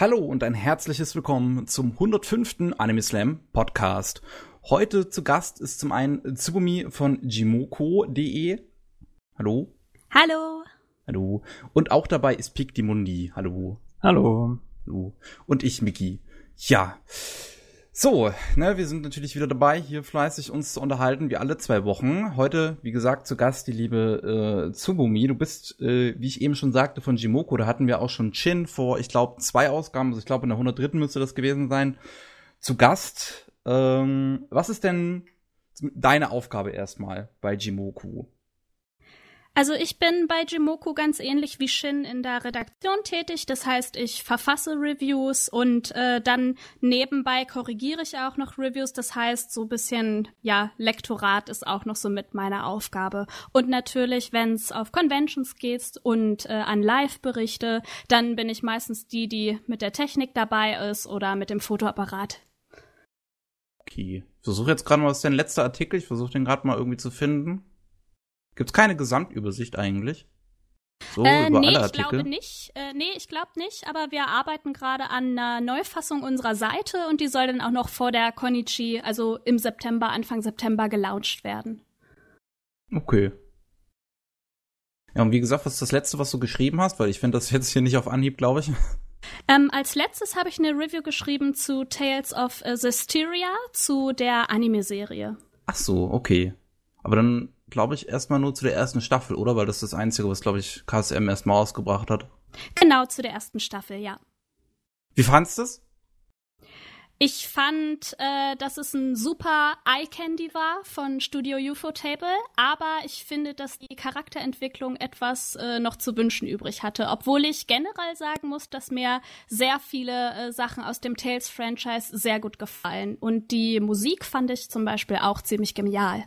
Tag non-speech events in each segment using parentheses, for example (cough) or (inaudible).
Hallo und ein herzliches Willkommen zum 105. Anime Slam Podcast. Heute zu Gast ist zum einen Tsubumi von jimoko.de. Hallo. Hallo. Hallo. Und auch dabei ist Pik Mundi. Hallo. Hallo. Hallo. Und ich, Miki. Ja. So, ne, wir sind natürlich wieder dabei, hier fleißig uns zu unterhalten, wie alle zwei Wochen. Heute, wie gesagt, zu Gast die liebe äh, Tsubumi. Du bist, äh, wie ich eben schon sagte, von Jimoko. Da hatten wir auch schon Chin vor, ich glaube, zwei Ausgaben, also ich glaube, in der 103. müsste das gewesen sein, zu Gast. Ähm, was ist denn deine Aufgabe erstmal bei Jimoku? Also ich bin bei Jimoku ganz ähnlich wie Shin in der Redaktion tätig. Das heißt, ich verfasse Reviews und äh, dann nebenbei korrigiere ich auch noch Reviews. Das heißt, so bisschen, ja, Lektorat ist auch noch so mit meiner Aufgabe. Und natürlich, wenn es auf Conventions geht und äh, an Live-Berichte, dann bin ich meistens die, die mit der Technik dabei ist oder mit dem Fotoapparat. Okay. Ich versuche jetzt gerade mal, was ist dein letzter Artikel? Ich versuche den gerade mal irgendwie zu finden. Gibt's keine Gesamtübersicht eigentlich? So, äh, über nee, alle Artikel? ich glaube nicht. Äh, nee, ich glaube nicht, aber wir arbeiten gerade an einer Neufassung unserer Seite und die soll dann auch noch vor der Konichi, also im September, Anfang September gelauncht werden. Okay. Ja, und wie gesagt, was ist das letzte, was du geschrieben hast? Weil ich finde das jetzt hier nicht auf Anhieb, glaube ich. Ähm, als letztes habe ich eine Review geschrieben zu Tales of Zestiria, zu der Anime-Serie. Ach so, okay. Aber dann glaube ich, erstmal nur zu der ersten Staffel, oder? Weil das ist das Einzige, was, glaube ich, KSM erstmal ausgebracht hat. Genau, zu der ersten Staffel, ja. Wie fandst du es? Ich fand, äh, dass es ein super Eye Candy war von Studio UFO Table, aber ich finde, dass die Charakterentwicklung etwas äh, noch zu wünschen übrig hatte. Obwohl ich generell sagen muss, dass mir sehr viele äh, Sachen aus dem Tales Franchise sehr gut gefallen. Und die Musik fand ich zum Beispiel auch ziemlich genial.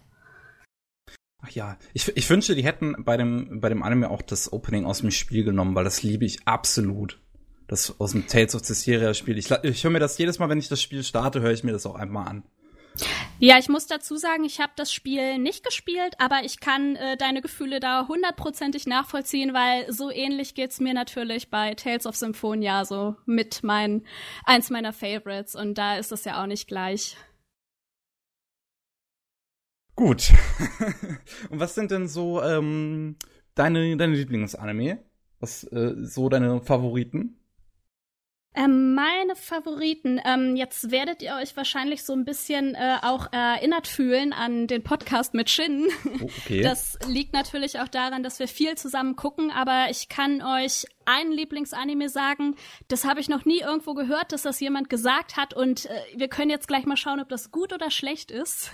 Ach ja, ich, ich wünschte, die hätten bei dem, bei dem Anime auch das Opening aus dem Spiel genommen, weil das liebe ich absolut. Das aus dem Tales of Cesteria Spiel. Ich, ich höre mir das jedes Mal, wenn ich das Spiel starte, höre ich mir das auch einmal an. Ja, ich muss dazu sagen, ich habe das Spiel nicht gespielt, aber ich kann äh, deine Gefühle da hundertprozentig nachvollziehen, weil so ähnlich geht's mir natürlich bei Tales of Symphonia so mit mein eins meiner Favorites und da ist das ja auch nicht gleich. Gut. (laughs) Und was sind denn so ähm, deine, deine Lieblingsanime? Was äh, so deine Favoriten? Ähm, meine Favoriten. Ähm, jetzt werdet ihr euch wahrscheinlich so ein bisschen äh, auch erinnert fühlen an den Podcast mit Shin. Oh, okay. Das liegt natürlich auch daran, dass wir viel zusammen gucken, aber ich kann euch einen Lieblingsanime sagen. Das habe ich noch nie irgendwo gehört, dass das jemand gesagt hat und äh, wir können jetzt gleich mal schauen, ob das gut oder schlecht ist.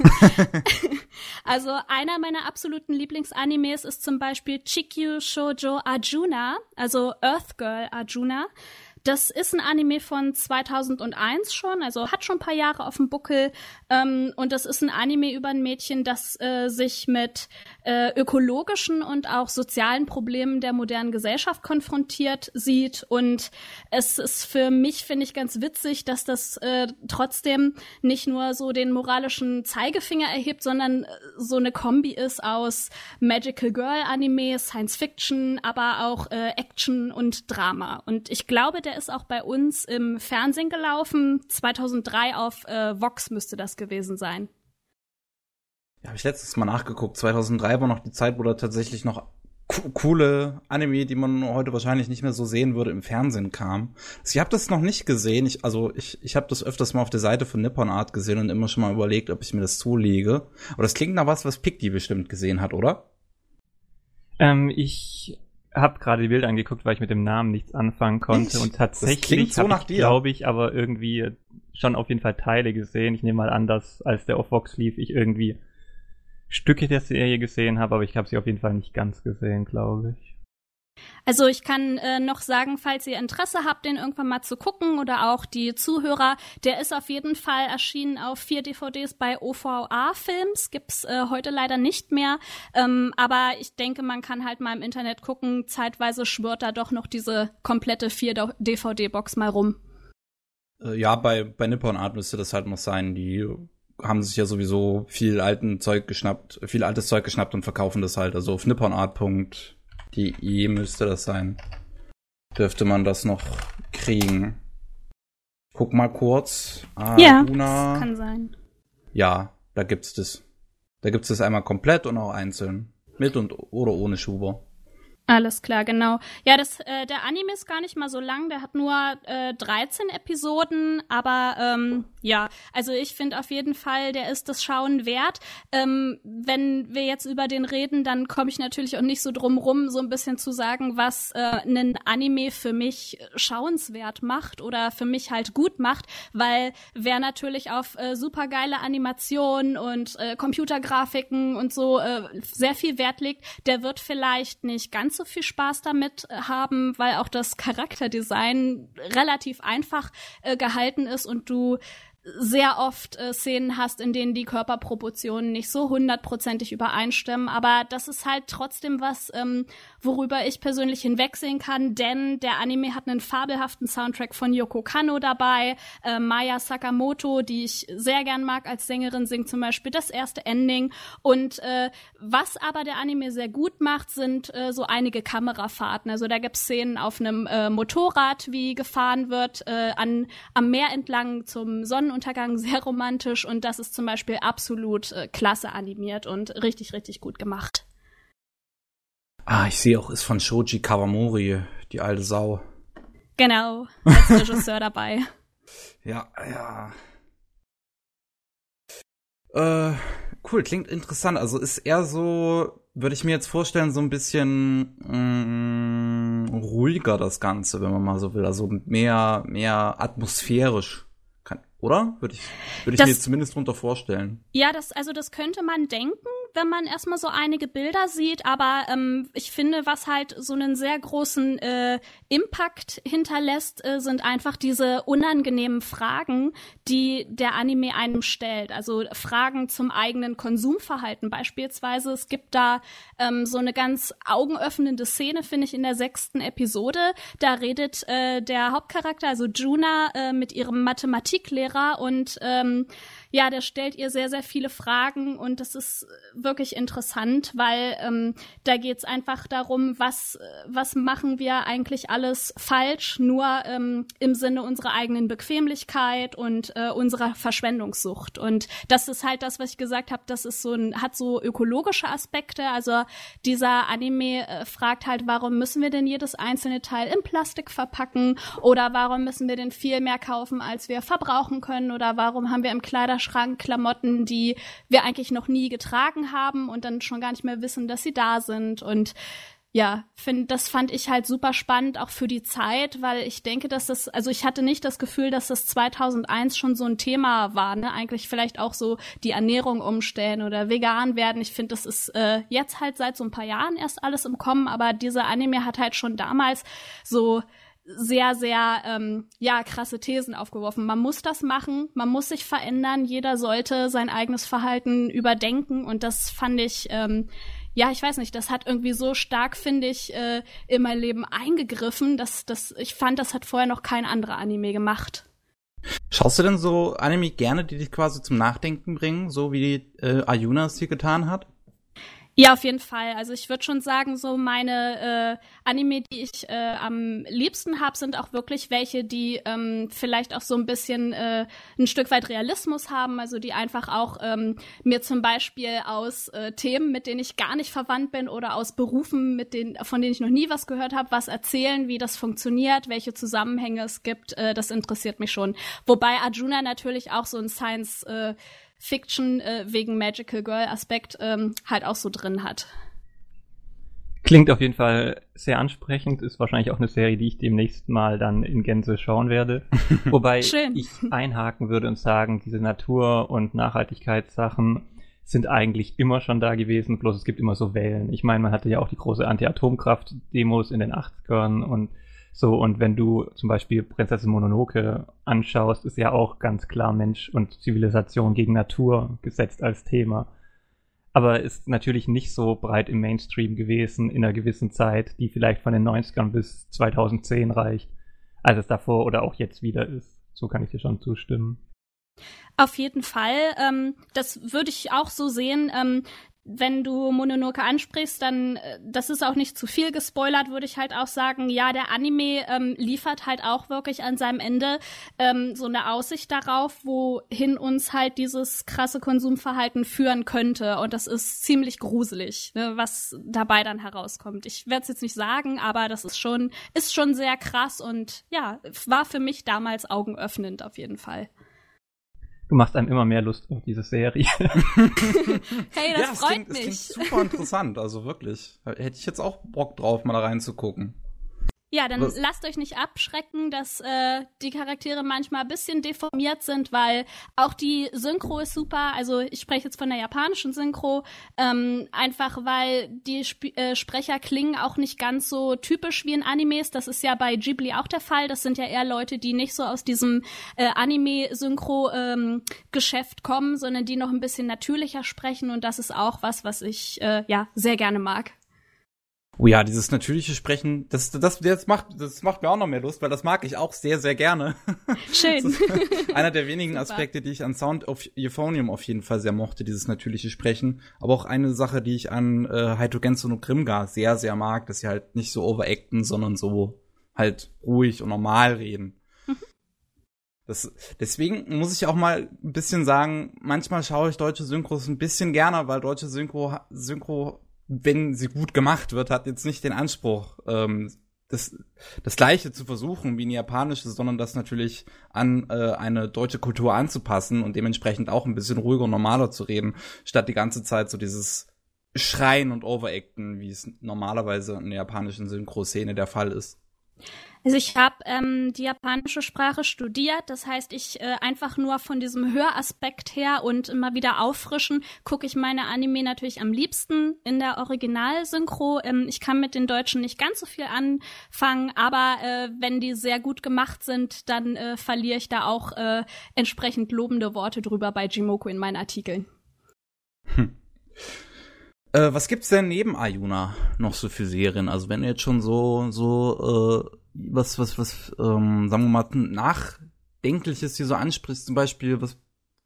(laughs) also einer meiner absoluten Lieblingsanimes ist zum Beispiel Chikyu Shoujo Arjuna, also Earth Girl Arjuna. Das ist ein Anime von 2001 schon, also hat schon ein paar Jahre auf dem Buckel. Ähm, und das ist ein Anime über ein Mädchen, das äh, sich mit äh, ökologischen und auch sozialen Problemen der modernen Gesellschaft konfrontiert sieht. Und es ist für mich, finde ich, ganz witzig, dass das äh, trotzdem nicht nur so den moralischen Zeigefinger erhebt, sondern äh, so eine Kombi ist aus Magical Girl Anime, Science Fiction, aber auch äh, Action und Drama. Und ich glaube, der ist auch bei uns im Fernsehen gelaufen. 2003 auf äh, Vox müsste das gewesen sein. Ja, habe ich letztes Mal nachgeguckt. 2003 war noch die Zeit, wo da tatsächlich noch coole Anime, die man heute wahrscheinlich nicht mehr so sehen würde, im Fernsehen kam. Also ich habe das noch nicht gesehen. Ich, also ich, ich habe das öfters mal auf der Seite von Nippon Art gesehen und immer schon mal überlegt, ob ich mir das zulege. Aber das klingt nach was, was Pikti bestimmt gesehen hat, oder? Ähm, ich habe gerade die Bilder angeguckt, weil ich mit dem Namen nichts anfangen konnte und tatsächlich so ich, glaube ich, aber irgendwie schon auf jeden Fall Teile gesehen. Ich nehme mal an, dass als der auf Vox lief, ich irgendwie Stücke der Serie gesehen habe, aber ich habe sie auf jeden Fall nicht ganz gesehen, glaube ich. Also ich kann äh, noch sagen, falls ihr Interesse habt, den irgendwann mal zu gucken oder auch die Zuhörer, der ist auf jeden Fall erschienen auf vier DVDs bei OVA Films, gibt's äh, heute leider nicht mehr. Ähm, aber ich denke, man kann halt mal im Internet gucken. Zeitweise schwört da doch noch diese komplette vier DVD-Box mal rum. Äh, ja, bei, bei Nippon Art müsste das halt noch sein. Die haben sich ja sowieso viel alten Zeug geschnappt, viel altes Zeug geschnappt und verkaufen das halt. Also auf nipponart.de müsste das sein. Dürfte man das noch kriegen. Guck mal kurz. Ah, ja, Luna. kann sein. Ja, da gibt's das. Da gibt's das einmal komplett und auch einzeln. Mit und oder ohne Schuber. Alles klar, genau. Ja, das, äh, der Anime ist gar nicht mal so lang, der hat nur äh, 13 Episoden, aber ähm, ja, also ich finde auf jeden Fall, der ist das Schauen wert. Ähm, wenn wir jetzt über den reden, dann komme ich natürlich auch nicht so drum rum, so ein bisschen zu sagen, was äh, einen Anime für mich schauenswert macht oder für mich halt gut macht, weil wer natürlich auf äh, supergeile Animationen und äh, Computergrafiken und so äh, sehr viel Wert legt, der wird vielleicht nicht ganz so so viel Spaß damit äh, haben, weil auch das Charakterdesign relativ einfach äh, gehalten ist und du sehr oft äh, Szenen hast, in denen die Körperproportionen nicht so hundertprozentig übereinstimmen. Aber das ist halt trotzdem was, ähm, worüber ich persönlich hinwegsehen kann, denn der Anime hat einen fabelhaften Soundtrack von Yoko Kano dabei. Äh, Maya Sakamoto, die ich sehr gern mag als Sängerin, singt zum Beispiel das erste Ending. Und äh, was aber der Anime sehr gut macht, sind äh, so einige Kamerafahrten. Also da gibt es Szenen auf einem äh, Motorrad, wie gefahren wird, äh, an, am Meer entlang zum Sonnen Sonnenuntergang sehr romantisch und das ist zum Beispiel absolut äh, klasse animiert und richtig, richtig gut gemacht. Ah, ich sehe auch, ist von Shoji Kawamori, die alte Sau. Genau, als Regisseur (laughs) dabei. Ja, ja. Äh, cool, klingt interessant. Also ist eher so, würde ich mir jetzt vorstellen, so ein bisschen mh, mm, ruhiger das Ganze, wenn man mal so will. Also mehr, mehr atmosphärisch oder? Würde ich, würde ich das, mir zumindest drunter vorstellen. Ja, das, also das könnte man denken, wenn man erstmal so einige Bilder sieht, aber ähm, ich finde, was halt so einen sehr großen äh, Impact hinterlässt, äh, sind einfach diese unangenehmen Fragen, die der Anime einem stellt. Also Fragen zum eigenen Konsumverhalten beispielsweise. Es gibt da ähm, so eine ganz augenöffnende Szene, finde ich, in der sechsten Episode. Da redet äh, der Hauptcharakter, also Juna, äh, mit ihrem Mathematiklehrer und ähm, ja, der stellt ihr sehr, sehr viele Fragen und das ist wirklich interessant, weil ähm, da geht's einfach darum, was, was machen wir eigentlich alles falsch, nur ähm, im Sinne unserer eigenen Bequemlichkeit und äh, unserer Verschwendungssucht. Und das ist halt das, was ich gesagt habe, das ist so ein, hat so ökologische Aspekte. Also dieser Anime äh, fragt halt, warum müssen wir denn jedes einzelne Teil in Plastik verpacken oder warum müssen wir denn viel mehr kaufen, als wir verbrauchen können oder warum haben wir im Kleiderschrank Kleiderschrank Klamotten, die wir eigentlich noch nie getragen haben und dann schon gar nicht mehr wissen, dass sie da sind und ja, find, das fand ich halt super spannend, auch für die Zeit, weil ich denke, dass das, also ich hatte nicht das Gefühl, dass das 2001 schon so ein Thema war, ne? Eigentlich vielleicht auch so die Ernährung umstellen oder vegan werden. Ich finde, das ist äh, jetzt halt seit so ein paar Jahren erst alles im Kommen, aber dieser Anime hat halt schon damals so sehr, sehr ähm, ja, krasse Thesen aufgeworfen. Man muss das machen, man muss sich verändern, jeder sollte sein eigenes Verhalten überdenken und das fand ich, ähm, ja, ich weiß nicht, das hat irgendwie so stark, finde ich, äh, in mein Leben eingegriffen, dass, dass ich fand, das hat vorher noch kein anderer Anime gemacht. Schaust du denn so Anime gerne, die dich quasi zum Nachdenken bringen, so wie äh, Ayuna es hier getan hat? Ja, auf jeden Fall. Also ich würde schon sagen, so meine äh, Anime, die ich äh, am liebsten habe, sind auch wirklich welche, die ähm, vielleicht auch so ein bisschen äh, ein Stück weit Realismus haben, also die einfach auch ähm, mir zum Beispiel aus äh, Themen, mit denen ich gar nicht verwandt bin oder aus Berufen, mit denen, von denen ich noch nie was gehört habe, was erzählen, wie das funktioniert, welche Zusammenhänge es gibt. Äh, das interessiert mich schon. Wobei Arjuna natürlich auch so ein Science äh, Fiction äh, wegen Magical Girl Aspekt ähm, halt auch so drin hat. Klingt auf jeden Fall sehr ansprechend, ist wahrscheinlich auch eine Serie, die ich demnächst mal dann in Gänze schauen werde. (laughs) Wobei Schön. ich einhaken würde und sagen, diese Natur- und Nachhaltigkeitssachen sind eigentlich immer schon da gewesen, bloß es gibt immer so Wellen. Ich meine, man hatte ja auch die große Anti-Atomkraft-Demos in den 80ern und so, und wenn du zum Beispiel Prinzessin Mononoke anschaust, ist ja auch ganz klar Mensch und Zivilisation gegen Natur gesetzt als Thema. Aber ist natürlich nicht so breit im Mainstream gewesen in einer gewissen Zeit, die vielleicht von den 90ern bis 2010 reicht, als es davor oder auch jetzt wieder ist. So kann ich dir schon zustimmen. Auf jeden Fall. Ähm, das würde ich auch so sehen. Ähm, wenn du Mononoke ansprichst, dann, äh, das ist auch nicht zu viel gespoilert, würde ich halt auch sagen, ja, der Anime ähm, liefert halt auch wirklich an seinem Ende ähm, so eine Aussicht darauf, wohin uns halt dieses krasse Konsumverhalten führen könnte. Und das ist ziemlich gruselig, ne, was dabei dann herauskommt. Ich werde es jetzt nicht sagen, aber das ist schon, ist schon sehr krass und ja, war für mich damals augenöffnend auf jeden Fall. Du machst einem immer mehr Lust auf diese Serie. (laughs) hey, das ja, freut klingt, mich. Das klingt super interessant, also wirklich. Hätte ich jetzt auch Bock drauf, mal da reinzugucken. Ja, dann Was? lasst euch nicht abschrecken, dass äh, die Charaktere manchmal ein bisschen deformiert sind, weil auch die Synchro ist super. Also ich spreche jetzt von der japanischen Synchro, ähm, einfach weil die Sp äh, Sprecher klingen auch nicht ganz so typisch wie in Animes. Das ist ja bei Ghibli auch der Fall. Das sind ja eher Leute, die nicht so aus diesem äh, Anime-Synchro-Geschäft ähm, kommen, sondern die noch ein bisschen natürlicher sprechen. Und das ist auch was, was ich äh, ja sehr gerne mag. Oh ja, dieses natürliche Sprechen, das, das, das, macht, das macht mir auch noch mehr Lust, weil das mag ich auch sehr, sehr gerne. (laughs) Schön. einer der wenigen Aspekte, die ich an Sound of Euphonium auf jeden Fall sehr mochte, dieses natürliche Sprechen. Aber auch eine Sache, die ich an äh, Haito Genso no Grimga sehr, sehr mag, dass sie halt nicht so overacten, sondern so halt ruhig und normal reden. Mhm. Das, deswegen muss ich auch mal ein bisschen sagen, manchmal schaue ich deutsche Synchros ein bisschen gerne, weil deutsche Synchro, Synchro wenn sie gut gemacht wird, hat jetzt nicht den Anspruch, ähm, das, das Gleiche zu versuchen wie eine japanische, sondern das natürlich an äh, eine deutsche Kultur anzupassen und dementsprechend auch ein bisschen ruhiger und normaler zu reden, statt die ganze Zeit so dieses Schreien und Overacten, wie es normalerweise in der japanischen Synchro-Szene der Fall ist. Also ich habe ähm, die japanische Sprache studiert, das heißt, ich äh, einfach nur von diesem Höraspekt her und immer wieder auffrischen, gucke ich meine Anime natürlich am liebsten in der Originalsynchro. Ähm, ich kann mit den Deutschen nicht ganz so viel anfangen, aber äh, wenn die sehr gut gemacht sind, dann äh, verliere ich da auch äh, entsprechend lobende Worte drüber bei Jimoku in meinen Artikeln. Hm. Äh, was gibt's denn neben Ayuna noch so für Serien? Also wenn du jetzt schon so so äh, was, was, was, ähm, sagen wir mal, Nachdenkliches hier so ansprichst, zum Beispiel, was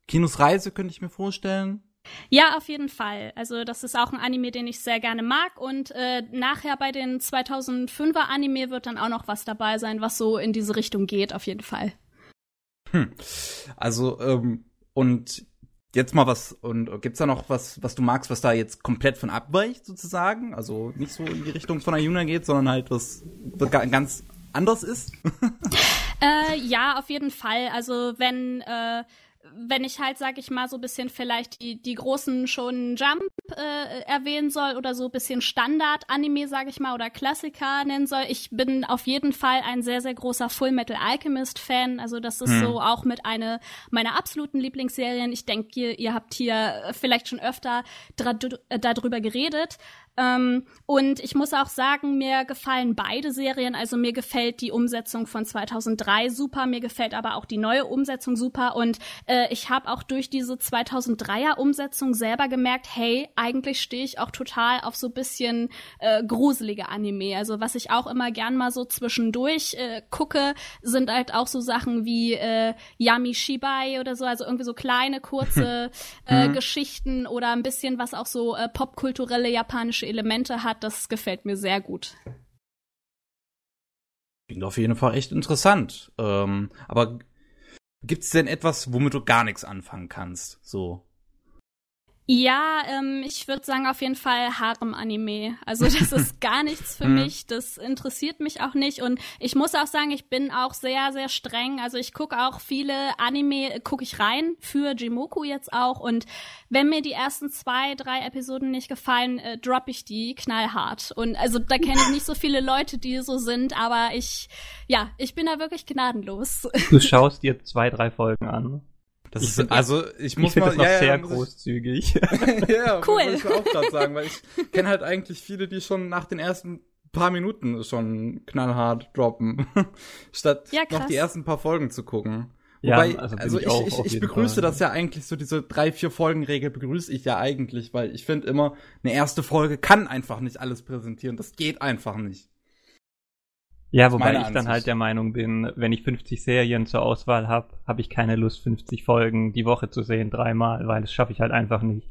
Kinos Reise könnte ich mir vorstellen. Ja, auf jeden Fall. Also das ist auch ein Anime, den ich sehr gerne mag. Und äh, nachher bei den 2005er Anime wird dann auch noch was dabei sein, was so in diese Richtung geht, auf jeden Fall. Hm. Also, ähm, und jetzt mal was, und gibt's da noch was, was du magst, was da jetzt komplett von abweicht, sozusagen? Also nicht so in die Richtung von Ayuna geht, sondern halt was, was ganz anders ist? äh, ja, auf jeden Fall. Also wenn äh, wenn ich halt, sag ich mal, so bisschen vielleicht die, die großen schon Jump äh, erwähnen soll oder so bisschen Standard-Anime, sag ich mal, oder Klassiker nennen soll. Ich bin auf jeden Fall ein sehr, sehr großer Full Metal Alchemist-Fan. Also das ist hm. so auch mit einer meiner absoluten Lieblingsserien. Ich denke, ihr, ihr habt hier vielleicht schon öfter darüber geredet. Ähm, und ich muss auch sagen, mir gefallen beide Serien. Also mir gefällt die Umsetzung von 2003 super, mir gefällt aber auch die neue Umsetzung super. Und äh, ich habe auch durch diese 2003er Umsetzung selber gemerkt, hey, eigentlich stehe ich auch total auf so bisschen äh, gruselige Anime. Also was ich auch immer gern mal so zwischendurch äh, gucke, sind halt auch so Sachen wie äh, Yami Shibai oder so, also irgendwie so kleine, kurze (laughs) äh, mhm. Geschichten oder ein bisschen was auch so äh, popkulturelle japanische mystische Elemente hat, das gefällt mir sehr gut. Klingt auf jeden Fall echt interessant. Ähm, aber gibt's denn etwas, womit du gar nichts anfangen kannst? So. Ja, ähm, ich würde sagen auf jeden Fall Harem-Anime. Also das ist (laughs) gar nichts für mhm. mich. Das interessiert mich auch nicht. Und ich muss auch sagen, ich bin auch sehr, sehr streng. Also ich gucke auch viele Anime, gucke ich rein für Jimoku jetzt auch. Und wenn mir die ersten zwei, drei Episoden nicht gefallen, äh, droppe ich die knallhart. Und also da kenne ich nicht so viele Leute, die so sind. Aber ich, ja, ich bin da wirklich gnadenlos. Du schaust dir zwei, drei Folgen an. Das ich ist, also ich muss ich mal, das noch ja, sehr (laughs) ja, großzügig. ja, cool. Wollte ich auch gerade sagen, weil ich kenne halt eigentlich viele, die schon nach den ersten paar Minuten schon knallhart droppen, (laughs) statt ja, noch die ersten paar Folgen zu gucken. Wobei, ja, also, also ich, ich, ich, ich begrüße Fall. das ja eigentlich so, diese drei, vier Folgen-Regel begrüße ich ja eigentlich, weil ich finde immer, eine erste Folge kann einfach nicht alles präsentieren. Das geht einfach nicht. Ja, wobei ich dann halt der Meinung bin, wenn ich 50 Serien zur Auswahl habe, habe ich keine Lust, 50 Folgen die Woche zu sehen, dreimal, weil das schaffe ich halt einfach nicht.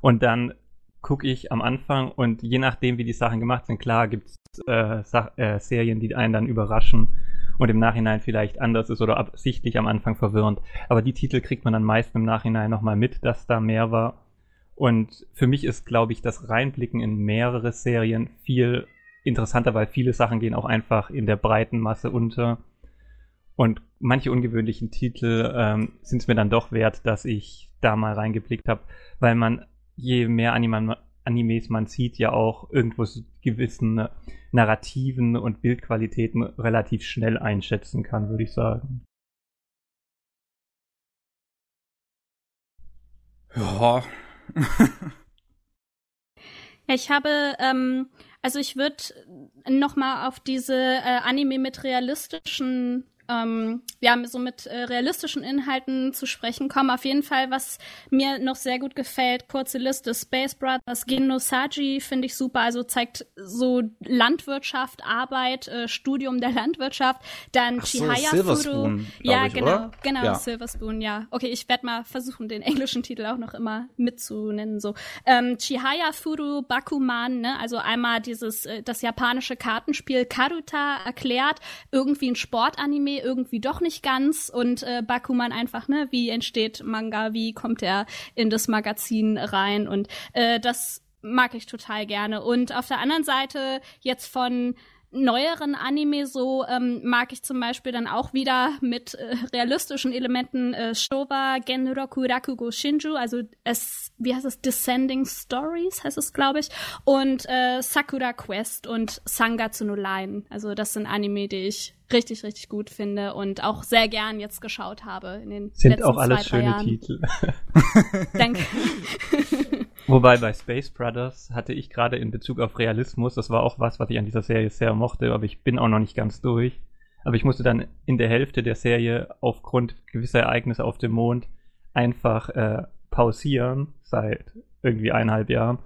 Und dann gucke ich am Anfang und je nachdem, wie die Sachen gemacht sind, klar gibt es äh, äh, Serien, die einen dann überraschen und im Nachhinein vielleicht anders ist oder absichtlich am Anfang verwirrend. Aber die Titel kriegt man dann meist im Nachhinein nochmal mit, dass da mehr war. Und für mich ist, glaube ich, das Reinblicken in mehrere Serien viel interessanter, weil viele Sachen gehen auch einfach in der breiten Masse unter. Und manche ungewöhnlichen Titel ähm, sind es mir dann doch wert, dass ich da mal reingeblickt habe, weil man, je mehr Anima Animes man sieht, ja auch irgendwo gewissen Narrativen und Bildqualitäten relativ schnell einschätzen kann, würde ich sagen. Ja. (laughs) ich habe ähm, also ich würde noch mal auf diese äh, Anime mit realistischen ähm, ja, so mit äh, realistischen Inhalten zu sprechen kommen. Auf jeden Fall, was mir noch sehr gut gefällt, kurze Liste, Space Brothers, Genosaji finde ich super, also zeigt so Landwirtschaft, Arbeit, äh, Studium der Landwirtschaft, dann Ach Chihaya so, Furu. Ja, ich, genau, oder? genau, ja. Silverspoon, ja. Okay, ich werde mal versuchen, den englischen Titel auch noch immer mitzunennen, so. Ähm, Chihaya Furu Bakuman, ne, also einmal dieses, äh, das japanische Kartenspiel Karuta erklärt, irgendwie ein Sportanime, irgendwie doch nicht ganz und äh, Bakuman einfach, ne, wie entsteht Manga, wie kommt er in das Magazin rein und äh, das mag ich total gerne. Und auf der anderen Seite jetzt von neueren Anime so ähm, mag ich zum Beispiel dann auch wieder mit äh, realistischen Elementen äh, Showa Genroku Rakugo Shinju, also es, wie heißt es, Descending Stories heißt es, glaube ich, und äh, Sakura Quest und Sangatsu no Line. Also das sind Anime, die ich richtig, richtig gut finde und auch sehr gern jetzt geschaut habe in den Sind letzten auch alles zwei, schöne Jahren. Titel. (laughs) Danke. (laughs) Wobei bei Space Brothers hatte ich gerade in Bezug auf Realismus, das war auch was, was ich an dieser Serie sehr mochte, aber ich bin auch noch nicht ganz durch. Aber ich musste dann in der Hälfte der Serie aufgrund gewisser Ereignisse auf dem Mond einfach äh, pausieren, seit irgendwie eineinhalb Jahren,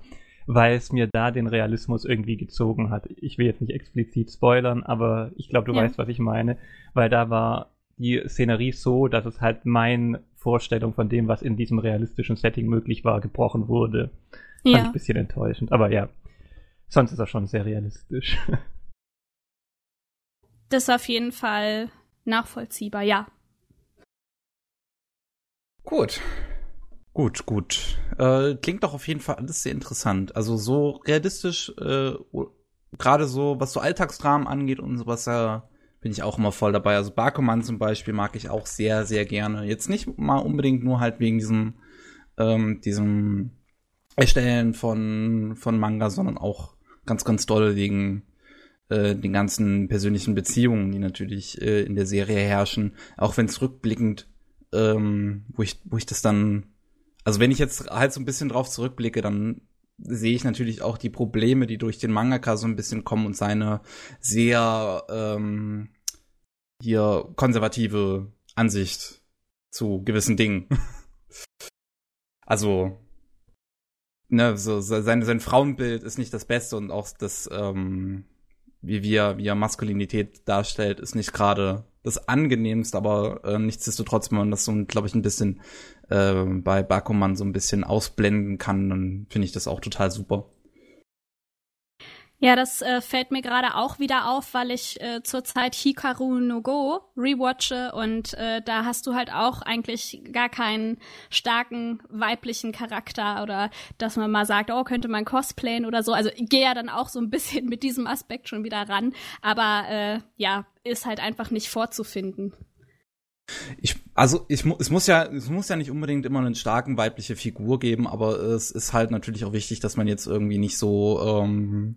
weil es mir da den Realismus irgendwie gezogen hat. Ich will jetzt nicht explizit spoilern, aber ich glaube, du ja. weißt, was ich meine, weil da war die Szenerie so, dass es halt meine Vorstellung von dem, was in diesem realistischen Setting möglich war, gebrochen wurde. Ja. Fand ich ein bisschen enttäuschend. Aber ja, sonst ist er schon sehr realistisch. (laughs) Das ist auf jeden Fall nachvollziehbar, ja. Gut. Gut, gut. Äh, klingt doch auf jeden Fall alles sehr interessant. Also so realistisch, äh, gerade so, was so Alltagsdramen angeht und sowas, ja, bin ich auch immer voll dabei. Also Bakuman zum Beispiel mag ich auch sehr, sehr gerne. Jetzt nicht mal unbedingt nur halt wegen diesem, ähm, diesem Erstellen von, von Manga, sondern auch ganz, ganz doll wegen äh, den ganzen persönlichen Beziehungen, die natürlich äh, in der Serie herrschen. Auch wenn es rückblickend, ähm, wo ich, wo ich das dann also wenn ich jetzt halt so ein bisschen drauf zurückblicke, dann sehe ich natürlich auch die Probleme, die durch den Mangaka so ein bisschen kommen und seine sehr ähm, hier konservative Ansicht zu gewissen Dingen. (laughs) also ne, so sein, sein Frauenbild ist nicht das Beste und auch das ähm, wie wir wie er Maskulinität darstellt, ist nicht gerade das angenehmste, aber äh, nichtsdestotrotz, man das so, glaube ich, ein bisschen äh, bei Bakuman so ein bisschen ausblenden kann, dann finde ich das auch total super. Ja, das äh, fällt mir gerade auch wieder auf, weil ich äh, zurzeit Hikaru no Go rewatche und äh, da hast du halt auch eigentlich gar keinen starken weiblichen Charakter oder dass man mal sagt, oh, könnte man cosplayen oder so. Also ich gehe ja dann auch so ein (laughs) bisschen mit diesem Aspekt schon wieder ran, aber äh, ja, ist halt einfach nicht vorzufinden. Ich, also ich, es muss ja, es muss ja nicht unbedingt immer eine starken weibliche Figur geben, aber es ist halt natürlich auch wichtig, dass man jetzt irgendwie nicht so ähm,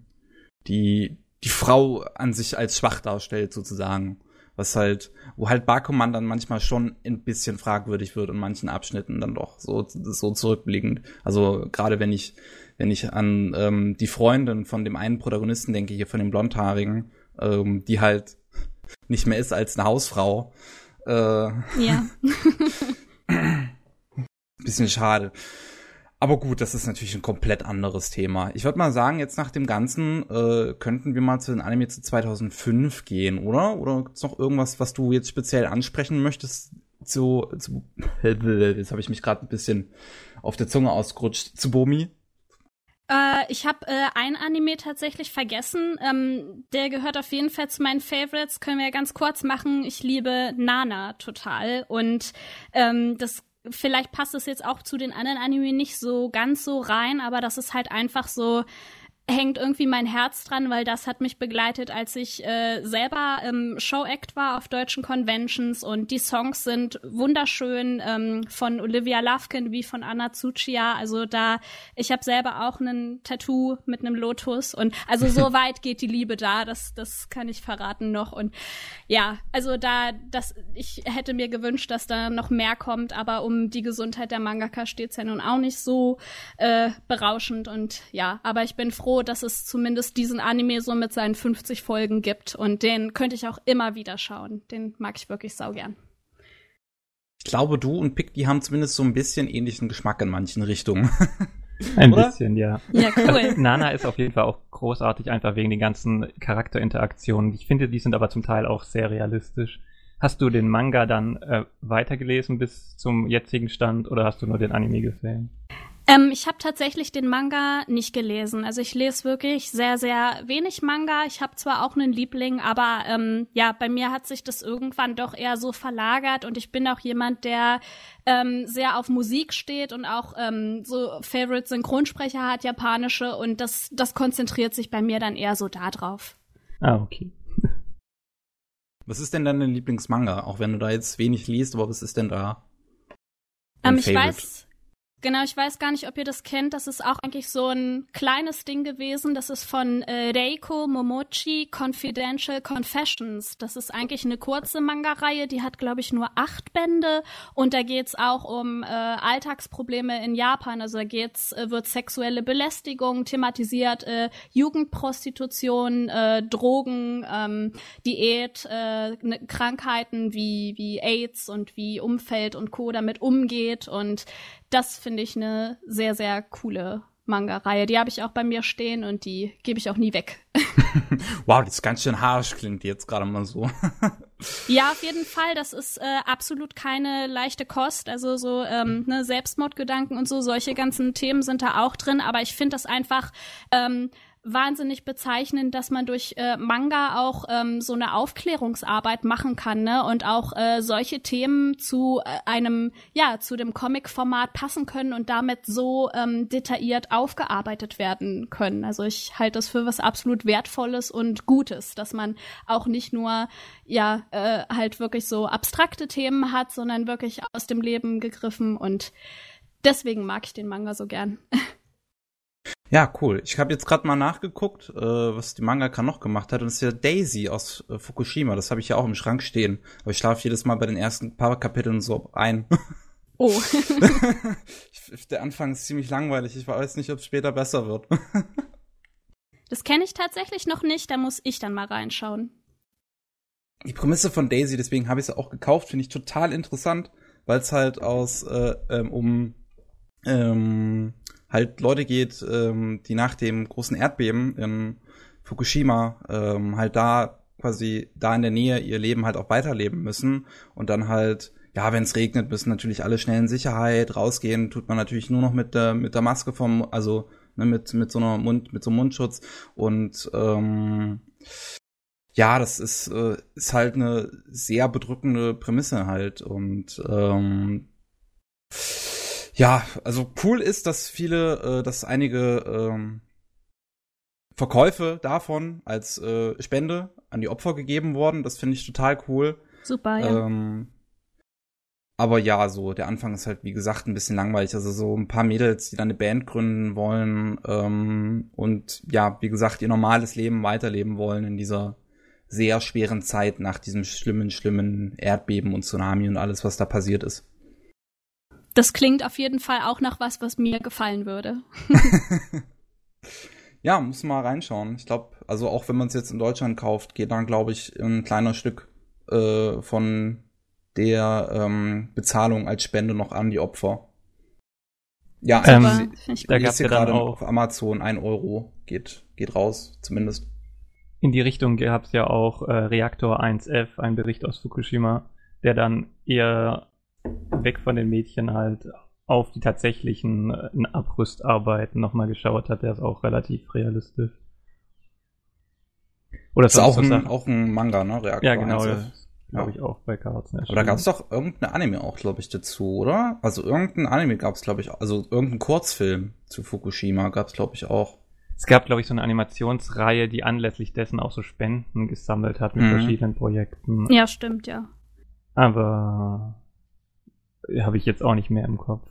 die die Frau an sich als schwach darstellt sozusagen, was halt, wo halt Bakuman dann manchmal schon ein bisschen fragwürdig wird in manchen Abschnitten dann doch so so zurückblickend. Also gerade wenn ich wenn ich an ähm, die Freundin von dem einen Protagonisten denke, hier von dem blondhaarigen, ähm, die halt nicht mehr ist als eine Hausfrau. Äh, ja. (laughs) bisschen schade. Aber gut, das ist natürlich ein komplett anderes Thema. Ich würde mal sagen, jetzt nach dem Ganzen äh, könnten wir mal zu den Anime zu 2005 gehen, oder? Oder gibt's noch irgendwas, was du jetzt speziell ansprechen möchtest zu, zu (laughs) jetzt habe ich mich gerade ein bisschen auf der Zunge ausgerutscht, zu Bomi? Äh, ich habe äh, ein Anime tatsächlich vergessen. Ähm, der gehört auf jeden Fall zu meinen Favorites. Können wir ja ganz kurz machen. Ich liebe Nana total. Und ähm, das vielleicht passt es jetzt auch zu den anderen Anime nicht so ganz so rein, aber das ist halt einfach so hängt irgendwie mein Herz dran, weil das hat mich begleitet, als ich äh, selber im Show-Act war auf deutschen Conventions. Und die Songs sind wunderschön ähm, von Olivia Lufkin wie von Anna Tsuchiya. Also da, ich habe selber auch ein Tattoo mit einem Lotus. Und also so (laughs) weit geht die Liebe da, das, das kann ich verraten noch. Und ja, also da, das, ich hätte mir gewünscht, dass da noch mehr kommt, aber um die Gesundheit der Mangaka steht's ja nun auch nicht so äh, berauschend. Und ja, aber ich bin froh, dass es zumindest diesen Anime so mit seinen 50 Folgen gibt. Und den könnte ich auch immer wieder schauen. Den mag ich wirklich saugern. Ich glaube, du und Pick, die haben zumindest so ein bisschen ähnlichen Geschmack in manchen Richtungen. (laughs) Ein Oder? bisschen, ja. Ja, cool. Also, (laughs) Nana ist auf jeden Fall auch großartig, einfach wegen den ganzen Charakterinteraktionen. Ich finde, die sind aber zum Teil auch sehr realistisch. Hast du den Manga dann äh, weitergelesen bis zum jetzigen Stand oder hast du nur den Anime gesehen? Ähm, ich habe tatsächlich den Manga nicht gelesen. Also ich lese wirklich sehr, sehr wenig Manga. Ich habe zwar auch einen Liebling, aber ähm, ja, bei mir hat sich das irgendwann doch eher so verlagert und ich bin auch jemand, der ähm, sehr auf Musik steht und auch ähm, so Favorite Synchronsprecher hat, japanische und das, das konzentriert sich bei mir dann eher so da drauf. Ah, okay. (laughs) Was ist denn dein Lieblingsmanga? Auch wenn du da jetzt wenig liest, aber was ist denn da? Ähm, ich weiß, Genau, ich weiß gar nicht, ob ihr das kennt. Das ist auch eigentlich so ein kleines Ding gewesen. Das ist von äh, Reiko Momochi Confidential Confessions. Das ist eigentlich eine kurze Manga-Reihe, die hat, glaube ich, nur acht Bände. Und da geht's auch um äh, Alltagsprobleme in Japan. Also da geht's, äh, wird sexuelle Belästigung thematisiert, äh, Jugendprostitution, äh, Drogen, ähm, Diät, äh, ne, Krankheiten wie, wie AIDS und wie Umfeld und Co. damit umgeht. Und das finde ich eine sehr, sehr coole Manga-Reihe. Die habe ich auch bei mir stehen und die gebe ich auch nie weg. (laughs) wow, das ist ganz schön harsch, klingt jetzt gerade mal so. (laughs) ja, auf jeden Fall. Das ist äh, absolut keine leichte Kost. Also so ähm, ne, Selbstmordgedanken und so, solche ganzen Themen sind da auch drin. Aber ich finde das einfach ähm, wahnsinnig bezeichnend, dass man durch äh, Manga auch ähm, so eine Aufklärungsarbeit machen kann, ne? Und auch äh, solche Themen zu äh, einem, ja, zu dem Comic-Format passen können und damit so ähm, detailliert aufgearbeitet werden können. Also ich halte das für was absolut Wertvolles und Gutes, dass man auch nicht nur, ja, äh, halt wirklich so abstrakte Themen hat, sondern wirklich aus dem Leben gegriffen und deswegen mag ich den Manga so gern. (laughs) Ja, cool. Ich habe jetzt gerade mal nachgeguckt, äh, was die Mangaka noch gemacht hat. Und es ist ja Daisy aus äh, Fukushima. Das habe ich ja auch im Schrank stehen. Aber ich schlafe jedes Mal bei den ersten paar Kapiteln so ein. Oh. (laughs) ich, der Anfang ist ziemlich langweilig. Ich weiß nicht, ob es später besser wird. (laughs) das kenne ich tatsächlich noch nicht. Da muss ich dann mal reinschauen. Die Prämisse von Daisy, deswegen habe ich sie auch gekauft, finde ich total interessant, weil es halt aus äh, ähm, um ähm, halt Leute geht, ähm, die nach dem großen Erdbeben in Fukushima ähm, halt da quasi da in der Nähe ihr Leben halt auch weiterleben müssen und dann halt ja, wenn es regnet, müssen natürlich alle schnell in Sicherheit rausgehen, tut man natürlich nur noch mit der mit der Maske vom also ne, mit mit so einer Mund mit so einem Mundschutz und ähm, ja, das ist äh, ist halt eine sehr bedrückende Prämisse halt und ähm, ja, also cool ist, dass viele, äh, dass einige ähm, Verkäufe davon als äh, Spende an die Opfer gegeben worden. Das finde ich total cool. Super, ja. Ähm, aber ja, so der Anfang ist halt wie gesagt ein bisschen langweilig. Also so ein paar Mädels, die dann eine Band gründen wollen ähm, und ja, wie gesagt, ihr normales Leben weiterleben wollen in dieser sehr schweren Zeit nach diesem schlimmen, schlimmen Erdbeben und Tsunami und alles, was da passiert ist. Das klingt auf jeden Fall auch nach was, was mir gefallen würde. (laughs) ja, muss mal reinschauen. Ich glaube, also auch wenn man es jetzt in Deutschland kauft, geht dann, glaube ich, ein kleiner Stück äh, von der ähm, Bezahlung als Spende noch an die Opfer. Ja, ähm, also sie, da gab es ja gerade auf Amazon ein Euro geht geht raus, zumindest. In die Richtung gab es ja auch äh, Reaktor 1F, ein Bericht aus Fukushima, der dann eher weg von den Mädchen halt auf die tatsächlichen äh, Abrüstarbeiten nochmal geschaut hat, der ist auch relativ realistisch. Oder das ist auch ein, auch ein Manga, ne? Reaktor ja, genau. Das glaube ich auch bei Karatsen Aber da gab es doch irgendein Anime auch, glaube ich, dazu, oder? Also irgendein Anime gab es, glaube ich, also irgendein Kurzfilm zu Fukushima gab es, glaube ich, auch. Es gab, glaube ich, so eine Animationsreihe, die anlässlich dessen auch so Spenden gesammelt hat mit mhm. verschiedenen Projekten. Ja, stimmt, ja. Aber habe ich jetzt auch nicht mehr im Kopf.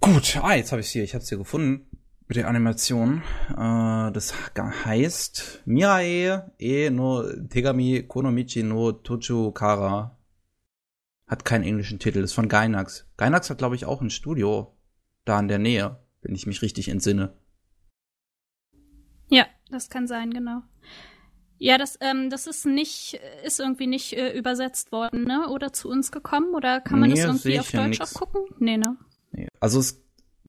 Gut, ah, jetzt habe ich hier, ich habe es hier gefunden mit der Animation. Äh, das heißt Mirae e no Tegami Konomichi no Tochu Kara. Hat keinen englischen Titel, ist von Gainax. Gainax hat, glaube ich, auch ein Studio da in der Nähe, wenn ich mich richtig entsinne. Ja, das kann sein, genau. Ja, das, ähm, das ist nicht, ist irgendwie nicht äh, übersetzt worden, ne? Oder zu uns gekommen? Oder kann man nee, das irgendwie auf Deutsch auch gucken? Nee, ne? Nee. Also es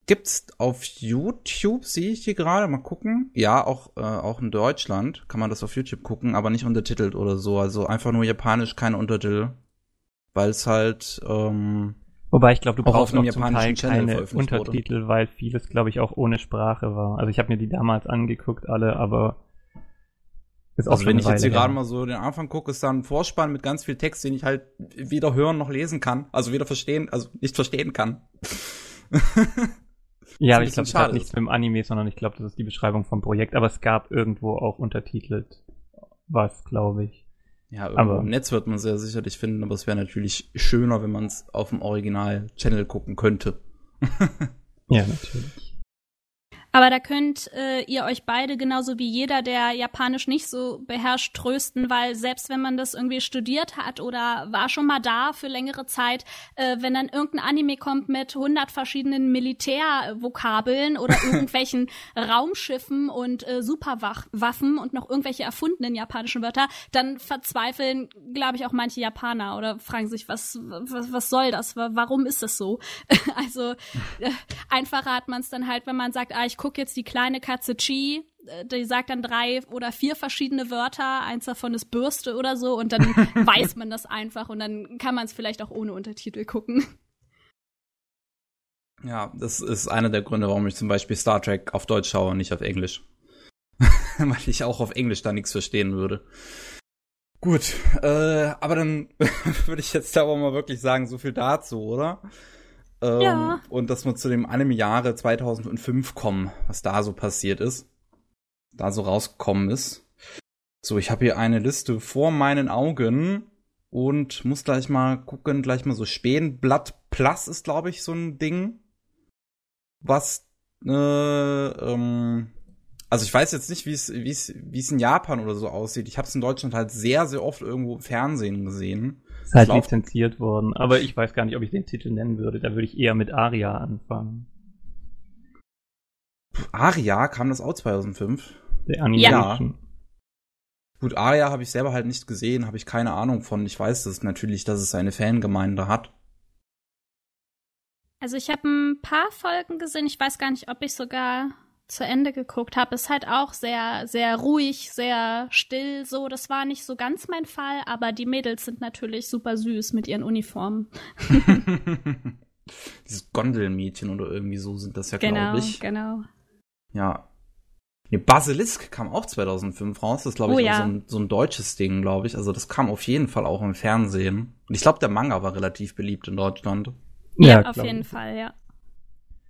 gibt's auf YouTube, sehe ich hier gerade, mal gucken. Ja, auch, äh, auch in Deutschland kann man das auf YouTube gucken, aber nicht untertitelt oder so. Also einfach nur japanisch, keine Untertitel. Weil es halt, ähm, Wobei ich glaube, du brauchst auf zum Teil keine Untertitel, wurde. weil vieles, glaube ich, auch ohne Sprache war. Also ich habe mir die damals angeguckt, alle, aber ist also wenn ich jetzt hier gerade mal so den Anfang gucke, ist da ein Vorspann mit ganz viel Text, den ich halt weder hören noch lesen kann. Also weder verstehen, also nicht verstehen kann. (laughs) ja, aber ich glaube, das hat nichts mit dem Anime, sondern ich glaube, das ist die Beschreibung vom Projekt. Aber es gab irgendwo auch untertitelt was, glaube ich. Ja, irgendwo aber, im Netz wird man sehr sicherlich finden, aber es wäre natürlich schöner, wenn man es auf dem Original-Channel gucken könnte. (laughs) ja, natürlich. Aber da könnt äh, ihr euch beide genauso wie jeder, der Japanisch nicht so beherrscht, trösten, weil selbst wenn man das irgendwie studiert hat oder war schon mal da für längere Zeit, äh, wenn dann irgendein Anime kommt mit hundert verschiedenen Militärvokabeln oder (laughs) irgendwelchen Raumschiffen und äh, Superwaffen und noch irgendwelche erfundenen japanischen Wörter, dann verzweifeln, glaube ich, auch manche Japaner oder fragen sich, was, was, was soll das? Warum ist das so? (laughs) also äh, einfacher hat man es dann halt, wenn man sagt, ah, ich gucke jetzt die kleine Katze Chi, äh, die sagt dann drei oder vier verschiedene Wörter, eins davon ist Bürste oder so, und dann (laughs) weiß man das einfach und dann kann man es vielleicht auch ohne Untertitel gucken. Ja, das ist einer der Gründe, warum ich zum Beispiel Star Trek auf Deutsch schaue und nicht auf Englisch. (laughs) Weil ich auch auf Englisch da nichts verstehen würde. Gut, äh, aber dann (laughs) würde ich jetzt aber mal wirklich sagen, so viel dazu, oder? Ähm, ja. Und dass wir zu dem Anime-Jahre 2005 kommen, was da so passiert ist. Da so rausgekommen ist. So, ich habe hier eine Liste vor meinen Augen und muss gleich mal gucken, gleich mal so Spähenblatt Plus ist, glaube ich, so ein Ding. Was, äh, ähm, also ich weiß jetzt nicht, wie es wie es wie es in Japan oder so aussieht. Ich habe es in Deutschland halt sehr sehr oft irgendwo im Fernsehen gesehen. Ist halt lizenziert worden. Aber ich weiß gar nicht, ob ich den Titel nennen würde. Da würde ich eher mit Aria anfangen. Aria kam das auch 2005? Der Animation. Ja. Gut, Aria habe ich selber halt nicht gesehen, habe ich keine Ahnung von. Ich weiß das natürlich, dass es eine Fangemeinde hat. Also ich habe ein paar Folgen gesehen. Ich weiß gar nicht, ob ich sogar zu Ende geguckt habe, ist halt auch sehr, sehr ruhig, sehr still so. Das war nicht so ganz mein Fall, aber die Mädels sind natürlich super süß mit ihren Uniformen. (laughs) Dieses Gondelmädchen oder irgendwie so sind das ja, genau, glaube ich. Genau, genau. Ja. Nee, Basilisk kam auch 2005 raus. Das ist, glaube ich, oh, ja. so, ein, so ein deutsches Ding, glaube ich. Also das kam auf jeden Fall auch im Fernsehen. Und ich glaube, der Manga war relativ beliebt in Deutschland. Ja, ja auf jeden Fall, ja.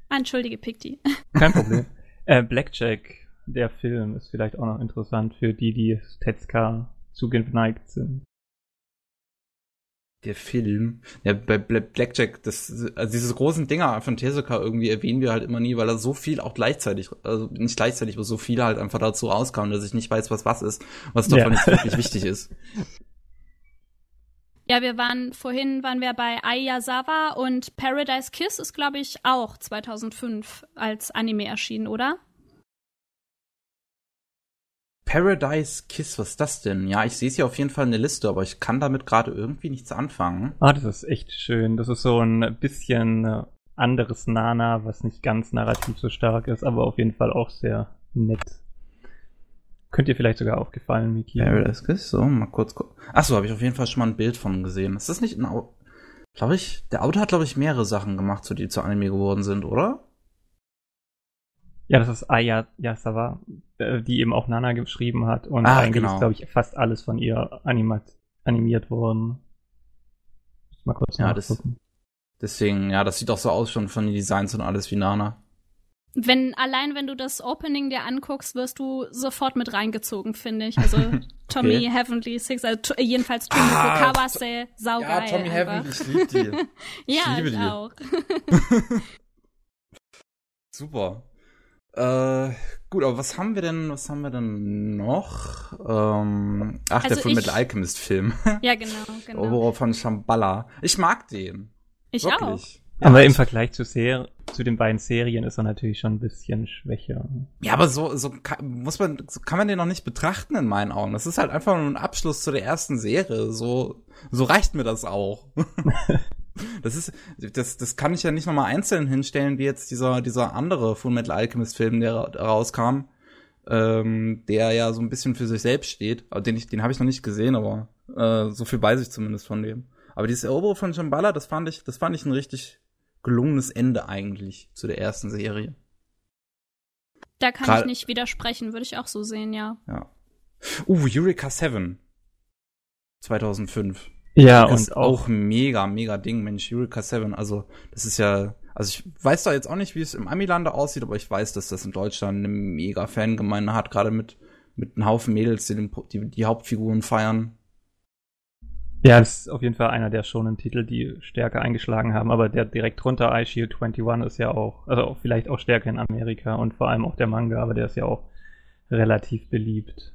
Entschuldige, Pikti. Kein Problem. (laughs) Äh, Blackjack, der Film, ist vielleicht auch noch interessant für die, die Tetsuka zugeneigt sind. Der Film. Ja, bei Blackjack, das, also diese großen Dinger von Tezuka irgendwie erwähnen wir halt immer nie, weil er so viel auch gleichzeitig, also nicht gleichzeitig, aber so viel halt einfach dazu rauskam, dass ich nicht weiß, was was ist, was davon ja. jetzt wirklich wichtig ist. (laughs) Ja, wir waren vorhin waren wir bei Ayazawa und Paradise Kiss ist glaube ich auch 2005 als Anime erschienen, oder? Paradise Kiss, was ist das denn? Ja, ich sehe es hier auf jeden Fall in der Liste, aber ich kann damit gerade irgendwie nichts anfangen. Ah, das ist echt schön. Das ist so ein bisschen äh, anderes Nana, was nicht ganz narrativ so stark ist, aber auf jeden Fall auch sehr nett. Könnte dir vielleicht sogar aufgefallen, Miki. Paradise Kiss, so, mal kurz gucken. Achso, habe ich auf jeden Fall schon mal ein Bild von gesehen. Ist das nicht ein, Glaube ich, der Autor hat, glaube ich, mehrere Sachen gemacht, so die zu Anime geworden sind, oder? Ja, das ist Aya Yasawa, äh, die eben auch Nana geschrieben hat. Und ah, eigentlich genau. ist, glaube ich, fast alles von ihr animat animiert worden. Mal kurz ja, nachgucken. Das, deswegen, ja, das sieht auch so aus schon von den Designs und alles wie Nana. Wenn, allein wenn du das Opening dir anguckst, wirst du sofort mit reingezogen, finde ich. Also (laughs) Tommy okay. Heavenly Six, also jedenfalls Tommy ah, Kawase, saugeil. Ja, Tommy Heavenly, ich (laughs) liebe die. ja, ich liebe die. auch. (laughs) Super. Äh, gut, aber was haben wir denn, was haben wir denn noch? Ähm, ach, also der Full Metal Alchemist Film. Ja, genau, genau. Oboro von Shambhala. Ich mag den. Ich Wirklich. auch. Ja, aber im Vergleich zu, Ser zu den beiden Serien ist er natürlich schon ein bisschen schwächer. Ja, aber so, so kann, muss man, so kann man den noch nicht betrachten in meinen Augen. Das ist halt einfach nur ein Abschluss zu der ersten Serie. So, so reicht mir das auch. (laughs) das ist, das, das kann ich ja nicht nochmal einzeln hinstellen, wie jetzt dieser, dieser andere Full Metal Alchemist Film, der rauskam, ähm, der ja so ein bisschen für sich selbst steht. Den ich, den habe ich noch nicht gesehen, aber äh, so viel weiß ich zumindest von dem. Aber dieses Eroberung von Shambhala, das fand ich, das fand ich ein richtig gelungenes Ende eigentlich zu der ersten Serie. Da kann Grad ich nicht widersprechen, würde ich auch so sehen, ja. Ja. Uh, Eureka 7. 2005. Ja, und auch, auch mega, mega Ding, Mensch, Eureka 7. Also, das ist ja, also ich weiß da jetzt auch nicht, wie es im Amilande aussieht, aber ich weiß, dass das in Deutschland eine mega Fangemeinde hat, gerade mit, mit einem Haufen Mädels, die, den, die die Hauptfiguren feiern. Ja, das ist auf jeden Fall einer der schonen Titel, die stärker eingeschlagen haben, aber der direkt drunter, iShield 21, ist ja auch, also vielleicht auch stärker in Amerika und vor allem auch der Manga, aber der ist ja auch relativ beliebt.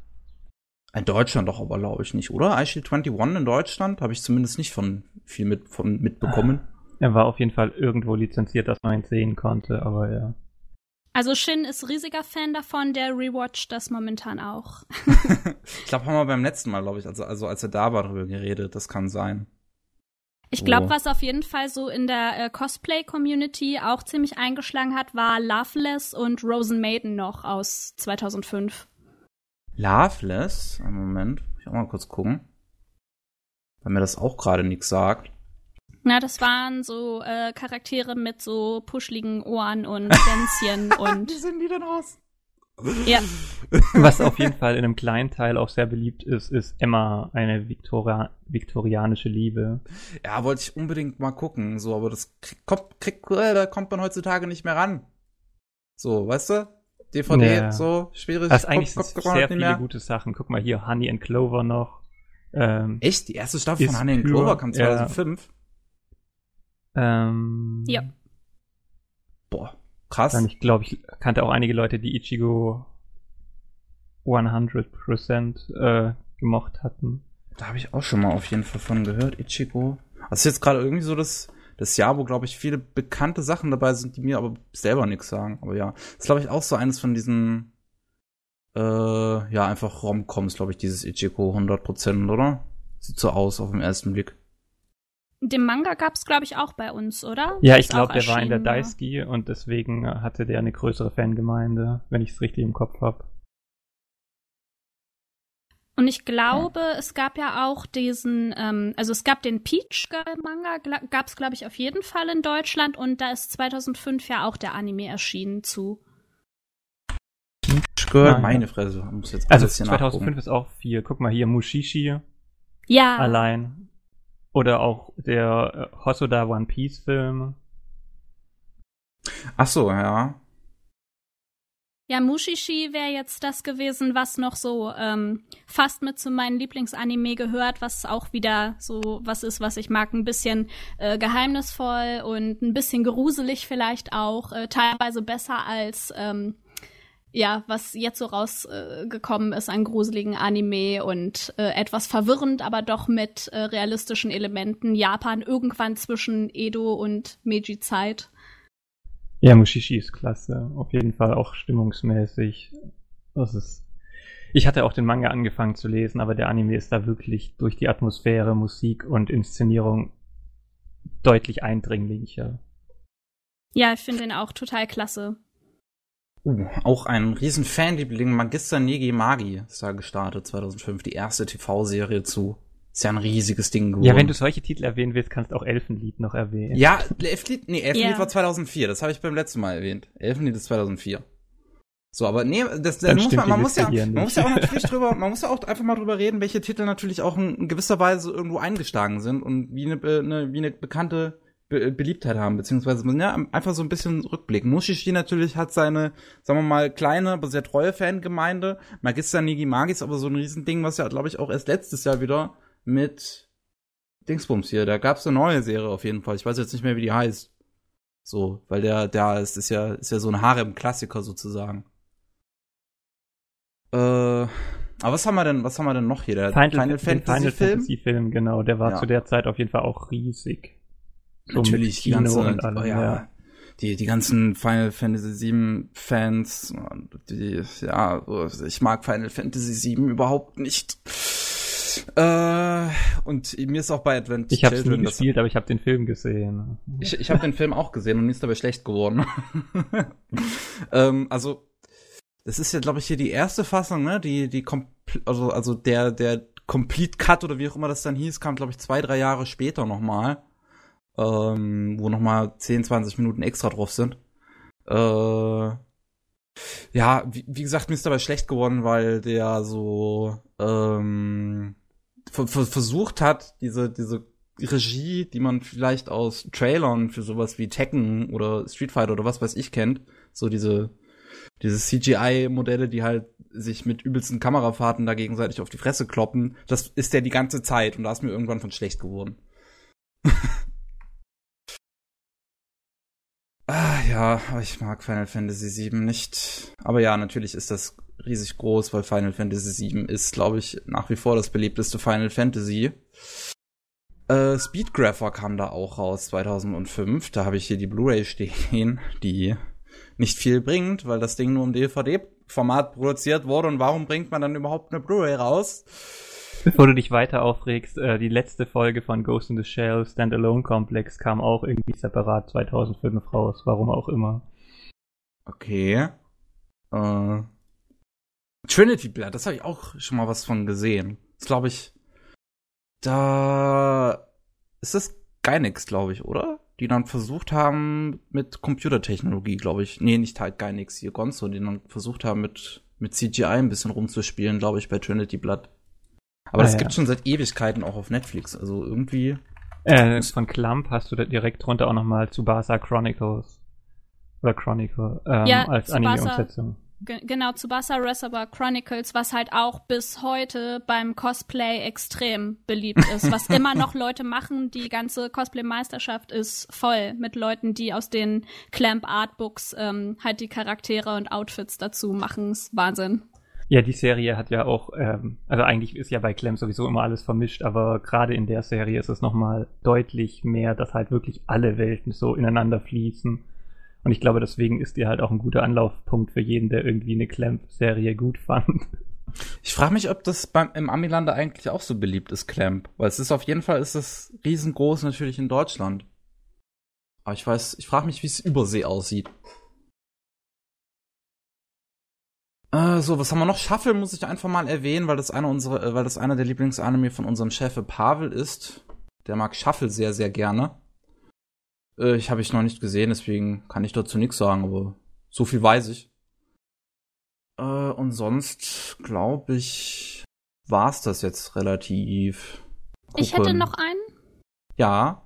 In Deutschland doch aber, glaube ich, nicht, oder? iShield 21 in Deutschland habe ich zumindest nicht von viel mit, von mitbekommen. Er war auf jeden Fall irgendwo lizenziert, dass man ihn sehen konnte, aber ja. Also Shin ist riesiger Fan davon, der rewatcht das momentan auch. (laughs) ich glaube, haben wir beim letzten Mal, glaube ich, also, also als er da war, darüber geredet. Das kann sein. Ich glaube, oh. was auf jeden Fall so in der äh, Cosplay-Community auch ziemlich eingeschlagen hat, war Loveless und Rosen Maiden noch aus 2005. Loveless? Einen Moment, muss ich auch mal kurz gucken. Weil mir das auch gerade nichts sagt. Na, das waren so äh, Charaktere mit so puschligen Ohren und Gänschen (laughs) und. Wie sehen die denn aus? Ja. (laughs) Was auf jeden Fall in einem kleinen Teil auch sehr beliebt ist, ist Emma, eine Victoria viktorianische Liebe. Ja, wollte ich unbedingt mal gucken, so, aber das kommt, krieg, äh, da kommt man heutzutage nicht mehr ran. So, weißt du? DVD, ja. so, schwierig. Das ist eigentlich kommt, kommt, sehr viele mehr. gute Sachen. Guck mal hier, Honey and Clover noch. Ähm, Echt? Die erste Staffel von Honey and Clover kam 2005? Ja. Ähm, ja. Boah, krass. Dann, ich glaube, ich kannte auch einige Leute, die Ichigo 100% äh, gemocht hatten. Da habe ich auch schon mal auf jeden Fall von gehört, Ichigo. Das ist jetzt gerade irgendwie so das, das Jahr, wo, glaube ich, viele bekannte Sachen dabei sind, die mir aber selber nichts sagen. Aber ja, das ist, glaube ich, auch so eines von diesen, äh, ja, einfach Romcoms, glaube ich, dieses Ichigo 100%, oder? Sieht so aus auf den ersten Blick. Den Manga gab es, glaube ich, auch bei uns, oder? Ja, ich glaube, der war in der Daisuki und deswegen hatte der eine größere Fangemeinde, wenn ich es richtig im Kopf habe. Und ich glaube, ja. es gab ja auch diesen, ähm, also es gab den Peach Girl Manga, gab es, glaube ich, auf jeden Fall in Deutschland und da ist 2005 ja auch der Anime erschienen zu. Peach Girl, meine Fresse, muss jetzt Also 2005 nachgucken. ist auch viel. Guck mal hier, Mushishi. Ja. Allein. Oder auch der äh, Hosoda One Piece Film. Ach so, ja. Ja, Mushishi wäre jetzt das gewesen, was noch so ähm, fast mit zu meinen Lieblingsanime gehört, was auch wieder so was ist, was ich mag, ein bisschen äh, geheimnisvoll und ein bisschen gruselig vielleicht auch, äh, teilweise besser als ähm, ja, was jetzt so rausgekommen äh, ist an gruseligen Anime und äh, etwas verwirrend, aber doch mit äh, realistischen Elementen. Japan irgendwann zwischen Edo und Meiji-Zeit. Ja, Mushishi ist klasse. Auf jeden Fall auch stimmungsmäßig. Das ist. Ich hatte auch den Manga angefangen zu lesen, aber der Anime ist da wirklich durch die Atmosphäre, Musik und Inszenierung deutlich eindringlicher. Ja, ich finde ihn auch total klasse. Uh, auch ein riesen Fanliebling, Magister Negi Magi ist da gestartet 2005, die erste TV-Serie zu Ist ja ein riesiges Ding geworden. Ja, wenn du solche Titel erwähnen willst, kannst du auch Elfenlied noch erwähnen. Ja, Elfenlied, nee, Elfenlied yeah. war 2004. Das habe ich beim letzten Mal erwähnt. Elfenlied ist 2004. So, aber nee, das, das muss man, man muss ja, man muss ja auch (laughs) natürlich drüber, man muss ja auch einfach mal drüber reden, welche Titel natürlich auch in, in gewisser Weise irgendwo eingeschlagen sind und wie eine, eine wie eine bekannte Be Beliebtheit haben, beziehungsweise ja, einfach so ein bisschen rückblicken. Mushishi natürlich hat seine, sagen wir mal, kleine, aber sehr treue Fangemeinde. Magister Nigi Magis aber so ein Riesending, was ja, glaube ich, auch erst letztes Jahr wieder mit Dingsbums hier, da gab's eine neue Serie auf jeden Fall. Ich weiß jetzt nicht mehr, wie die heißt. So, weil der, der ist, ist ja, ist ja so ein Harem-Klassiker sozusagen. Äh, aber was haben wir denn, was haben wir denn noch hier? Der Final, Final Fantasy Final Film? Fantasy Film, genau. Der war ja. zu der Zeit auf jeden Fall auch riesig. Natürlich, die ganze, allem, oh ja, ja. Die, die ganzen Final Fantasy VII Fans, die, ja, ich mag Final Fantasy VII überhaupt nicht. Äh, und mir ist auch bei Advent Ich habe nie gespielt, aber ich habe den Film gesehen. Ich, ich habe den Film auch gesehen und mir ist dabei schlecht geworden. (laughs) ähm, also das ist ja, glaube ich, hier die erste Fassung, ne? Die, die, also, also der, der Complete Cut oder wie auch immer das dann hieß, kam, glaube ich, zwei, drei Jahre später nochmal. Ähm, wo nochmal 10, 20 Minuten extra drauf sind. Äh, ja, wie, wie gesagt, mir ist dabei schlecht geworden, weil der so ähm, versucht hat, diese, diese Regie, die man vielleicht aus Trailern für sowas wie Tekken oder Street Fighter oder was weiß ich kennt, so diese diese CGI-Modelle, die halt sich mit übelsten Kamerafahrten da gegenseitig auf die Fresse kloppen, das ist ja die ganze Zeit und da ist mir irgendwann von schlecht geworden. (laughs) ah, ja, aber ich mag Final Fantasy VII nicht. Aber ja, natürlich ist das riesig groß, weil Final Fantasy VII ist, glaube ich, nach wie vor das beliebteste Final Fantasy. Äh, Speedgrapher kam da auch raus 2005. Da habe ich hier die Blu-ray stehen, (laughs) die nicht viel bringt, weil das Ding nur im DVD-Format produziert wurde. Und warum bringt man dann überhaupt eine Blu-ray raus? Bevor du dich weiter aufregst, äh, die letzte Folge von Ghost in the Shell Standalone Complex kam auch irgendwie separat 2005 raus, warum auch immer. Okay. Äh, Trinity Blood, das habe ich auch schon mal was von gesehen. Das glaube ich. Da ist das Gainax, glaube ich, oder? die dann versucht haben mit Computertechnologie, glaube ich. Nee, nicht halt nichts hier, Gonzo, die dann versucht haben mit, mit CGI ein bisschen rumzuspielen, glaube ich, bei Trinity Blood. Aber ah, das ja. gibt schon seit Ewigkeiten auch auf Netflix, also irgendwie. Äh, von Clump hast du da direkt drunter auch nochmal Tsubasa Chronicles. Oder Chronicle, ähm, ja, als Anime-Umsetzung genau, Tsubasa Reservoir Chronicles, was halt auch bis heute beim Cosplay extrem beliebt (laughs) ist, was immer noch Leute machen. Die ganze Cosplay-Meisterschaft ist voll mit Leuten, die aus den Clamp Artbooks ähm, halt die Charaktere und Outfits dazu machen. Ist Wahnsinn. Ja, die Serie hat ja auch, ähm, also eigentlich ist ja bei Clamp sowieso immer alles vermischt, aber gerade in der Serie ist es nochmal deutlich mehr, dass halt wirklich alle Welten so ineinander fließen und ich glaube, deswegen ist die halt auch ein guter Anlaufpunkt für jeden, der irgendwie eine Clamp-Serie gut fand. Ich frage mich, ob das beim, im Amilande eigentlich auch so beliebt ist, Clamp. Weil es ist auf jeden Fall ist es riesengroß natürlich in Deutschland. Aber ich weiß, ich frage mich, wie es übersee aussieht. Äh, so, was haben wir noch? Shuffle muss ich einfach mal erwähnen, weil das einer unserer, äh, weil das einer der Lieblingsanime von unserem Chef Pavel ist. Der mag Shuffle sehr, sehr gerne. Äh, ich habe ich noch nicht gesehen, deswegen kann ich dazu nichts sagen, aber so viel weiß ich. Äh, und sonst glaube ich, war's das jetzt relativ. Gucken. Ich hätte noch einen. Ja.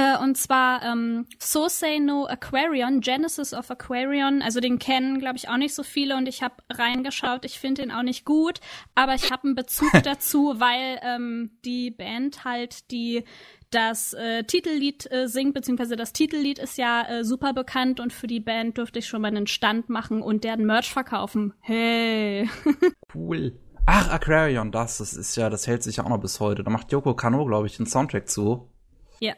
Äh, und zwar ähm, So Say No Aquarion, Genesis of Aquarion. Also den kennen, glaube ich, auch nicht so viele und ich habe reingeschaut. Ich finde den auch nicht gut, aber ich habe einen Bezug (laughs) dazu, weil ähm, die Band halt die das äh, Titellied äh, singt, beziehungsweise das Titellied ist ja äh, super bekannt und für die Band durfte ich schon mal einen Stand machen und deren Merch verkaufen. Hey. (laughs) cool. Ach, Aquarion, das, das ist ja, das hält sich ja auch noch bis heute. Da macht Yoko Kano, glaube ich, den Soundtrack zu. Ja.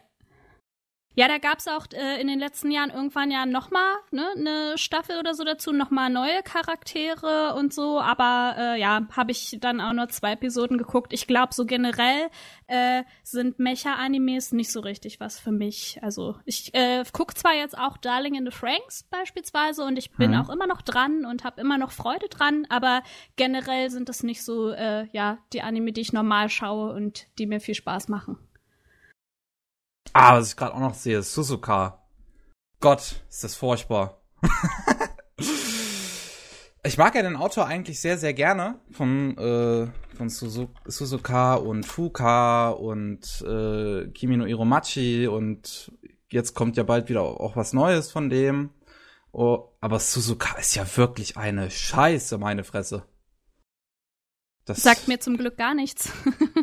Ja, da gab's auch äh, in den letzten Jahren irgendwann ja nochmal ne, eine Staffel oder so dazu, nochmal neue Charaktere und so. Aber äh, ja, habe ich dann auch nur zwei Episoden geguckt. Ich glaube, so generell äh, sind Mecha-Animes nicht so richtig was für mich. Also ich äh, guck zwar jetzt auch Darling in the Franks beispielsweise und ich bin mhm. auch immer noch dran und habe immer noch Freude dran, aber generell sind das nicht so äh, ja die Anime, die ich normal schaue und die mir viel Spaß machen. Ah, was ich gerade auch noch sehe, Suzuka. Gott, ist das furchtbar. (laughs) ich mag ja den Autor eigentlich sehr, sehr gerne von, äh, von Suzuka und Fuka und äh, Kimi no Iromachi und jetzt kommt ja bald wieder auch was Neues von dem. Oh, aber Suzuka ist ja wirklich eine Scheiße, meine Fresse. Das sagt mir zum Glück gar nichts. (laughs)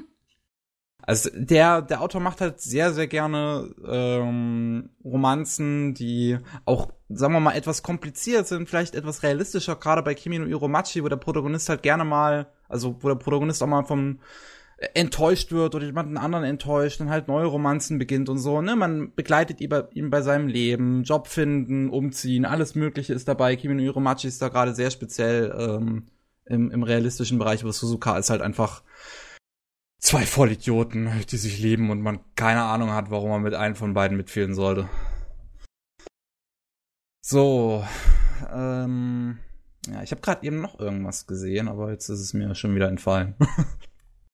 Also der, der Autor macht halt sehr, sehr gerne ähm, Romanzen, die auch, sagen wir mal, etwas kompliziert sind, vielleicht etwas realistischer, gerade bei Kimi no Iromachi, wo der Protagonist halt gerne mal, also wo der Protagonist auch mal vom äh, enttäuscht wird oder jemanden anderen enttäuscht und halt neue Romanzen beginnt und so, ne? Man begleitet ihn bei seinem Leben, Job finden, umziehen, alles mögliche ist dabei. Kimi no Iromachi ist da gerade sehr speziell ähm, im, im realistischen Bereich, aber Suzuka ist halt einfach zwei Vollidioten, die sich lieben und man keine Ahnung hat, warum man mit einem von beiden mitfehlen sollte. So, ähm, ja, ich habe gerade eben noch irgendwas gesehen, aber jetzt ist es mir schon wieder entfallen. (laughs)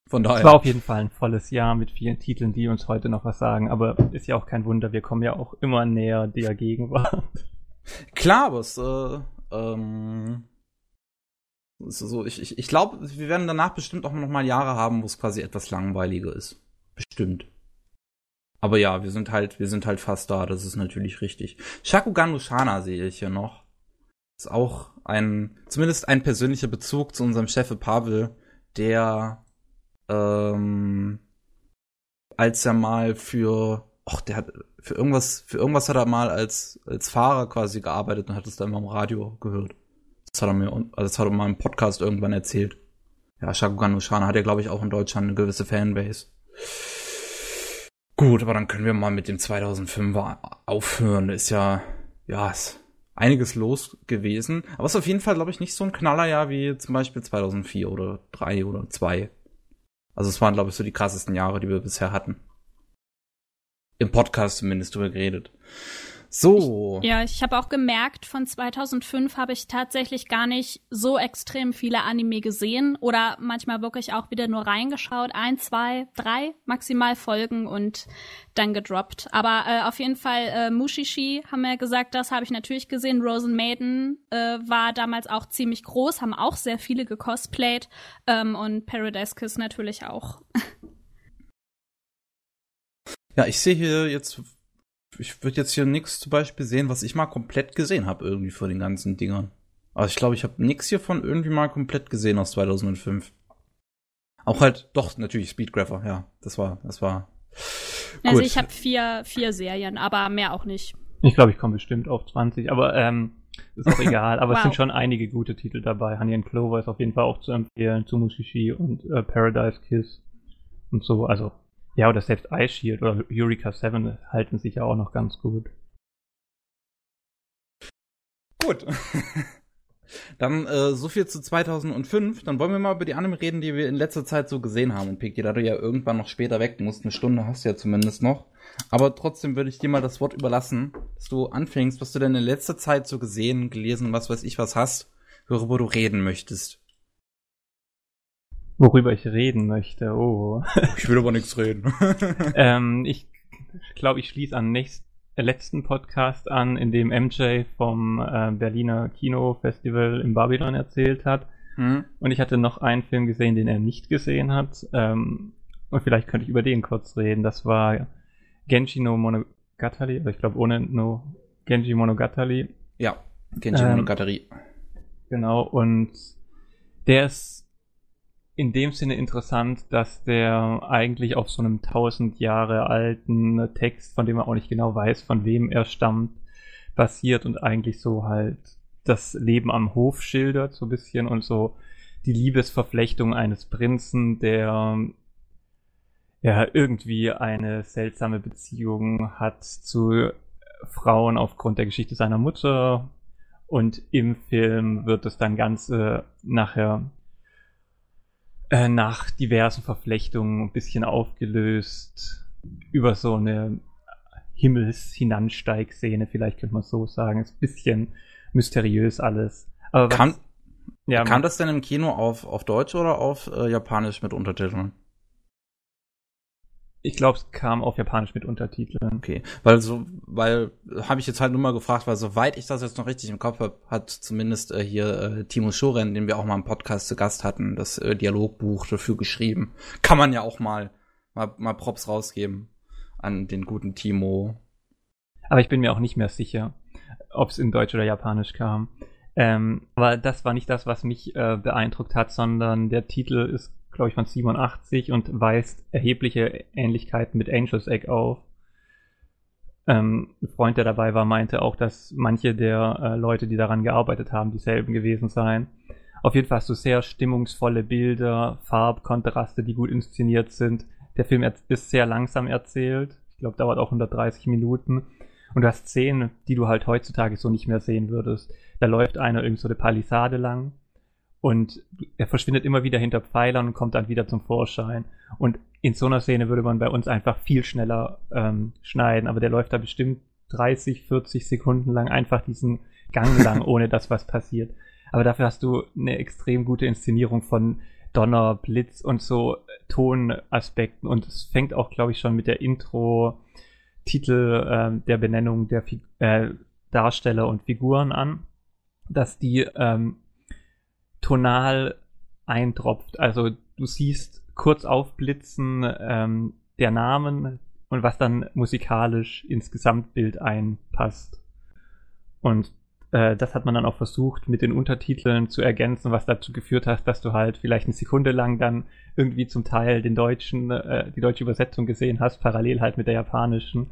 Von daher. Es war auf jeden Fall ein volles Jahr mit vielen Titeln, die uns heute noch was sagen, aber ist ja auch kein Wunder, wir kommen ja auch immer näher der Gegenwart. Klar, aber es, äh, ähm, so, ich ich, ich glaube, wir werden danach bestimmt auch noch mal Jahre haben, wo es quasi etwas langweiliger ist. Bestimmt. Aber ja, wir sind halt, wir sind halt fast da, das ist natürlich richtig. Shakugan no Shana sehe ich hier noch. Ist auch ein, zumindest ein persönlicher Bezug zu unserem Chef Pavel, der, ähm, als er mal für, ach, der hat, für irgendwas, für irgendwas hat er mal als, als Fahrer quasi gearbeitet und hat es dann immer im Radio gehört. Das hat er mir, also das hat er mal im Podcast irgendwann erzählt. Ja, Shakugan Ushana hat ja, glaube ich, auch in Deutschland eine gewisse Fanbase. Gut, aber dann können wir mal mit dem 2005er aufhören. Ist ja, ja, ist einiges los gewesen. Aber ist auf jeden Fall, glaube ich, nicht so ein Knallerjahr wie zum Beispiel 2004 oder 3 oder 2. Also es waren, glaube ich, so die krassesten Jahre, die wir bisher hatten. Im Podcast zumindest drüber geredet. So. Ich, ja, ich habe auch gemerkt, von 2005 habe ich tatsächlich gar nicht so extrem viele Anime gesehen oder manchmal wirklich auch wieder nur reingeschaut. Ein, zwei, drei maximal Folgen und dann gedroppt. Aber äh, auf jeden Fall äh, Mushishi haben wir ja gesagt, das habe ich natürlich gesehen. Rosen Maiden äh, war damals auch ziemlich groß, haben auch sehr viele gecosplayt ähm, und Paradise Kiss natürlich auch. (laughs) Ja, ich sehe hier jetzt ich würde jetzt hier nichts zum Beispiel sehen, was ich mal komplett gesehen habe irgendwie von den ganzen Dingern. Also ich glaube, ich habe nichts hiervon irgendwie mal komplett gesehen aus 2005. Auch halt, doch, natürlich Speedgrapher, ja. Das war, das war. Also gut. ich habe vier, vier Serien, aber mehr auch nicht. Ich glaube, ich komme bestimmt auf 20, aber ähm, ist auch (laughs) egal. Aber wow. es sind schon einige gute Titel dabei. Honey and Clover ist auf jeden Fall auch zu empfehlen. Tsumushishi und äh, Paradise Kiss und so. Also ja, oder selbst Ice Shield oder Eureka 7 halten sich ja auch noch ganz gut. Gut. (laughs) Dann äh, so viel zu 2005. Dann wollen wir mal über die Anime reden, die wir in letzter Zeit so gesehen haben. Und Piki, da du ja irgendwann noch später weg musst, eine Stunde hast du ja zumindest noch. Aber trotzdem würde ich dir mal das Wort überlassen, dass du anfängst, was du denn in letzter Zeit so gesehen, gelesen, was weiß ich was hast, worüber du reden möchtest. Worüber ich reden möchte, oh. Ich will aber nichts reden. (laughs) ähm, ich glaube, ich schließe an nächst, äh, letzten Podcast an, in dem MJ vom äh, Berliner Kinofestival in Babylon erzählt hat. Mhm. Und ich hatte noch einen Film gesehen, den er nicht gesehen hat. Ähm, und vielleicht könnte ich über den kurz reden. Das war Genji no Monogatari, also ich glaube ohne no Genji Monogatari. Ja, Genji ähm, Monogatari. Genau, und der ist in dem Sinne interessant, dass der eigentlich auf so einem tausend Jahre alten Text, von dem man auch nicht genau weiß, von wem er stammt, basiert und eigentlich so halt das Leben am Hof schildert, so ein bisschen und so die Liebesverflechtung eines Prinzen, der ja irgendwie eine seltsame Beziehung hat zu Frauen aufgrund der Geschichte seiner Mutter. Und im Film wird das dann Ganze nachher äh, nach diversen Verflechtungen ein bisschen aufgelöst über so eine Himmelshinansteig-Szene, vielleicht könnte man so sagen. Ist ein bisschen mysteriös alles. Aber was, kam, ja, kam das denn im Kino auf, auf Deutsch oder auf äh, Japanisch mit Untertiteln? Ich glaube, es kam auf Japanisch mit Untertiteln. Okay, weil so, weil habe ich jetzt halt nur mal gefragt, weil soweit ich das jetzt noch richtig im Kopf habe, hat zumindest äh, hier äh, Timo Schoren, den wir auch mal im Podcast zu Gast hatten, das äh, Dialogbuch dafür geschrieben. Kann man ja auch mal mal, mal Props rausgeben an den guten Timo. Aber ich bin mir auch nicht mehr sicher, ob es in Deutsch oder Japanisch kam. Ähm, aber das war nicht das, was mich äh, beeindruckt hat, sondern der Titel ist glaube ich, von 87 und weist erhebliche Ähnlichkeiten mit Angel's Egg auf. Ähm, ein Freund, der dabei war, meinte auch, dass manche der äh, Leute, die daran gearbeitet haben, dieselben gewesen seien. Auf jeden Fall hast du sehr stimmungsvolle Bilder, Farbkontraste, die gut inszeniert sind. Der Film ist sehr langsam erzählt. Ich glaube, dauert auch 130 Minuten. Und du hast Szenen, die du halt heutzutage so nicht mehr sehen würdest. Da läuft einer irgend so eine Palisade lang und er verschwindet immer wieder hinter Pfeilern und kommt dann wieder zum Vorschein. Und in so einer Szene würde man bei uns einfach viel schneller ähm, schneiden, aber der läuft da bestimmt 30, 40 Sekunden lang einfach diesen Gang (laughs) lang, ohne dass was passiert. Aber dafür hast du eine extrem gute Inszenierung von Donner, Blitz und so Tonaspekten. Und es fängt auch, glaube ich, schon mit der Intro-Titel äh, der Benennung der Fi äh, Darsteller und Figuren an, dass die ähm, tonal eintropft. Also du siehst kurz aufblitzen ähm, der Namen und was dann musikalisch ins Gesamtbild einpasst. Und äh, das hat man dann auch versucht mit den Untertiteln zu ergänzen, was dazu geführt hat, dass du halt vielleicht eine Sekunde lang dann irgendwie zum Teil den deutschen, äh, die deutsche Übersetzung gesehen hast, parallel halt mit der japanischen,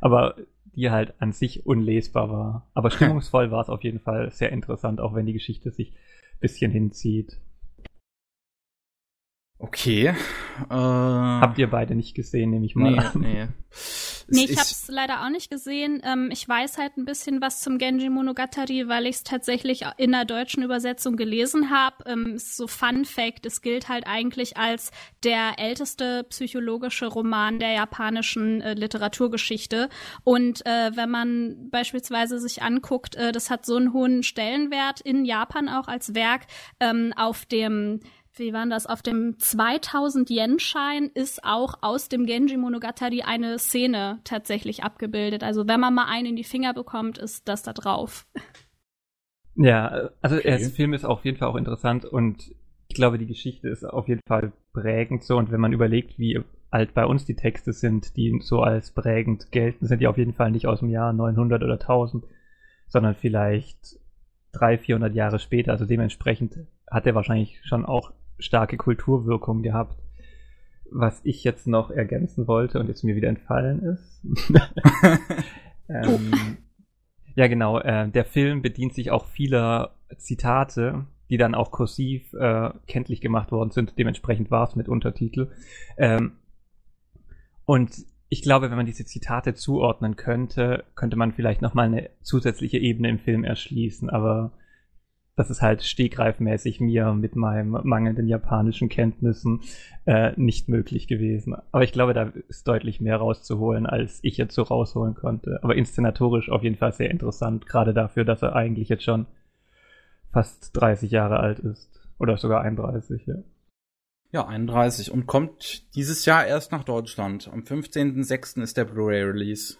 aber die halt an sich unlesbar war. Aber (laughs) stimmungsvoll war es auf jeden Fall sehr interessant, auch wenn die Geschichte sich bisschen hinzieht. Okay. Äh, Habt ihr beide nicht gesehen, nehme ich mal nee, an. Nee, (laughs) nee ich, ich hab's leider auch nicht gesehen. Ähm, ich weiß halt ein bisschen was zum Genji Monogatari, weil ich es tatsächlich in der deutschen Übersetzung gelesen habe. Ähm, so Fun Fact, es gilt halt eigentlich als der älteste psychologische Roman der japanischen äh, Literaturgeschichte. Und äh, wenn man beispielsweise sich anguckt, äh, das hat so einen hohen Stellenwert in Japan auch als Werk ähm, auf dem wie waren das, auf dem 2000 Yen-Schein ist auch aus dem Genji Monogatari eine Szene tatsächlich abgebildet. Also wenn man mal einen in die Finger bekommt, ist das da drauf. Ja, also okay. der Film ist auf jeden Fall auch interessant und ich glaube, die Geschichte ist auf jeden Fall prägend so und wenn man überlegt, wie alt bei uns die Texte sind, die so als prägend gelten, sind die auf jeden Fall nicht aus dem Jahr 900 oder 1000, sondern vielleicht 300, 400 Jahre später. Also dementsprechend hat er wahrscheinlich schon auch starke Kulturwirkung gehabt. Was ich jetzt noch ergänzen wollte und jetzt mir wieder entfallen ist. (laughs) (laughs) ähm, ja, genau. Äh, der Film bedient sich auch vieler Zitate, die dann auch kursiv äh, kenntlich gemacht worden sind. Dementsprechend war es mit Untertitel. Ähm, und ich glaube, wenn man diese Zitate zuordnen könnte, könnte man vielleicht nochmal eine zusätzliche Ebene im Film erschließen. Aber das ist halt stegreifmäßig mir mit meinem mangelnden japanischen Kenntnissen äh, nicht möglich gewesen. Aber ich glaube, da ist deutlich mehr rauszuholen, als ich jetzt so rausholen konnte. Aber inszenatorisch auf jeden Fall sehr interessant, gerade dafür, dass er eigentlich jetzt schon fast 30 Jahre alt ist. Oder sogar 31, ja. Ja, 31 und kommt dieses Jahr erst nach Deutschland. Am 15.06. ist der Blu-ray-Release.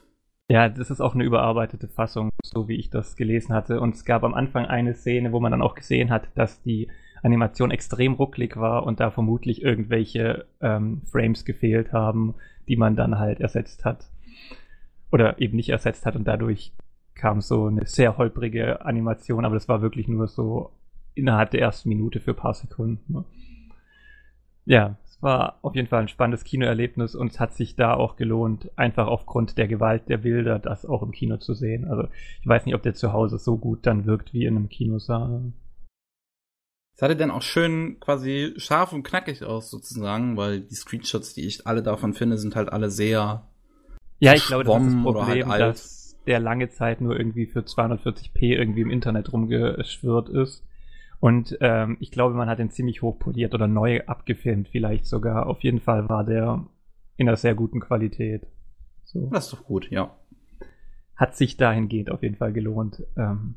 Ja, das ist auch eine überarbeitete Fassung, so wie ich das gelesen hatte. Und es gab am Anfang eine Szene, wo man dann auch gesehen hat, dass die Animation extrem rucklig war und da vermutlich irgendwelche ähm, Frames gefehlt haben, die man dann halt ersetzt hat. Oder eben nicht ersetzt hat und dadurch kam so eine sehr holprige Animation, aber das war wirklich nur so innerhalb der ersten Minute für ein paar Sekunden. Ne? War auf jeden Fall ein spannendes Kinoerlebnis und es hat sich da auch gelohnt, einfach aufgrund der Gewalt der Bilder, das auch im Kino zu sehen. Also ich weiß nicht, ob der zu Hause so gut dann wirkt wie in einem Kinosaal. Sah der denn auch schön quasi scharf und knackig aus sozusagen, weil die Screenshots, die ich alle davon finde, sind halt alle sehr Ja, ich glaube, das ist das Problem, halt dass der lange Zeit nur irgendwie für 240p irgendwie im Internet rumgeschwirrt ist. Und ähm, ich glaube, man hat den ziemlich hoch poliert oder neu abgefilmt, vielleicht sogar. Auf jeden Fall war der in einer sehr guten Qualität. So. Das ist doch gut, ja. Hat sich dahingehend auf jeden Fall gelohnt. Ähm,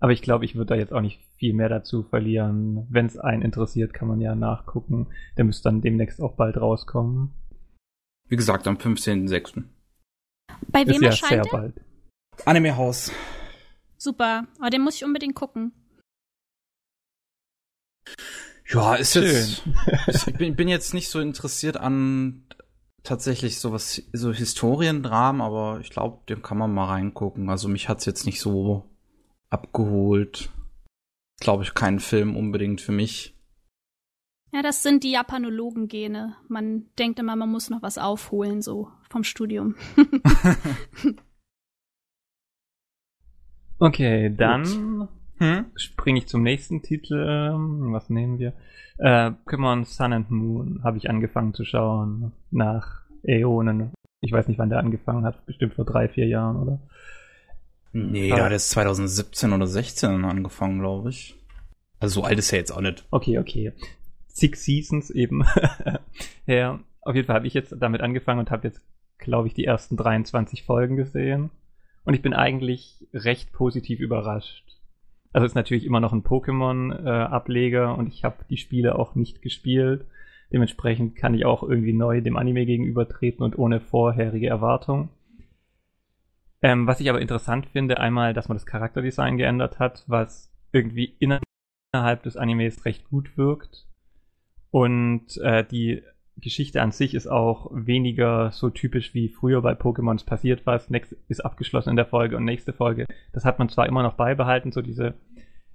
aber ich glaube, ich würde da jetzt auch nicht viel mehr dazu verlieren. Wenn es einen interessiert, kann man ja nachgucken. Der müsste dann demnächst auch bald rauskommen. Wie gesagt, am 15.06. Bei wem Ist ja erscheint sehr der? bald. Anime Haus. Super, aber den muss ich unbedingt gucken. Ja, ist jetzt. (laughs) ich bin, bin, jetzt nicht so interessiert an tatsächlich sowas, so Historiendramen, aber ich glaube, dem kann man mal reingucken. Also mich hat's jetzt nicht so abgeholt. Glaube ich, kein Film unbedingt für mich. Ja, das sind die Japanologen-Gene. Man denkt immer, man muss noch was aufholen, so vom Studium. (laughs) okay, dann hm? springe ich zum nächsten Titel. Ähm, was nehmen wir? Äh, Pokémon Sun and Moon habe ich angefangen zu schauen. Nach Äonen. Ich weiß nicht, wann der angefangen hat. Bestimmt vor drei, vier Jahren, oder? Nee, ja, der ist 2017 oder 16 angefangen, glaube ich. Also so alt ist er jetzt auch nicht. Okay, okay. Six Seasons eben. (laughs) ja, auf jeden Fall habe ich jetzt damit angefangen und habe jetzt, glaube ich, die ersten 23 Folgen gesehen. Und ich bin eigentlich recht positiv überrascht. Also ist natürlich immer noch ein Pokémon-Ableger äh, und ich habe die Spiele auch nicht gespielt. Dementsprechend kann ich auch irgendwie neu dem Anime gegenübertreten und ohne vorherige Erwartung. Ähm, was ich aber interessant finde, einmal, dass man das Charakterdesign geändert hat, was irgendwie innerhalb des Animes recht gut wirkt. Und äh, die Geschichte an sich ist auch weniger so typisch wie früher bei Pokémon. Es passiert was, next ist abgeschlossen in der Folge und nächste Folge. Das hat man zwar immer noch beibehalten, so diese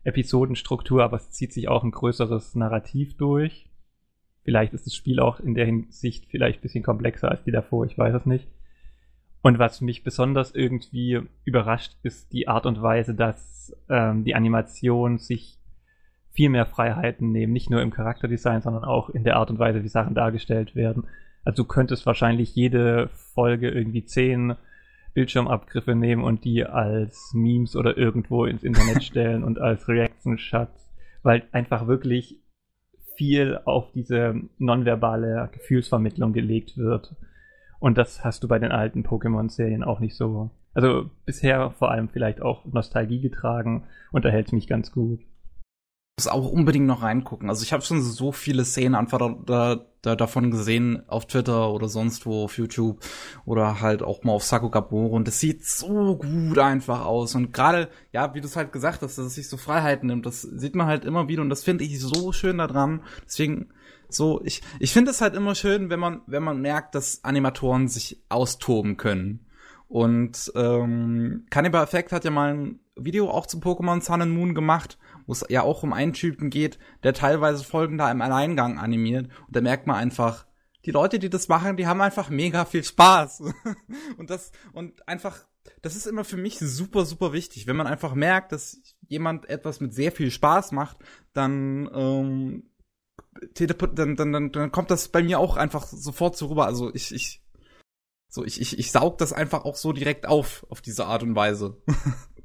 Episodenstruktur, aber es zieht sich auch ein größeres Narrativ durch. Vielleicht ist das Spiel auch in der Hinsicht vielleicht ein bisschen komplexer als die davor, ich weiß es nicht. Und was mich besonders irgendwie überrascht, ist die Art und Weise, dass ähm, die Animation sich viel mehr Freiheiten nehmen, nicht nur im Charakterdesign, sondern auch in der Art und Weise, wie Sachen dargestellt werden. Also du könntest wahrscheinlich jede Folge irgendwie zehn Bildschirmabgriffe nehmen und die als Memes oder irgendwo ins Internet (laughs) stellen und als Reaction-Shots, weil einfach wirklich viel auf diese nonverbale Gefühlsvermittlung gelegt wird. Und das hast du bei den alten Pokémon-Serien auch nicht so. Also bisher vor allem vielleicht auch Nostalgie getragen, unterhält mich ganz gut. Muss auch unbedingt noch reingucken. Also ich habe schon so viele Szenen einfach da, da, da, davon gesehen auf Twitter oder sonst wo auf YouTube oder halt auch mal auf Sakugaboro und das sieht so gut einfach aus und gerade ja, wie du es halt gesagt hast, dass es sich so Freiheiten nimmt, das sieht man halt immer wieder und das finde ich so schön daran. Deswegen so, ich, ich finde es halt immer schön, wenn man, wenn man merkt, dass Animatoren sich austoben können. Und ähm, Cannibal Effect hat ja mal ein Video auch zu Pokémon Sun and Moon gemacht, wo es ja auch um einen Typen geht, der teilweise Folgen da im Alleingang animiert. Und da merkt man einfach, die Leute, die das machen, die haben einfach mega viel Spaß. (laughs) und das, und einfach, das ist immer für mich super, super wichtig. Wenn man einfach merkt, dass jemand etwas mit sehr viel Spaß macht, dann ähm, dann, dann, dann, dann kommt das bei mir auch einfach sofort so rüber. Also ich, ich, so, ich, ich, ich saug das einfach auch so direkt auf, auf diese Art und Weise. (laughs)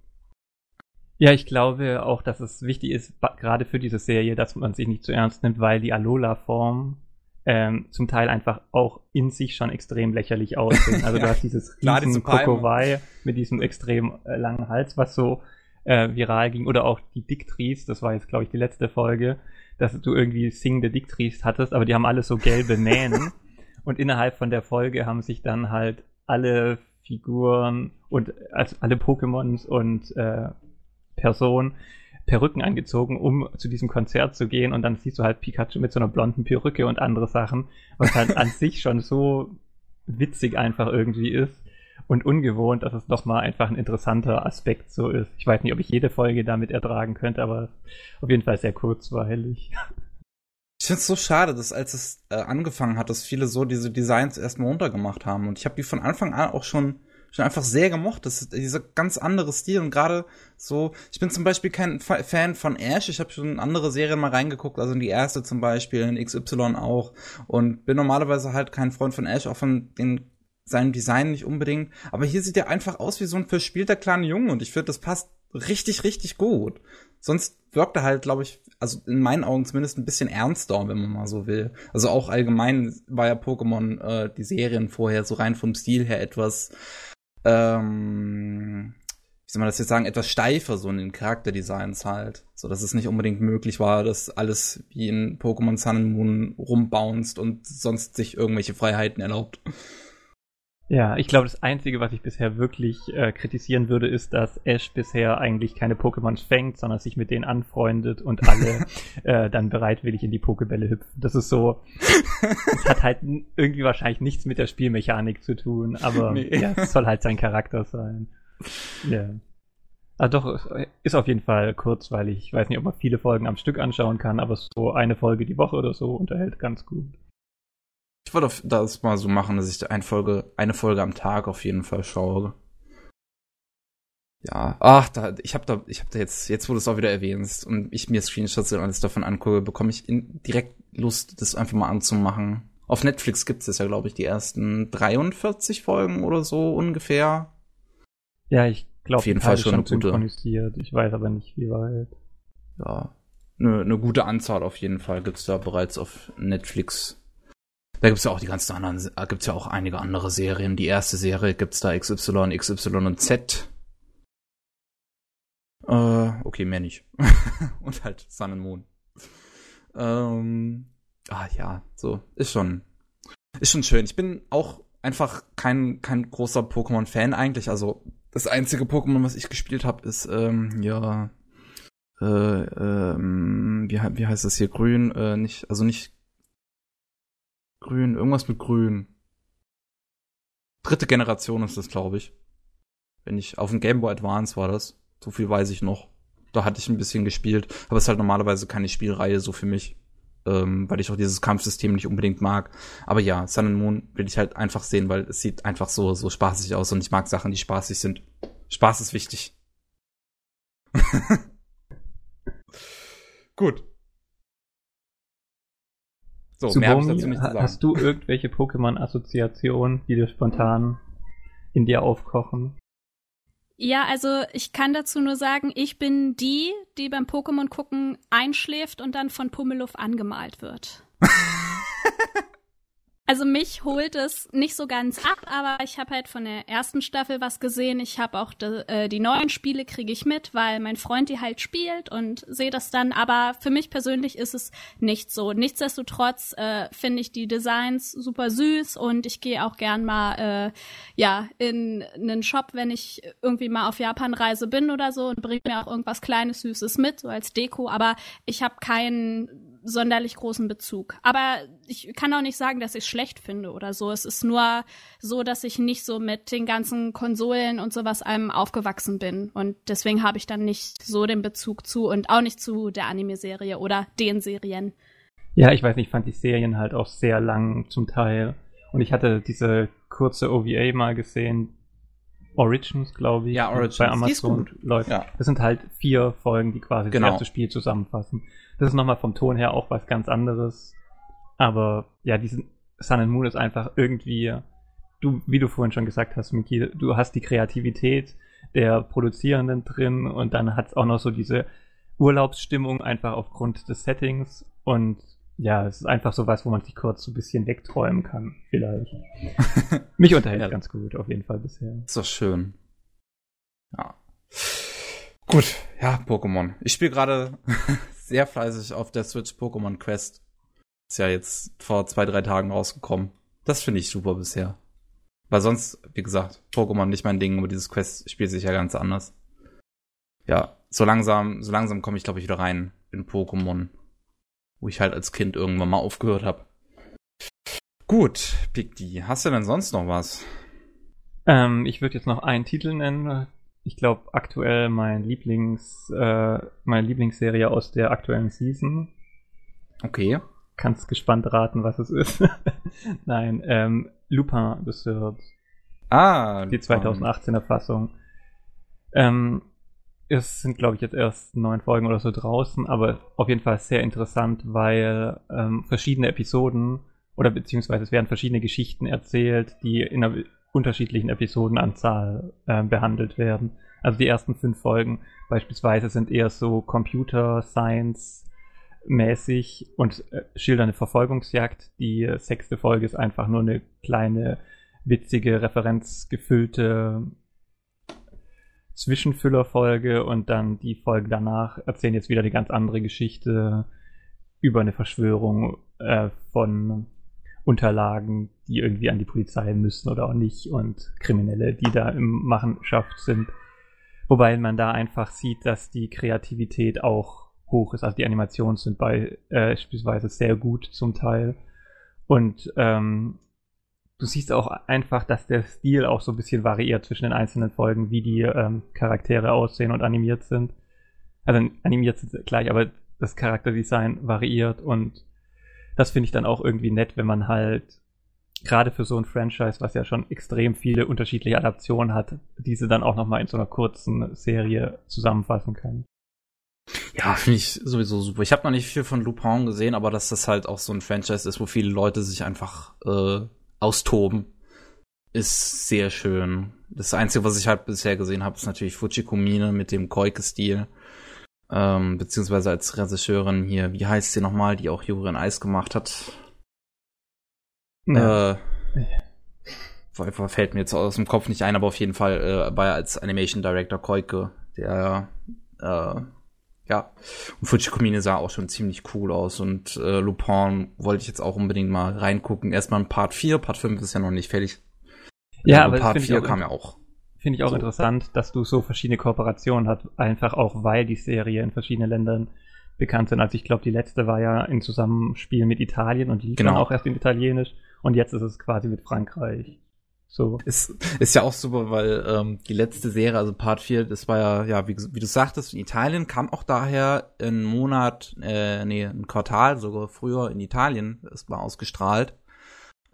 ja, ich glaube auch, dass es wichtig ist, gerade für diese Serie, dass man sich nicht zu ernst nimmt, weil die Alola-Form ähm, zum Teil einfach auch in sich schon extrem lächerlich aussehen. (laughs) Also ja, du hast dieses riesen Kokowai mit diesem extrem äh, langen Hals, was so äh, viral ging. Oder auch die Dicktries, das war jetzt, glaube ich, die letzte Folge, dass du irgendwie singende Dicktries hattest, aber die haben alle so gelbe Mähnen. (laughs) und innerhalb von der Folge haben sich dann halt alle Figuren und also alle Pokémons und äh, Personen Perücken angezogen, um zu diesem Konzert zu gehen und dann siehst du halt Pikachu mit so einer blonden Perücke und andere Sachen, was halt an (laughs) sich schon so witzig einfach irgendwie ist und ungewohnt, dass es nochmal einfach ein interessanter Aspekt so ist. Ich weiß nicht, ob ich jede Folge damit ertragen könnte, aber auf jeden Fall sehr kurzweilig. Ich finde es so schade, dass als es äh, angefangen hat, dass viele so diese Designs erstmal runtergemacht haben. Und ich habe die von Anfang an auch schon schon einfach sehr gemocht. Das ist dieser ganz andere Stil und gerade so, ich bin zum Beispiel kein Fan von Ash. Ich habe schon andere Serien mal reingeguckt, also in die erste zum Beispiel, in XY auch und bin normalerweise halt kein Freund von Ash, auch von den seinem Design nicht unbedingt. Aber hier sieht er einfach aus wie so ein verspielter kleiner Junge und ich finde, das passt richtig, richtig gut. Sonst wirkt er halt, glaube ich, also in meinen Augen zumindest ein bisschen ernster, wenn man mal so will. Also auch allgemein war ja Pokémon, äh, die Serien vorher so rein vom Stil her etwas, ähm, wie soll man das jetzt sagen, etwas steifer so in den Charakterdesigns halt. So dass es nicht unbedingt möglich war, dass alles wie in Pokémon Sun and Moon rumbounced und sonst sich irgendwelche Freiheiten erlaubt. Ja, ich glaube, das Einzige, was ich bisher wirklich äh, kritisieren würde, ist, dass Ash bisher eigentlich keine Pokémon fängt, sondern sich mit denen anfreundet und alle (laughs) äh, dann bereitwillig in die Pokebälle hüpfen. Das ist so, es hat halt irgendwie wahrscheinlich nichts mit der Spielmechanik zu tun, aber nee. ja, es soll halt sein Charakter sein. Ja. Also doch, ist auf jeden Fall kurzweilig. Ich weiß nicht, ob man viele Folgen am Stück anschauen kann, aber so eine Folge die Woche oder so unterhält ganz gut. Ich wollte das mal so machen, dass ich eine Folge, eine Folge am Tag auf jeden Fall schaue. Ja, ach, da, ich habe da, ich habe da jetzt, jetzt wo du es auch wieder erwähnst und ich mir Screenshots und alles davon angucke, bekomme ich in, direkt Lust, das einfach mal anzumachen. Auf Netflix gibt es ja, glaube ich, die ersten 43 Folgen oder so ungefähr. Ja, ich glaube, auf jeden Fall schon eine gute. Ich weiß aber nicht, wie weit. Ja, eine, eine gute Anzahl auf jeden Fall gibt's da bereits auf Netflix. Da gibt's ja auch die ganzen anderen, äh, gibt's ja auch einige andere Serien. Die erste Serie gibt's da XY, XY und Z. Äh, okay, mehr nicht. (laughs) und halt Sun and Moon. Ähm, ah ja, so, ist schon, ist schon schön. Ich bin auch einfach kein, kein großer Pokémon-Fan eigentlich. Also, das einzige Pokémon, was ich gespielt habe, ist, ähm, ja, äh, ähm, wie, wie heißt das hier? Grün, äh, nicht, also nicht Grün, irgendwas mit Grün. Dritte Generation ist das, glaube ich. Wenn ich auf dem Game Boy Advance war das. So viel weiß ich noch. Da hatte ich ein bisschen gespielt, aber es ist halt normalerweise keine Spielreihe so für mich. Ähm, weil ich auch dieses Kampfsystem nicht unbedingt mag. Aber ja, Sun and Moon will ich halt einfach sehen, weil es sieht einfach so, so spaßig aus und ich mag Sachen, die spaßig sind. Spaß ist wichtig. (laughs) Gut. So, Zu mehr Bomi, dazu nicht zu sagen. Hast du irgendwelche Pokémon-Assoziationen, die dir spontan in dir aufkochen? Ja, also ich kann dazu nur sagen, ich bin die, die beim Pokémon gucken einschläft und dann von Pummeluff angemalt wird. (laughs) Also mich holt es nicht so ganz ab, aber ich habe halt von der ersten Staffel was gesehen. Ich habe auch de, äh, die neuen Spiele kriege ich mit, weil mein Freund die halt spielt und sehe das dann. Aber für mich persönlich ist es nicht so. Nichtsdestotrotz äh, finde ich die Designs super süß und ich gehe auch gern mal äh, ja in einen Shop, wenn ich irgendwie mal auf Japan-Reise bin oder so und bringe mir auch irgendwas Kleines Süßes mit, so als Deko. Aber ich habe keinen sonderlich großen Bezug. Aber ich kann auch nicht sagen, dass ich es schlecht finde oder so. Es ist nur so, dass ich nicht so mit den ganzen Konsolen und sowas allem aufgewachsen bin. Und deswegen habe ich dann nicht so den Bezug zu und auch nicht zu der Anime-Serie oder den Serien. Ja, ich weiß nicht, ich fand die Serien halt auch sehr lang zum Teil. Und ich hatte diese kurze OVA mal gesehen, Origins, glaube ich. Ja, Origins. Bei Amazon läuft. Ja. Das sind halt vier Folgen, die quasi genau. das erste Spiel zusammenfassen. Das ist nochmal vom Ton her auch was ganz anderes. Aber ja, diesen Sun and Moon ist einfach irgendwie, du, wie du vorhin schon gesagt hast, Miki, du hast die Kreativität der Produzierenden drin und dann hat es auch noch so diese Urlaubsstimmung einfach aufgrund des Settings und ja, es ist einfach so was, wo man sich kurz so ein bisschen wegträumen kann, vielleicht. (laughs) Mich unterhält ja. ganz gut, auf jeden Fall bisher. Ist doch schön. Ja. Gut, ja, Pokémon. Ich spiele gerade sehr fleißig auf der Switch Pokémon Quest. Ist ja jetzt vor zwei, drei Tagen rausgekommen. Das finde ich super bisher. Weil sonst, wie gesagt, Pokémon nicht mein Ding, aber dieses Quest spielt sich ja ganz anders. Ja, so langsam, so langsam komme ich, glaube ich, wieder rein in Pokémon. Wo ich halt als Kind irgendwann mal aufgehört habe. Gut, Pikdi, hast du denn sonst noch was? Ähm, ich würde jetzt noch einen Titel nennen, ich glaube, aktuell mein Lieblings, äh, meine Lieblingsserie aus der aktuellen Season. Okay. Kannst gespannt raten, was es ist. (laughs) Nein, ähm, Lupin the Third. Ah. Die 2018er Fassung. Ähm, es sind, glaube ich, jetzt erst neun Folgen oder so draußen, aber auf jeden Fall sehr interessant, weil ähm, verschiedene Episoden oder beziehungsweise es werden verschiedene Geschichten erzählt, die in einer unterschiedlichen Episodenanzahl äh, behandelt werden. Also die ersten fünf Folgen beispielsweise sind eher so Computer Science mäßig und äh, schildern eine Verfolgungsjagd. Die sechste Folge ist einfach nur eine kleine, witzige, referenzgefüllte Zwischenfüllerfolge und dann die Folge danach erzählen jetzt wieder eine ganz andere Geschichte über eine Verschwörung äh, von Unterlagen, die irgendwie an die Polizei müssen oder auch nicht und Kriminelle, die da im Machenschaft sind. Wobei man da einfach sieht, dass die Kreativität auch hoch ist. Also die Animationen sind bei äh, beispielsweise sehr gut zum Teil. Und ähm, du siehst auch einfach, dass der Stil auch so ein bisschen variiert zwischen den einzelnen Folgen, wie die ähm, Charaktere aussehen und animiert sind. Also animiert sind gleich, aber das Charakterdesign variiert und das finde ich dann auch irgendwie nett, wenn man halt gerade für so ein Franchise, was ja schon extrem viele unterschiedliche Adaptionen hat, diese dann auch nochmal in so einer kurzen Serie zusammenfassen kann. Ja, finde ich sowieso super. Ich habe noch nicht viel von Lupin gesehen, aber dass das halt auch so ein Franchise ist, wo viele Leute sich einfach äh, austoben, ist sehr schön. Das Einzige, was ich halt bisher gesehen habe, ist natürlich Fujikumine mit dem Koike-Stil. Ähm, beziehungsweise als Regisseurin hier, wie heißt sie nochmal, die auch Juri in Eis gemacht hat? Ja. Äh, fällt mir jetzt aus dem Kopf nicht ein, aber auf jeden Fall äh, war er als Animation Director Koike, der äh, ja, und Fujikumine sah auch schon ziemlich cool aus und äh, Lupin wollte ich jetzt auch unbedingt mal reingucken. Erstmal in Part 4, Part 5 ist ja noch nicht fertig. Ja, aber Part 4 kam ja auch. Finde ich auch so. interessant, dass du so verschiedene Kooperationen hast, einfach auch weil die Serie in verschiedenen Ländern bekannt sind. Also ich glaube, die letzte war ja in Zusammenspiel mit Italien und lief genau. dann auch erst in Italienisch und jetzt ist es quasi mit Frankreich. So. Ist, ist ja auch super, weil ähm, die letzte Serie, also Part 4, das war ja, ja, wie, wie du sagtest, in Italien kam auch daher ein Monat, äh, nee, ein Quartal sogar früher in Italien, es war ausgestrahlt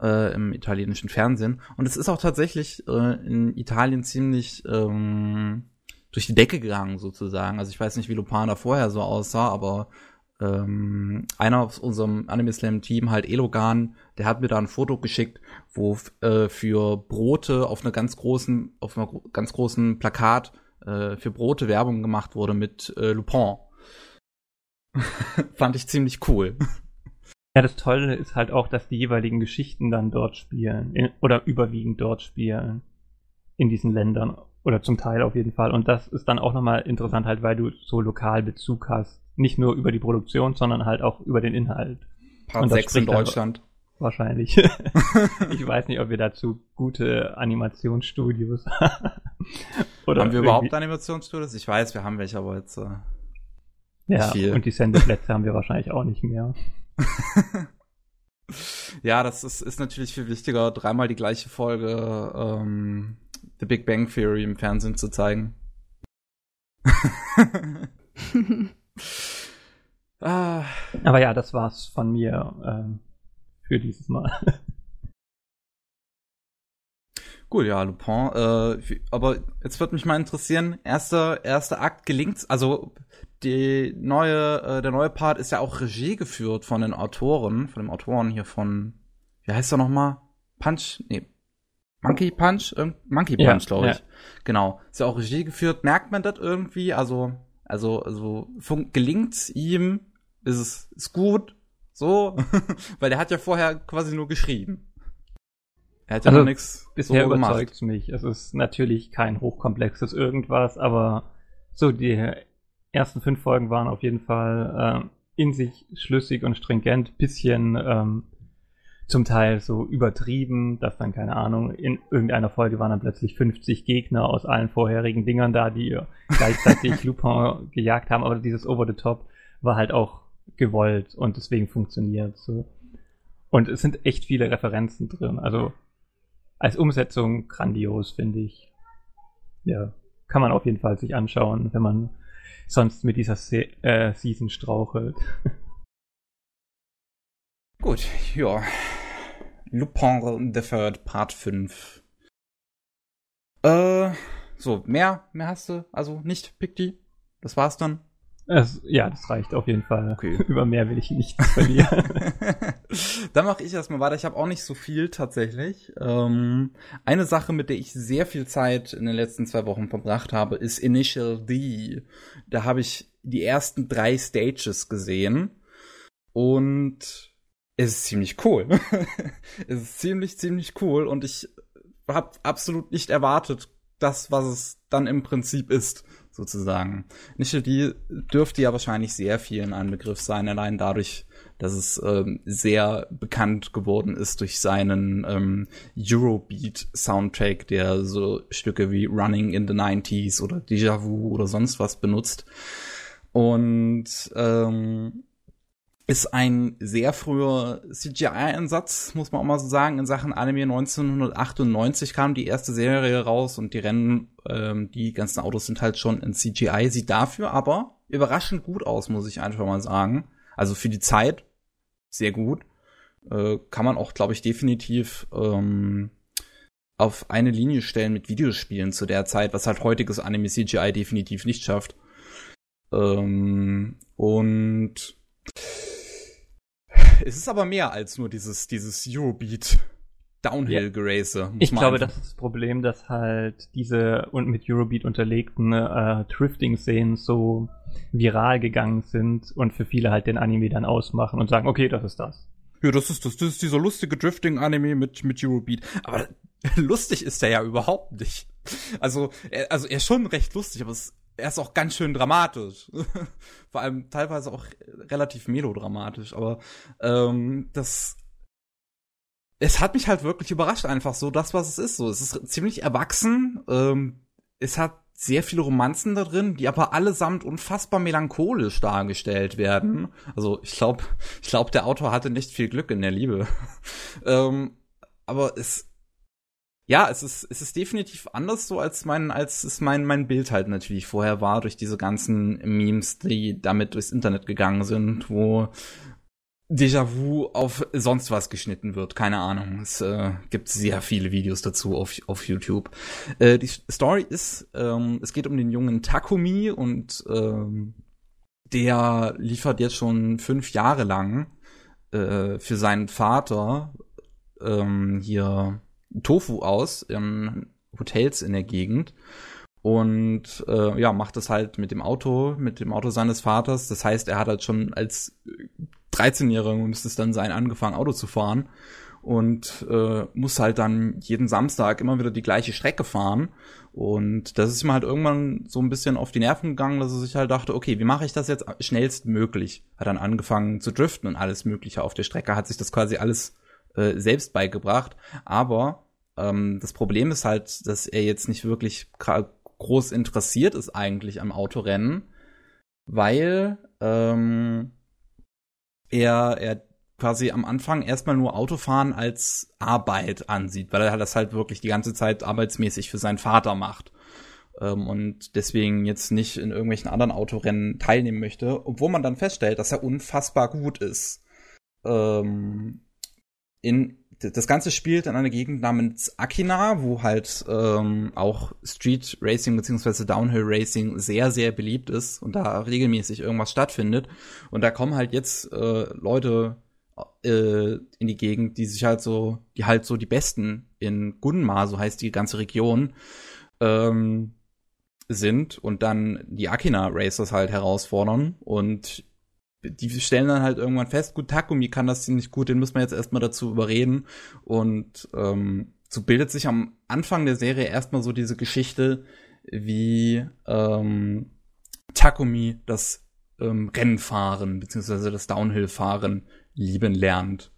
äh, im italienischen Fernsehen. Und es ist auch tatsächlich äh, in Italien ziemlich ähm, durch die Decke gegangen, sozusagen. Also ich weiß nicht, wie Lupana vorher so aussah, aber ähm, einer aus unserem Anime Slam Team, halt Elogan, der hat mir da ein Foto geschickt, wo äh, für Brote auf einer ganz großen, auf einer ganz großen Plakat äh, für Brote Werbung gemacht wurde mit äh, Lupin. (laughs) Fand ich ziemlich cool. Ja, das Tolle ist halt auch, dass die jeweiligen Geschichten dann dort spielen in, oder überwiegend dort spielen in diesen Ländern oder zum Teil auf jeden Fall. Und das ist dann auch nochmal interessant halt, weil du so lokal Bezug hast nicht nur über die Produktion, sondern halt auch über den Inhalt. Part 6 in Deutschland. Wahrscheinlich. (laughs) ich weiß nicht, ob wir dazu gute Animationsstudios (laughs) Oder haben wir überhaupt Animationsstudios? Ich weiß, wir haben welche, aber jetzt. Äh, ja, und die Sendeplätze haben wir wahrscheinlich auch nicht mehr. (laughs) ja, das ist, ist natürlich viel wichtiger, dreimal die gleiche Folge ähm, The Big Bang Theory im Fernsehen zu zeigen. (laughs) ah. Aber ja, das war's von mir ähm, für dieses Mal. (laughs) Gut, ja, Lupin. Äh, aber jetzt wird mich mal interessieren, erster, erster Akt gelingt's, also die neue, äh, der neue Part ist ja auch Regie geführt von den Autoren, von dem Autoren hier von, wie heißt er nochmal? Punch? Nee. Monkey Punch? Monkey Punch, ja, glaube ich. Ja. Genau. Ist ja auch Regie geführt. Merkt man das irgendwie? Also, also, also gelingt's ihm? Ist es ist gut? So? (laughs) Weil der hat ja vorher quasi nur geschrieben. Er hat ja also, noch nichts bisher so überzeugt mich. Es ist natürlich kein hochkomplexes irgendwas, aber so die ersten fünf Folgen waren auf jeden Fall äh, in sich schlüssig und stringent, bisschen ähm, zum Teil so übertrieben, dass dann, keine Ahnung, in irgendeiner Folge waren dann plötzlich 50 Gegner aus allen vorherigen Dingern da, die gleichzeitig (laughs) Lupin gejagt haben, aber dieses Over the Top war halt auch gewollt und deswegen funktioniert so. Und es sind echt viele Referenzen drin, also als Umsetzung grandios, finde ich. Ja, kann man auf jeden Fall sich anschauen, wenn man sonst mit dieser Se äh, Season strauchelt. (laughs) Gut, ja. Lupin the Third Part 5. Äh, so, mehr, mehr hast du also nicht, Pick Das war's dann. Es, ja, das reicht auf jeden Fall. Okay. (laughs) Über mehr will ich nicht verlieren. (laughs) Dann mache ich erstmal weiter. Ich habe auch nicht so viel tatsächlich. Ähm, eine Sache, mit der ich sehr viel Zeit in den letzten zwei Wochen verbracht habe, ist Initial D. Da habe ich die ersten drei Stages gesehen. Und es ist ziemlich cool. (laughs) es ist ziemlich, ziemlich cool. Und ich habe absolut nicht erwartet, das, was es dann im Prinzip ist sozusagen. Nichel dürfte ja wahrscheinlich sehr vielen ein Begriff sein, allein dadurch, dass es ähm, sehr bekannt geworden ist durch seinen ähm, Eurobeat-Soundtrack, der so Stücke wie Running in the 90s oder Déjà Vu oder sonst was benutzt. Und ähm, ist ein sehr früher CGI-Einsatz, muss man auch mal so sagen, in Sachen Anime. 1998 kam die erste Serie raus und die Rennen, ähm, die ganzen Autos sind halt schon in CGI. Sieht dafür aber überraschend gut aus, muss ich einfach mal sagen. Also für die Zeit sehr gut. Äh, kann man auch, glaube ich, definitiv ähm, auf eine Linie stellen mit Videospielen zu der Zeit, was halt heutiges Anime CGI definitiv nicht schafft. Ähm, und es ist aber mehr als nur dieses, dieses Eurobeat. Downhill-Gerace. Ja. Ich glaube, das ist das Problem, dass halt diese und mit Eurobeat unterlegten äh, Drifting-Szenen so viral gegangen sind und für viele halt den Anime dann ausmachen und sagen, okay, das ist das. Ja, das ist das. Das ist dieser lustige Drifting-Anime mit, mit Eurobeat. Aber (laughs) lustig ist der ja überhaupt nicht. Also, er, also er ist schon recht lustig, aber es er ist auch ganz schön dramatisch. (laughs) Vor allem teilweise auch relativ melodramatisch, aber ähm, das es hat mich halt wirklich überrascht, einfach so das, was es ist. So, es ist ziemlich erwachsen. Ähm, es hat sehr viele Romanzen da drin, die aber allesamt unfassbar melancholisch dargestellt werden. Also ich glaube, ich glaube, der Autor hatte nicht viel Glück in der Liebe. (laughs) ähm, aber es ja, es ist, es ist definitiv anders so, als mein, als es mein, mein Bild halt natürlich vorher war, durch diese ganzen Memes, die damit durchs Internet gegangen sind, wo Déjà-vu auf sonst was geschnitten wird. Keine Ahnung. Es äh, gibt sehr viele Videos dazu auf, auf YouTube. Äh, die Story ist, ähm, es geht um den jungen Takumi und ähm, der liefert jetzt schon fünf Jahre lang äh, für seinen Vater ähm, hier Tofu aus in Hotels in der Gegend und äh, ja, macht das halt mit dem Auto, mit dem Auto seines Vaters. Das heißt, er hat halt schon als 13-Jähriger müsste es dann sein, angefangen Auto zu fahren und äh, muss halt dann jeden Samstag immer wieder die gleiche Strecke fahren. Und das ist ihm halt irgendwann so ein bisschen auf die Nerven gegangen, dass er sich halt dachte, okay, wie mache ich das jetzt schnellstmöglich? Hat dann angefangen zu driften und alles Mögliche auf der Strecke, hat sich das quasi alles äh, selbst beigebracht. Aber ähm, das Problem ist halt, dass er jetzt nicht wirklich groß interessiert ist eigentlich am Autorennen, weil ähm, er, er quasi am Anfang erstmal nur Autofahren als Arbeit ansieht, weil er das halt wirklich die ganze Zeit arbeitsmäßig für seinen Vater macht ähm, und deswegen jetzt nicht in irgendwelchen anderen Autorennen teilnehmen möchte, obwohl man dann feststellt, dass er unfassbar gut ist. Ähm, in das Ganze spielt in einer Gegend namens Akina, wo halt ähm, auch Street Racing beziehungsweise Downhill Racing sehr, sehr beliebt ist und da regelmäßig irgendwas stattfindet. Und da kommen halt jetzt äh, Leute äh, in die Gegend, die sich halt so, die halt so die Besten in Gunma, so heißt die ganze Region, ähm, sind und dann die Akina Racers halt herausfordern und die stellen dann halt irgendwann fest, gut, Takumi kann das ziemlich gut, den müssen wir jetzt erstmal dazu überreden. Und ähm, so bildet sich am Anfang der Serie erstmal so diese Geschichte, wie ähm, Takumi das ähm, Rennfahren beziehungsweise das Downhill-Fahren lieben lernt.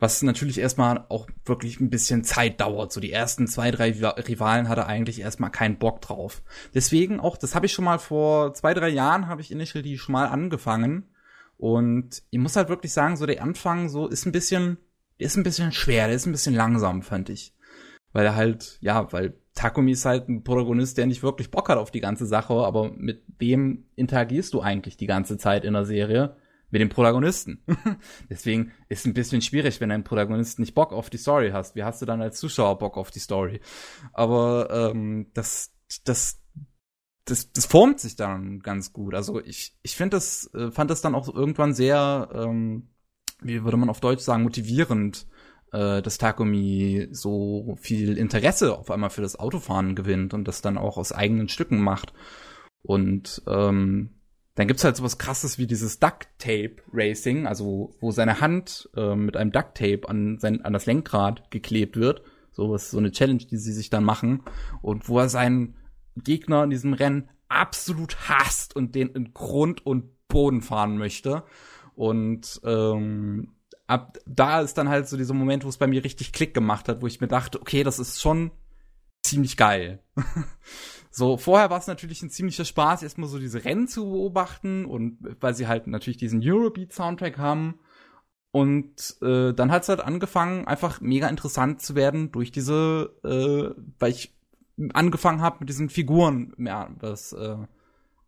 Was natürlich erstmal auch wirklich ein bisschen Zeit dauert. So die ersten zwei, drei Rivalen hat er eigentlich erstmal keinen Bock drauf. Deswegen auch, das habe ich schon mal vor zwei, drei Jahren, habe ich Initial die schon mal angefangen. Und ich muss halt wirklich sagen, so der Anfang so ist ein bisschen, ist ein bisschen schwer, der ist ein bisschen langsam, fand ich. Weil er halt, ja, weil Takumi ist halt ein Protagonist, der nicht wirklich Bock hat auf die ganze Sache, aber mit wem interagierst du eigentlich die ganze Zeit in der Serie? mit dem Protagonisten. (laughs) Deswegen ist ein bisschen schwierig, wenn dein Protagonist nicht Bock auf die Story hast. Wie hast du dann als Zuschauer Bock auf die Story? Aber ähm, das, das, das, das formt sich dann ganz gut. Also ich, ich finde das, äh, fand das dann auch irgendwann sehr, ähm, wie würde man auf Deutsch sagen, motivierend, äh, dass Takumi so viel Interesse auf einmal für das Autofahren gewinnt und das dann auch aus eigenen Stücken macht. Und ähm, dann gibt's halt sowas krasses wie dieses Duct Tape Racing, also wo seine Hand äh, mit einem Duct Tape an sein an das Lenkrad geklebt wird. So was so eine Challenge, die sie sich dann machen und wo er seinen Gegner in diesem Rennen absolut hasst und den in Grund und Boden fahren möchte. Und ähm, ab da ist dann halt so dieser Moment, wo es bei mir richtig Klick gemacht hat, wo ich mir dachte, okay, das ist schon ziemlich geil. (laughs) So, vorher war es natürlich ein ziemlicher Spaß, erstmal so diese Rennen zu beobachten und weil sie halt natürlich diesen Eurobeat-Soundtrack haben. Und äh, dann hat es halt angefangen, einfach mega interessant zu werden durch diese, äh, weil ich angefangen habe, mit diesen Figuren mehr was äh,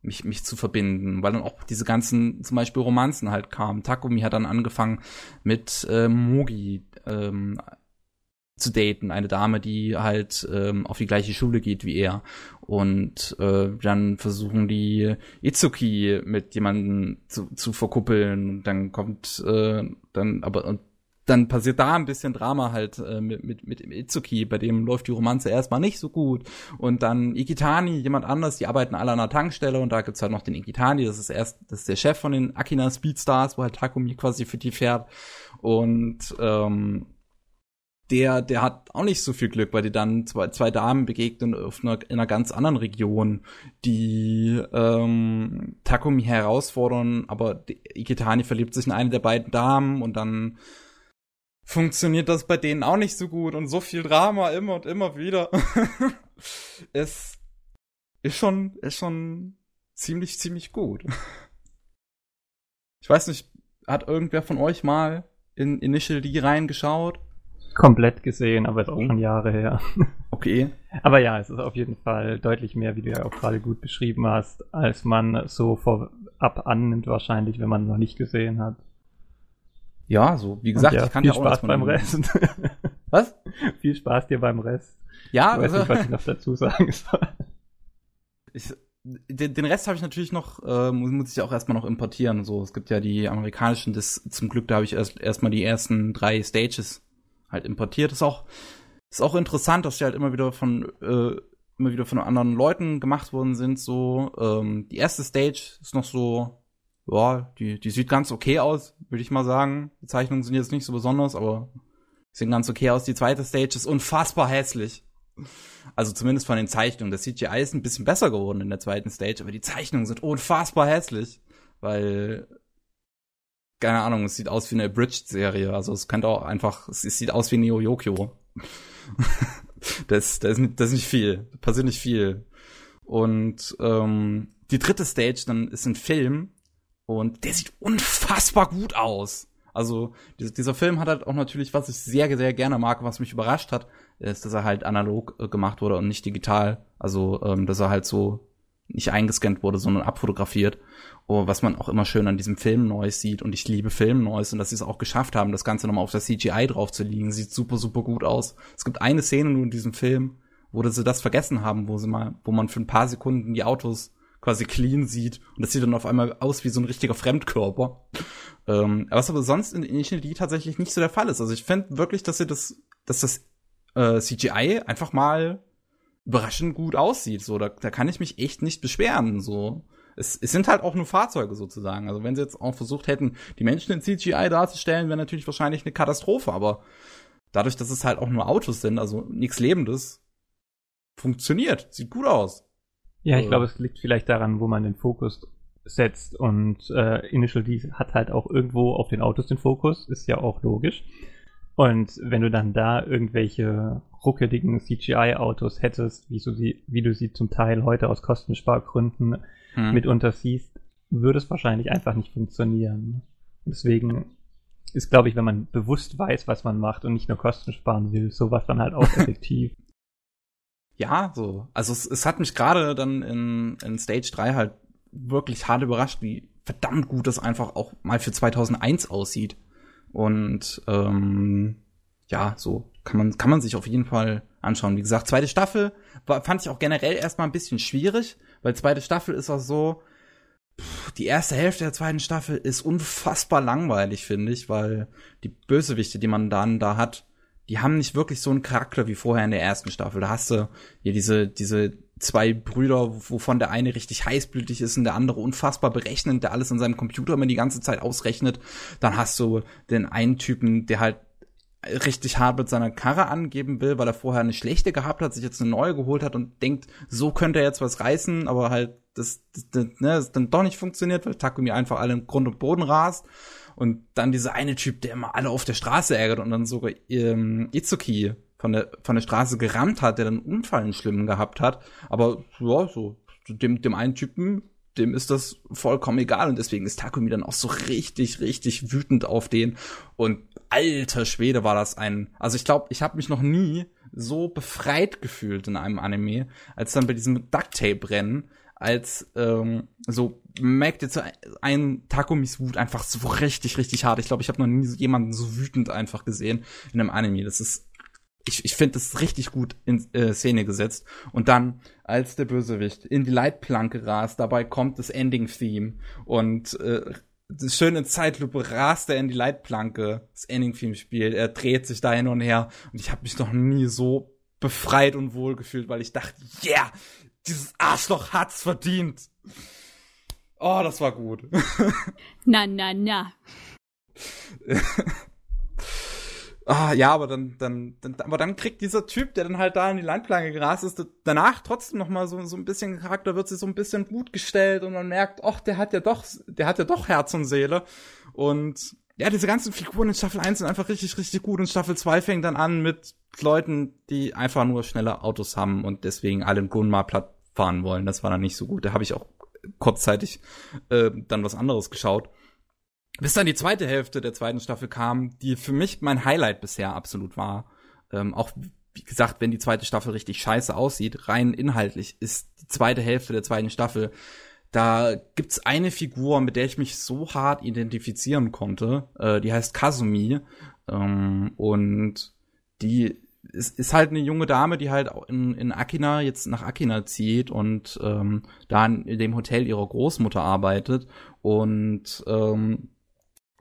mich, mich zu verbinden, weil dann auch diese ganzen, zum Beispiel Romanzen halt kamen. Takumi hat dann angefangen mit äh, Mogi, ähm, zu daten, eine Dame, die halt ähm, auf die gleiche Schule geht wie er. Und äh, dann versuchen die Itsuki mit jemandem zu, zu verkuppeln. Dann kommt äh, dann aber und dann passiert da ein bisschen Drama halt äh, mit, mit, mit Itsuki, bei dem läuft die Romanze erstmal nicht so gut. Und dann Ikitani, jemand anders, die arbeiten alle an einer Tankstelle und da gibt's halt noch den Ikitani, das ist erst, das ist der Chef von den Akina Speedstars, wo halt Takumi quasi für die fährt. Und ähm, der, der hat auch nicht so viel Glück, weil die dann zwei, zwei Damen begegnen auf einer, in einer ganz anderen Region, die ähm, Takumi herausfordern, aber Iketani verliebt sich in eine der beiden Damen und dann funktioniert das bei denen auch nicht so gut und so viel Drama immer und immer wieder. (laughs) es ist schon, ist schon ziemlich, ziemlich gut. Ich weiß nicht, hat irgendwer von euch mal in Initial D reingeschaut? komplett gesehen, aber ist auch schon Jahre her. (laughs) Okay. Aber ja, es ist auf jeden Fall deutlich mehr, wie du ja auch gerade gut beschrieben hast, als man so vorab annimmt wahrscheinlich, wenn man noch nicht gesehen hat. Ja, so wie gesagt, ja, ich kann viel ja auch Spaß beim Rest. (laughs) Was? (laughs) viel Spaß dir beim Rest. Ja, ich weiß also, nicht, was ich noch dazu sagen soll. Ich, den, den Rest habe ich natürlich noch, äh, muss, muss ich auch erstmal noch importieren. So, es gibt ja die amerikanischen, das zum Glück, da habe ich erst erstmal die ersten drei Stages halt importiert. Ist auch, ist auch interessant, dass die halt immer wieder von, äh, immer wieder von anderen Leuten gemacht worden sind. So, ähm, die erste Stage ist noch so, ja, die, die sieht ganz okay aus, würde ich mal sagen. Die Zeichnungen sind jetzt nicht so besonders, aber sehen ganz okay aus. Die zweite Stage ist unfassbar hässlich. Also zumindest von den Zeichnungen. Das CGI ist ein bisschen besser geworden in der zweiten Stage, aber die Zeichnungen sind unfassbar hässlich, weil keine Ahnung, es sieht aus wie eine Abridged-Serie. Also es könnte auch einfach, es, sieht aus wie Neo Yokio. (laughs) das, das, ist nicht, das ist nicht viel. Da passiert nicht viel. Und ähm, die dritte Stage dann ist ein Film und der sieht unfassbar gut aus. Also dieser, Film hat halt auch natürlich, was ich sehr, sehr gerne mag, was mich überrascht hat, ist, dass er halt analog äh, gemacht wurde und nicht digital. Also, ähm, dass er halt so nicht eingescannt wurde, sondern abfotografiert. Oh, was man auch immer schön an diesem Film Noise sieht. Und ich liebe Film Noise und dass sie es auch geschafft haben, das Ganze nochmal auf der CGI drauf zu liegen. Sieht super, super gut aus. Es gibt eine Szene nur in diesem Film, wo sie das vergessen haben, wo sie mal, wo man für ein paar Sekunden die Autos quasi clean sieht und das sieht dann auf einmal aus wie so ein richtiger Fremdkörper. Ähm, was aber sonst in Initial D tatsächlich nicht so der Fall ist. Also ich fände wirklich, dass sie das, dass das äh, CGI einfach mal überraschend gut aussieht. So, da, da kann ich mich echt nicht beschweren. So, es, es sind halt auch nur Fahrzeuge sozusagen. Also wenn sie jetzt auch versucht hätten, die Menschen in CGI darzustellen, wäre natürlich wahrscheinlich eine Katastrophe. Aber dadurch, dass es halt auch nur Autos sind, also nichts Lebendes, funktioniert, sieht gut aus. Ja, ich glaube, es liegt vielleicht daran, wo man den Fokus setzt. Und äh, Initial D hat halt auch irgendwo auf den Autos den Fokus, ist ja auch logisch. Und wenn du dann da irgendwelche ruckeligen CGI-Autos hättest, wie, so die, wie du sie zum Teil heute aus Kostenspargründen hm. mitunter siehst, würde es wahrscheinlich einfach nicht funktionieren. Deswegen ist, glaube ich, wenn man bewusst weiß, was man macht und nicht nur Kosten sparen will, sowas dann halt auch (laughs) effektiv. Ja, so. Also es, es hat mich gerade dann in, in Stage 3 halt wirklich hart überrascht, wie verdammt gut das einfach auch mal für 2001 aussieht. Und ähm, ja, so kann man, kann man sich auf jeden Fall anschauen. Wie gesagt, zweite Staffel war, fand ich auch generell erstmal ein bisschen schwierig, weil zweite Staffel ist auch so, die erste Hälfte der zweiten Staffel ist unfassbar langweilig, finde ich, weil die Bösewichte, die man dann da hat, die haben nicht wirklich so einen Charakter wie vorher in der ersten Staffel. Da hast du hier diese, diese zwei Brüder, wovon der eine richtig heißblütig ist und der andere unfassbar berechnend, der alles in seinem Computer immer die ganze Zeit ausrechnet. Dann hast du den einen Typen, der halt richtig hart mit seiner Karre angeben will, weil er vorher eine schlechte gehabt hat, sich jetzt eine neue geholt hat und denkt, so könnte er jetzt was reißen, aber halt das, das, das, ne, das dann doch nicht funktioniert, weil Takumi einfach alle im Grund und Boden rast. Und dann dieser eine Typ, der immer alle auf der Straße ärgert und dann sogar ähm, Itsuki von der, von der Straße gerammt hat, der dann einen Unfall schlimmen gehabt hat. Aber ja, so, dem, dem einen Typen, dem ist das vollkommen egal und deswegen ist Takumi dann auch so richtig, richtig wütend auf den. Und alter Schwede war das ein. Also ich glaube, ich habe mich noch nie so befreit gefühlt in einem Anime, als dann bei diesem Duct Tape Rennen, als ähm, so merkt jetzt ein Takumis Wut einfach so richtig, richtig hart. Ich glaube, ich habe noch nie jemanden so wütend einfach gesehen in einem Anime. Das ist, ich, ich finde das richtig gut in äh, Szene gesetzt. Und dann, als der Bösewicht in die Leitplanke rast, dabei kommt das Ending-Theme und äh, das schöne Zeitlupe rast er in die Leitplanke, das Ending-Theme spielt, er dreht sich da hin und her und ich habe mich noch nie so befreit und wohl gefühlt, weil ich dachte, yeah, dieses Arschloch hat's verdient. Oh, das war gut. (laughs) na, na, na. (laughs) ah, ja, aber dann, dann, dann, aber dann kriegt dieser Typ, der dann halt da in die Landplanke gerast ist, danach trotzdem noch mal so, so ein bisschen Charakter, wird sich so ein bisschen gut gestellt und man merkt, ach, der hat ja doch, der hat ja doch Herz und Seele. Und ja, diese ganzen Figuren in Staffel 1 sind einfach richtig, richtig gut und Staffel 2 fängt dann an mit Leuten, die einfach nur schnelle Autos haben und deswegen alle im Gunma platt fahren wollen. Das war dann nicht so gut. Da habe ich auch kurzzeitig äh, dann was anderes geschaut. Bis dann die zweite Hälfte der zweiten Staffel kam, die für mich mein Highlight bisher absolut war. Ähm, auch wie gesagt, wenn die zweite Staffel richtig scheiße aussieht, rein inhaltlich ist die zweite Hälfte der zweiten Staffel, da gibt's eine Figur, mit der ich mich so hart identifizieren konnte. Äh, die heißt Kazumi ähm, und die ist, ist halt eine junge Dame, die halt in, in Akina jetzt nach Akina zieht und ähm, da in dem Hotel ihrer Großmutter arbeitet und ähm,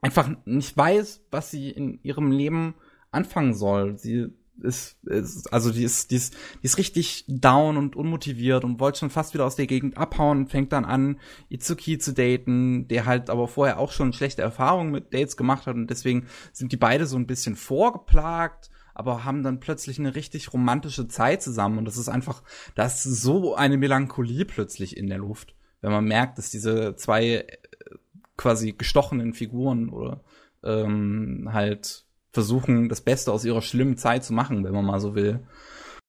einfach nicht weiß, was sie in ihrem Leben anfangen soll. Sie ist, ist also die ist, die ist, die ist richtig down und unmotiviert und wollte schon fast wieder aus der Gegend abhauen und fängt dann an, Itsuki zu daten, der halt aber vorher auch schon schlechte Erfahrungen mit Dates gemacht hat und deswegen sind die beide so ein bisschen vorgeplagt aber haben dann plötzlich eine richtig romantische Zeit zusammen und das ist einfach, da ist so eine Melancholie plötzlich in der Luft, wenn man merkt, dass diese zwei äh, quasi gestochenen Figuren oder ähm, halt versuchen, das Beste aus ihrer schlimmen Zeit zu machen, wenn man mal so will.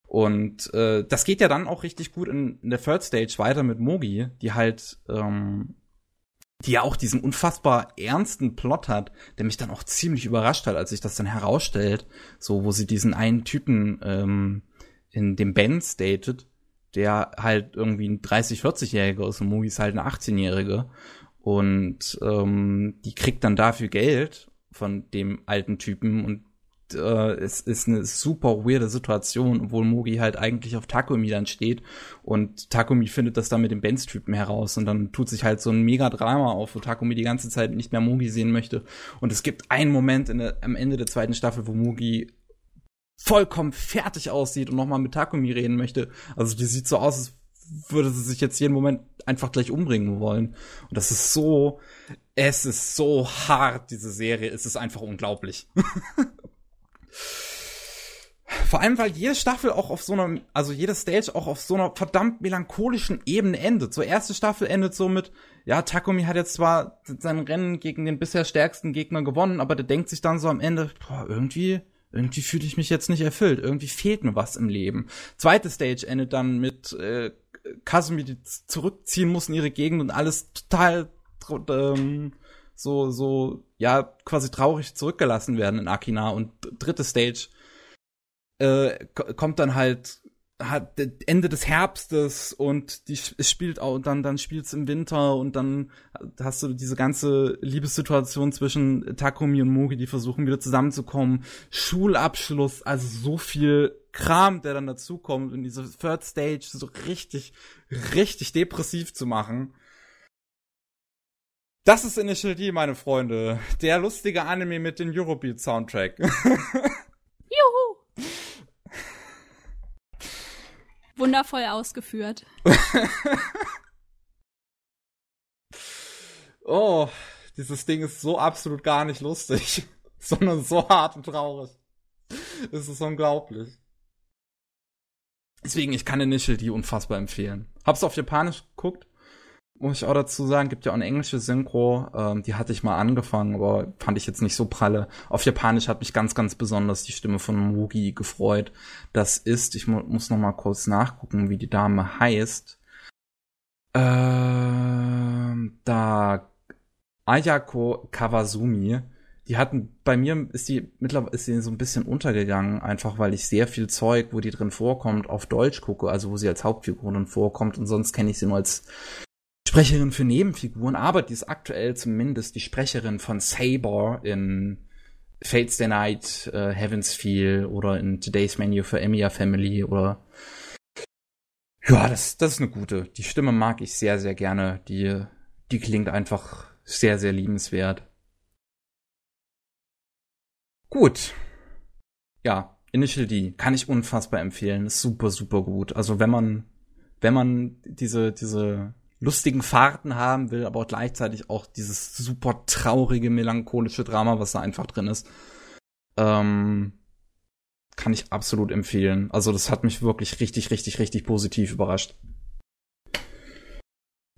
Und äh, das geht ja dann auch richtig gut in, in der Third Stage weiter mit Mogi, die halt ähm, die ja auch diesen unfassbar ernsten Plot hat, der mich dann auch ziemlich überrascht hat, als sich das dann herausstellt, so wo sie diesen einen Typen ähm, in dem Benz datet, der halt irgendwie ein 30, 40-Jähriger ist und Mugi ist halt eine 18-Jährige und ähm, die kriegt dann dafür Geld von dem alten Typen und äh, es ist eine super weirde Situation, obwohl Mogi halt eigentlich auf Takumi dann steht und Takumi findet das dann mit dem Benz-Typen heraus und dann tut sich halt so ein mega Drama auf, wo Takumi die ganze Zeit nicht mehr Mogi sehen möchte und es gibt einen Moment in der, am Ende der zweiten Staffel, wo Mogi vollkommen fertig aussieht und nochmal mit Takumi reden möchte. Also die sieht so aus, als würde sie sich jetzt jeden Moment einfach gleich umbringen wollen. Und das ist so, es ist so hart, diese Serie. Es ist einfach unglaublich. (laughs) Vor allem, weil jede Staffel auch auf so einer, also jede Stage auch auf so einer verdammt melancholischen Ebene endet. So erste Staffel endet so mit, ja, Takumi hat jetzt zwar sein Rennen gegen den bisher stärksten Gegner gewonnen, aber der denkt sich dann so am Ende, boah, irgendwie, irgendwie fühle ich mich jetzt nicht erfüllt. Irgendwie fehlt mir was im Leben. Zweite Stage endet dann mit äh, Kasumi, die zurückziehen muss in ihre Gegend und alles total ähm, so, so, ja, quasi traurig zurückgelassen werden in Akina. Und dritte Stage äh, kommt dann halt hat Ende des Herbstes und die es spielt auch dann dann spielt's im Winter und dann hast du diese ganze Liebessituation zwischen Takumi und Mogi, die versuchen wieder zusammenzukommen, Schulabschluss, also so viel Kram, der dann dazukommt in diese Third Stage so richtig richtig depressiv zu machen. Das ist Initial D, meine Freunde. Der lustige Anime mit dem Eurobeat Soundtrack. (laughs) Juhu! Wundervoll ausgeführt. (laughs) oh, dieses Ding ist so absolut gar nicht lustig, (laughs) sondern so hart und traurig. Es ist unglaublich. Deswegen, ich kann Initial D unfassbar empfehlen. Hab's auf Japanisch geguckt muss ich auch dazu sagen, gibt ja auch eine englische Synchro, ähm, die hatte ich mal angefangen, aber fand ich jetzt nicht so pralle. Auf Japanisch hat mich ganz, ganz besonders die Stimme von Mugi gefreut. Das ist, ich mu muss noch mal kurz nachgucken, wie die Dame heißt. Ähm, da Ayako Kawasumi, die hatten, bei mir ist die mittlerweile ist sie so ein bisschen untergegangen, einfach weil ich sehr viel Zeug, wo die drin vorkommt, auf Deutsch gucke, also wo sie als Hauptfigur drin vorkommt und sonst kenne ich sie nur als Sprecherin für Nebenfiguren, aber die ist aktuell zumindest die Sprecherin von Saber in Fates the Night, uh, Heaven's Feel oder in Today's Menu für Emiya Family oder ja, das, das ist eine gute. Die Stimme mag ich sehr, sehr gerne. Die, die klingt einfach sehr, sehr liebenswert. Gut. Ja, Initial D kann ich unfassbar empfehlen. Ist super, super gut. Also wenn man, wenn man diese, diese lustigen Fahrten haben will, aber gleichzeitig auch dieses super traurige, melancholische Drama, was da einfach drin ist. Ähm, kann ich absolut empfehlen. Also das hat mich wirklich richtig, richtig, richtig positiv überrascht.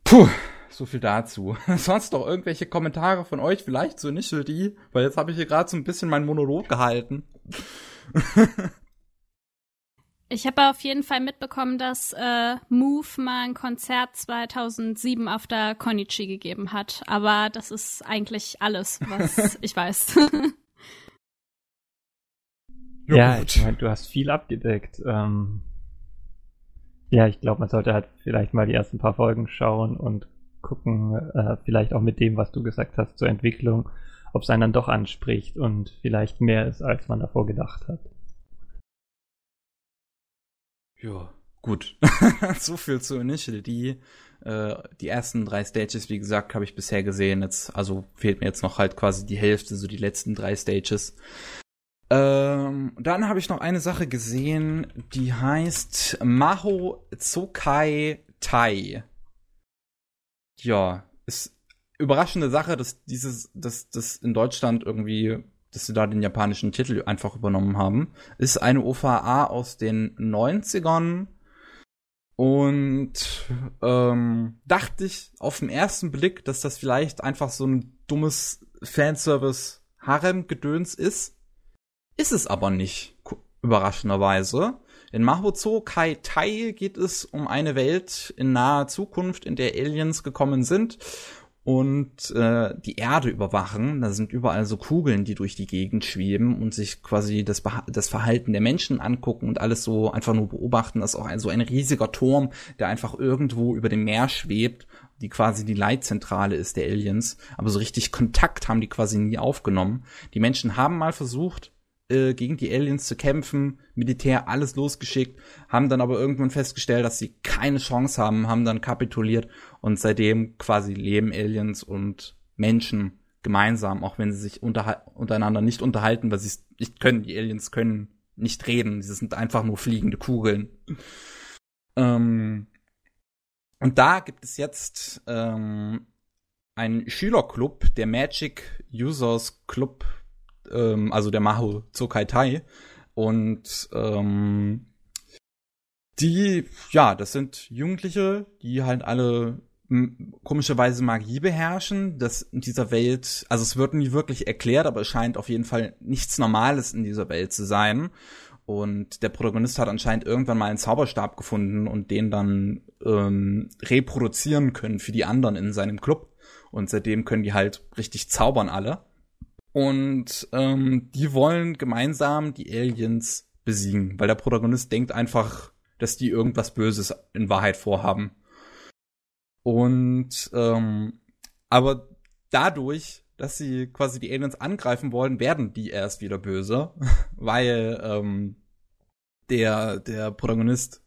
Puh, so viel dazu. (laughs) Sonst noch irgendwelche Kommentare von euch vielleicht zu Initial D? Weil jetzt habe ich hier gerade so ein bisschen meinen Monolog gehalten. (laughs) Ich habe auf jeden Fall mitbekommen, dass äh, Move mal ein Konzert 2007 auf der Konichi gegeben hat. Aber das ist eigentlich alles, was (laughs) ich weiß. ja, ich mein, du hast viel abgedeckt. Ähm, ja, ich glaube, man sollte halt vielleicht mal die ersten paar Folgen schauen und gucken, äh, vielleicht auch mit dem, was du gesagt hast zur Entwicklung, ob es einen dann doch anspricht und vielleicht mehr ist, als man davor gedacht hat. Ja, gut. (laughs) so viel zu Initial D. Äh, die ersten drei Stages, wie gesagt, habe ich bisher gesehen. Jetzt, also fehlt mir jetzt noch halt quasi die Hälfte, so die letzten drei Stages. Ähm, dann habe ich noch eine Sache gesehen, die heißt Maho Zokai Tai. Ja, ist überraschende Sache, dass dieses, dass das in Deutschland irgendwie dass sie da den japanischen Titel einfach übernommen haben. Ist eine OVA aus den 90ern. Und ähm, dachte ich auf den ersten Blick, dass das vielleicht einfach so ein dummes Fanservice-Harem-Gedöns ist. Ist es aber nicht, überraschenderweise. In Mahozo Kai Tai geht es um eine Welt in naher Zukunft, in der Aliens gekommen sind und äh, die Erde überwachen. Da sind überall so Kugeln, die durch die Gegend schweben und sich quasi das, das Verhalten der Menschen angucken und alles so einfach nur beobachten. Das ist auch ein, so ein riesiger Turm, der einfach irgendwo über dem Meer schwebt, die quasi die Leitzentrale ist der Aliens. Aber so richtig Kontakt haben die quasi nie aufgenommen. Die Menschen haben mal versucht, äh, gegen die Aliens zu kämpfen, Militär alles losgeschickt, haben dann aber irgendwann festgestellt, dass sie keine Chance haben, haben dann kapituliert und seitdem quasi leben Aliens und Menschen gemeinsam, auch wenn sie sich untereinander nicht unterhalten, weil sie es nicht können. Die Aliens können nicht reden, sie sind einfach nur fliegende Kugeln. ähm, und da gibt es jetzt ähm, einen Schülerclub, der Magic Users Club ähm, also der Maho Zokai Tai. Und ähm, die, ja, das sind Jugendliche, die halt alle komischerweise Magie beherrschen, dass in dieser Welt, also es wird nie wirklich erklärt, aber es scheint auf jeden Fall nichts Normales in dieser Welt zu sein. Und der Protagonist hat anscheinend irgendwann mal einen Zauberstab gefunden und den dann ähm, reproduzieren können für die anderen in seinem Club. Und seitdem können die halt richtig zaubern alle. Und ähm, die wollen gemeinsam die Aliens besiegen, weil der Protagonist denkt einfach, dass die irgendwas Böses in Wahrheit vorhaben. Und ähm, aber dadurch, dass sie quasi die Aliens angreifen wollen, werden die erst wieder böse, (laughs) weil ähm, der der Protagonist,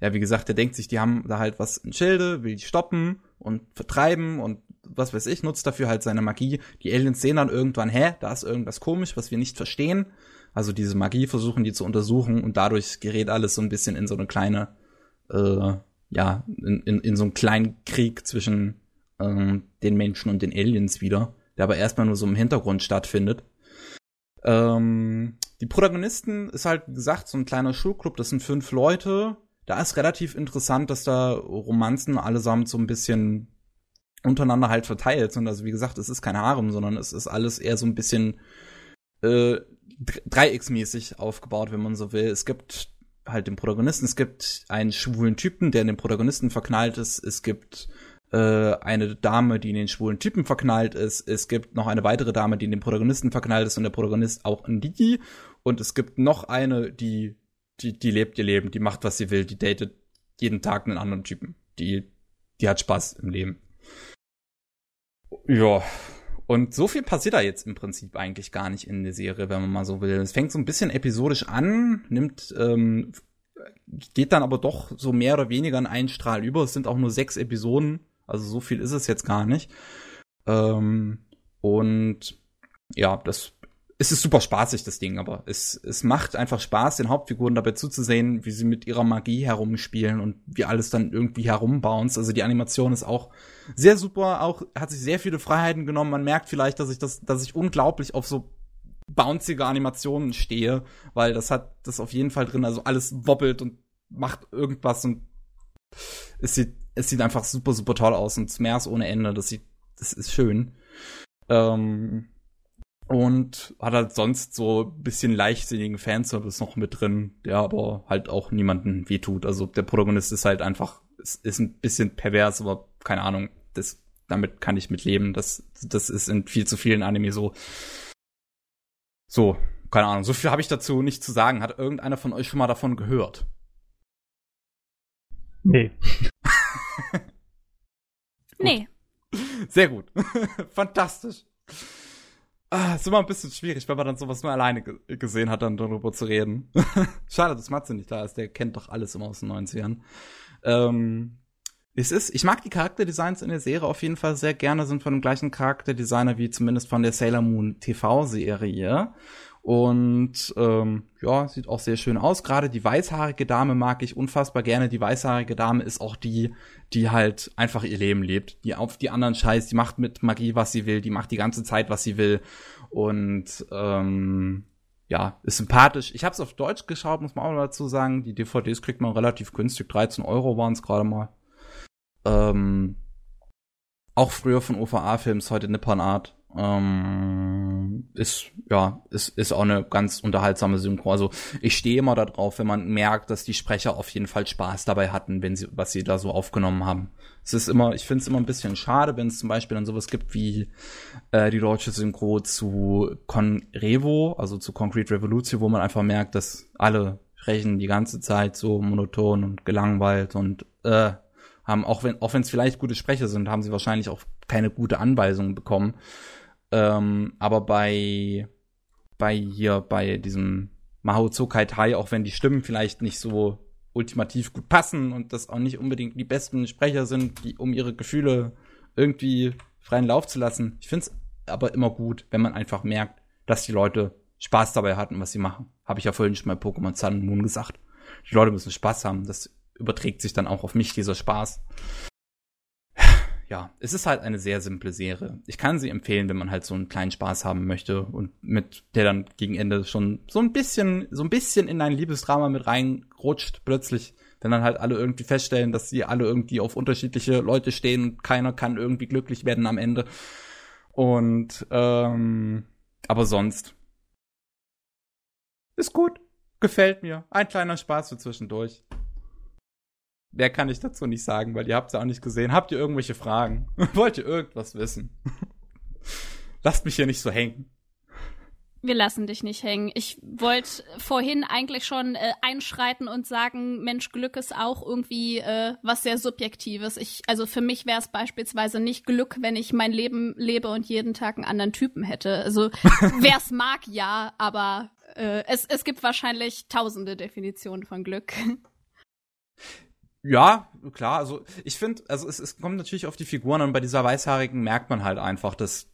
ja wie gesagt, der denkt sich, die haben da halt was in Schilde, will die stoppen und vertreiben und was weiß ich, nutzt dafür halt seine Magie. Die Aliens sehen dann irgendwann, hä, da ist irgendwas komisch, was wir nicht verstehen. Also diese Magie versuchen die zu untersuchen und dadurch gerät alles so ein bisschen in so eine kleine, äh, ja, in, in, in so einen kleinen Krieg zwischen ähm, den Menschen und den Aliens wieder, der aber erstmal nur so im Hintergrund stattfindet. Ähm, die Protagonisten ist halt, wie gesagt, so ein kleiner Schulclub, das sind fünf Leute. Da ist relativ interessant, dass da Romanzen allesamt so ein bisschen untereinander halt verteilt sind. Also wie gesagt, es ist kein Harem, sondern es ist alles eher so ein bisschen äh, dreiecksmäßig aufgebaut, wenn man so will. Es gibt halt den Protagonisten, es gibt einen schwulen Typen, der in den Protagonisten verknallt ist, es gibt äh, eine Dame, die in den schwulen Typen verknallt ist, es gibt noch eine weitere Dame, die in den Protagonisten verknallt ist. Und der Protagonist auch in die und es gibt noch eine, die, die, die lebt ihr Leben, die macht, was sie will, die datet jeden Tag einen anderen Typen, die, die hat Spaß im Leben. Ja. Und so viel passiert da jetzt im Prinzip eigentlich gar nicht in der Serie, wenn man mal so will. Es fängt so ein bisschen episodisch an, nimmt, ähm, geht dann aber doch so mehr oder weniger in einen Strahl über. Es sind auch nur sechs Episoden, also so viel ist es jetzt gar nicht. Ähm, und ja, das es ist super spaßig, das Ding, aber es, es macht einfach Spaß, den Hauptfiguren dabei zuzusehen, wie sie mit ihrer Magie herumspielen und wie alles dann irgendwie herumbounce. Also die Animation ist auch sehr super, auch hat sich sehr viele Freiheiten genommen. Man merkt vielleicht, dass ich das, dass ich unglaublich auf so bouncige Animationen stehe, weil das hat das auf jeden Fall drin, also alles wobbelt und macht irgendwas und es sieht, es sieht einfach super, super toll aus und mehr als ohne Ende. Das sieht, das ist schön. Ähm, und hat halt sonst so ein bisschen leichtsinnigen Fanservice noch mit drin, der aber halt auch niemanden wehtut. Also der Protagonist ist halt einfach, ist, ist ein bisschen pervers, aber keine Ahnung, das, damit kann ich mitleben. Das, das ist in viel zu vielen Anime so. So, keine Ahnung, so viel habe ich dazu nicht zu sagen. Hat irgendeiner von euch schon mal davon gehört? Nee. nee. (laughs) Sehr gut. (laughs) Fantastisch. Ah, ist immer ein bisschen schwierig, wenn man dann sowas nur alleine gesehen hat, dann darüber zu reden. (laughs) Schade, dass Matze nicht da ist, der kennt doch alles immer aus den 90ern. Ähm, es ist, ich mag die Charakterdesigns in der Serie auf jeden Fall sehr gerne, sind von dem gleichen Charakterdesigner wie zumindest von der Sailor Moon TV-Serie. Und ähm, ja, sieht auch sehr schön aus. Gerade die weißhaarige Dame mag ich unfassbar gerne. Die weißhaarige Dame ist auch die, die halt einfach ihr Leben lebt. Die auf die anderen Scheiß, die macht mit Magie, was sie will, die macht die ganze Zeit, was sie will. Und ähm, ja, ist sympathisch. Ich habe es auf Deutsch geschaut, muss man auch mal dazu sagen. Die DVDs kriegt man relativ günstig. 13 Euro waren es gerade mal. Ähm, auch früher von OVA-Films, heute Nippon Art. Ähm, ist, ja, ist, ist auch eine ganz unterhaltsame Synchro. Also ich stehe immer darauf, wenn man merkt, dass die Sprecher auf jeden Fall Spaß dabei hatten, wenn sie, was sie da so aufgenommen haben. Es ist immer, ich finde es immer ein bisschen schade, wenn es zum Beispiel dann sowas gibt wie äh, die deutsche Synchro zu Conrevo, also zu Concrete Revolution, wo man einfach merkt, dass alle sprechen die ganze Zeit so monoton und gelangweilt und äh, haben, auch wenn auch wenn es vielleicht gute Sprecher sind, haben sie wahrscheinlich auch keine gute Anweisung bekommen. Ähm, aber bei, bei hier, bei diesem Mahou Zokai Tai, auch wenn die Stimmen vielleicht nicht so ultimativ gut passen und das auch nicht unbedingt die besten Sprecher sind, die, um ihre Gefühle irgendwie freien Lauf zu lassen. Ich finde es aber immer gut, wenn man einfach merkt, dass die Leute Spaß dabei hatten, was sie machen. Habe ich ja vorhin schon bei Pokémon Sun Moon gesagt. Die Leute müssen Spaß haben. Das überträgt sich dann auch auf mich, dieser Spaß ja, es ist halt eine sehr simple Serie. Ich kann sie empfehlen, wenn man halt so einen kleinen Spaß haben möchte und mit der dann gegen Ende schon so ein bisschen, so ein bisschen in ein Liebesdrama mit reinrutscht plötzlich, wenn dann halt alle irgendwie feststellen, dass sie alle irgendwie auf unterschiedliche Leute stehen und keiner kann irgendwie glücklich werden am Ende. Und ähm, aber sonst ist gut, gefällt mir, ein kleiner Spaß für zwischendurch. Mehr kann ich dazu nicht sagen, weil ihr habt es ja auch nicht gesehen. Habt ihr irgendwelche Fragen? (laughs) Wollt ihr irgendwas wissen? (laughs) Lasst mich hier nicht so hängen. Wir lassen dich nicht hängen. Ich wollte vorhin eigentlich schon äh, einschreiten und sagen, Mensch, Glück ist auch irgendwie äh, was sehr Subjektives. Ich, also für mich wäre es beispielsweise nicht Glück, wenn ich mein Leben lebe und jeden Tag einen anderen Typen hätte. Also (laughs) wer es mag, ja, aber äh, es, es gibt wahrscheinlich tausende Definitionen von Glück. Ja, klar. Also ich finde, also es, es kommt natürlich auf die Figuren an. Bei dieser Weißhaarigen merkt man halt einfach, dass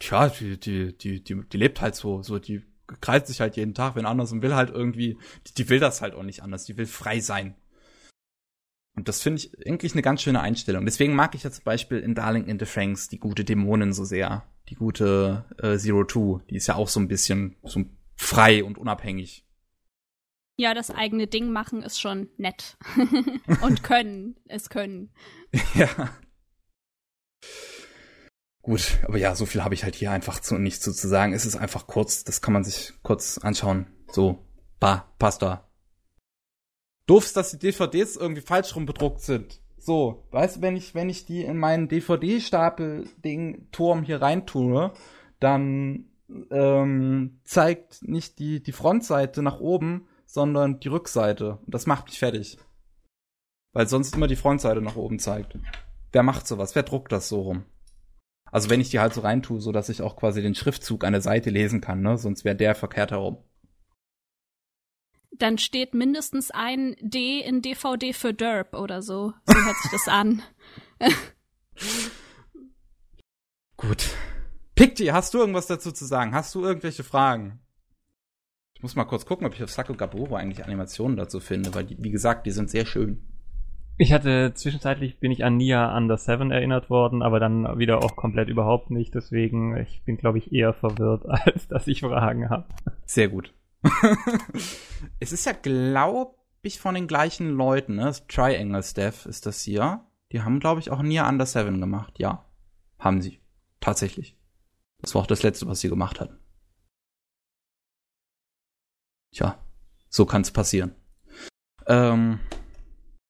tja, die, die, die, die, die lebt halt so, so, die kreist sich halt jeden Tag, wenn anders und will halt irgendwie, die, die will das halt auch nicht anders, die will frei sein. Und das finde ich eigentlich eine ganz schöne Einstellung. Deswegen mag ich ja zum Beispiel in Darling in the Franks die gute Dämonin so sehr. Die gute äh, Zero Two. Die ist ja auch so ein bisschen so frei und unabhängig. Ja, das eigene Ding machen ist schon nett. (laughs) und können, es können. (laughs) ja. Gut, aber ja, so viel habe ich halt hier einfach zu nicht zu, zu sagen. Es ist einfach kurz, das kann man sich kurz anschauen. So, bah, passt da. Doof dass die DVDs irgendwie falsch rum bedruckt sind. So, weißt du, wenn ich, wenn ich die in meinen DVD-Stapel-Ding-Turm hier reintue, dann ähm, zeigt nicht die, die Frontseite nach oben, sondern die Rückseite. Und das macht mich fertig. Weil sonst immer die Frontseite nach oben zeigt. Wer macht sowas? Wer druckt das so rum? Also wenn ich die halt so reintue, so dass ich auch quasi den Schriftzug an der Seite lesen kann, ne? Sonst wäre der verkehrt herum. Dann steht mindestens ein D in DVD für Derp oder so. So hört sich das an. (laughs) Gut. Pikti, hast du irgendwas dazu zu sagen? Hast du irgendwelche Fragen? Ich muss mal kurz gucken, ob ich auf Sako Gaboro eigentlich Animationen dazu finde, weil die, wie gesagt, die sind sehr schön. Ich hatte zwischenzeitlich bin ich an Nia Under Seven erinnert worden, aber dann wieder auch komplett überhaupt nicht. Deswegen, ich bin, glaube ich, eher verwirrt, (laughs) als dass ich Fragen habe. Sehr gut. (laughs) es ist ja, glaube ich, von den gleichen Leuten, ne? Triangle Staff ist das hier. Die haben, glaube ich, auch Nia Under Seven gemacht. Ja, haben sie. Tatsächlich. Das war auch das letzte, was sie gemacht hatten. Tja, so kann es passieren. Ähm,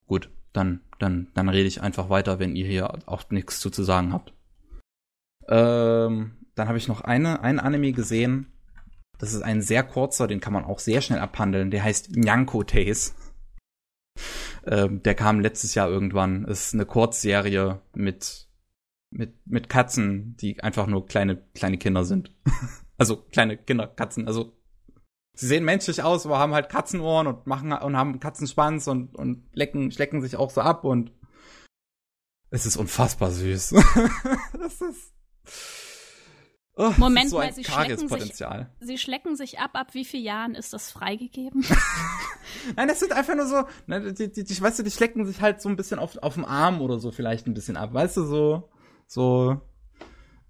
gut dann, dann, dann rede ich einfach weiter, wenn ihr hier auch nichts zu, zu sagen habt. Ähm, dann habe ich noch eine, einen Anime gesehen. Das ist ein sehr kurzer, den kann man auch sehr schnell abhandeln. Der heißt Nyanko Tales. Ähm, der kam letztes Jahr irgendwann. Ist eine Kurzserie mit, mit, mit Katzen, die einfach nur kleine, kleine Kinder sind. (laughs) also kleine Kinderkatzen, also sie sehen menschlich aus, aber haben halt Katzenohren und machen und haben Katzenschwanz und, und lecken, schlecken sich auch so ab und es ist unfassbar süß. (laughs) das ist. Oh, Moment so mal, sie schlecken, sich, sie schlecken sich ab. Ab wie vielen Jahren ist das freigegeben? (laughs) Nein, das sind einfach nur so, ne, die, die, die, weißt du, die schlecken sich halt so ein bisschen auf, auf dem Arm oder so vielleicht ein bisschen ab. Weißt du, so, so.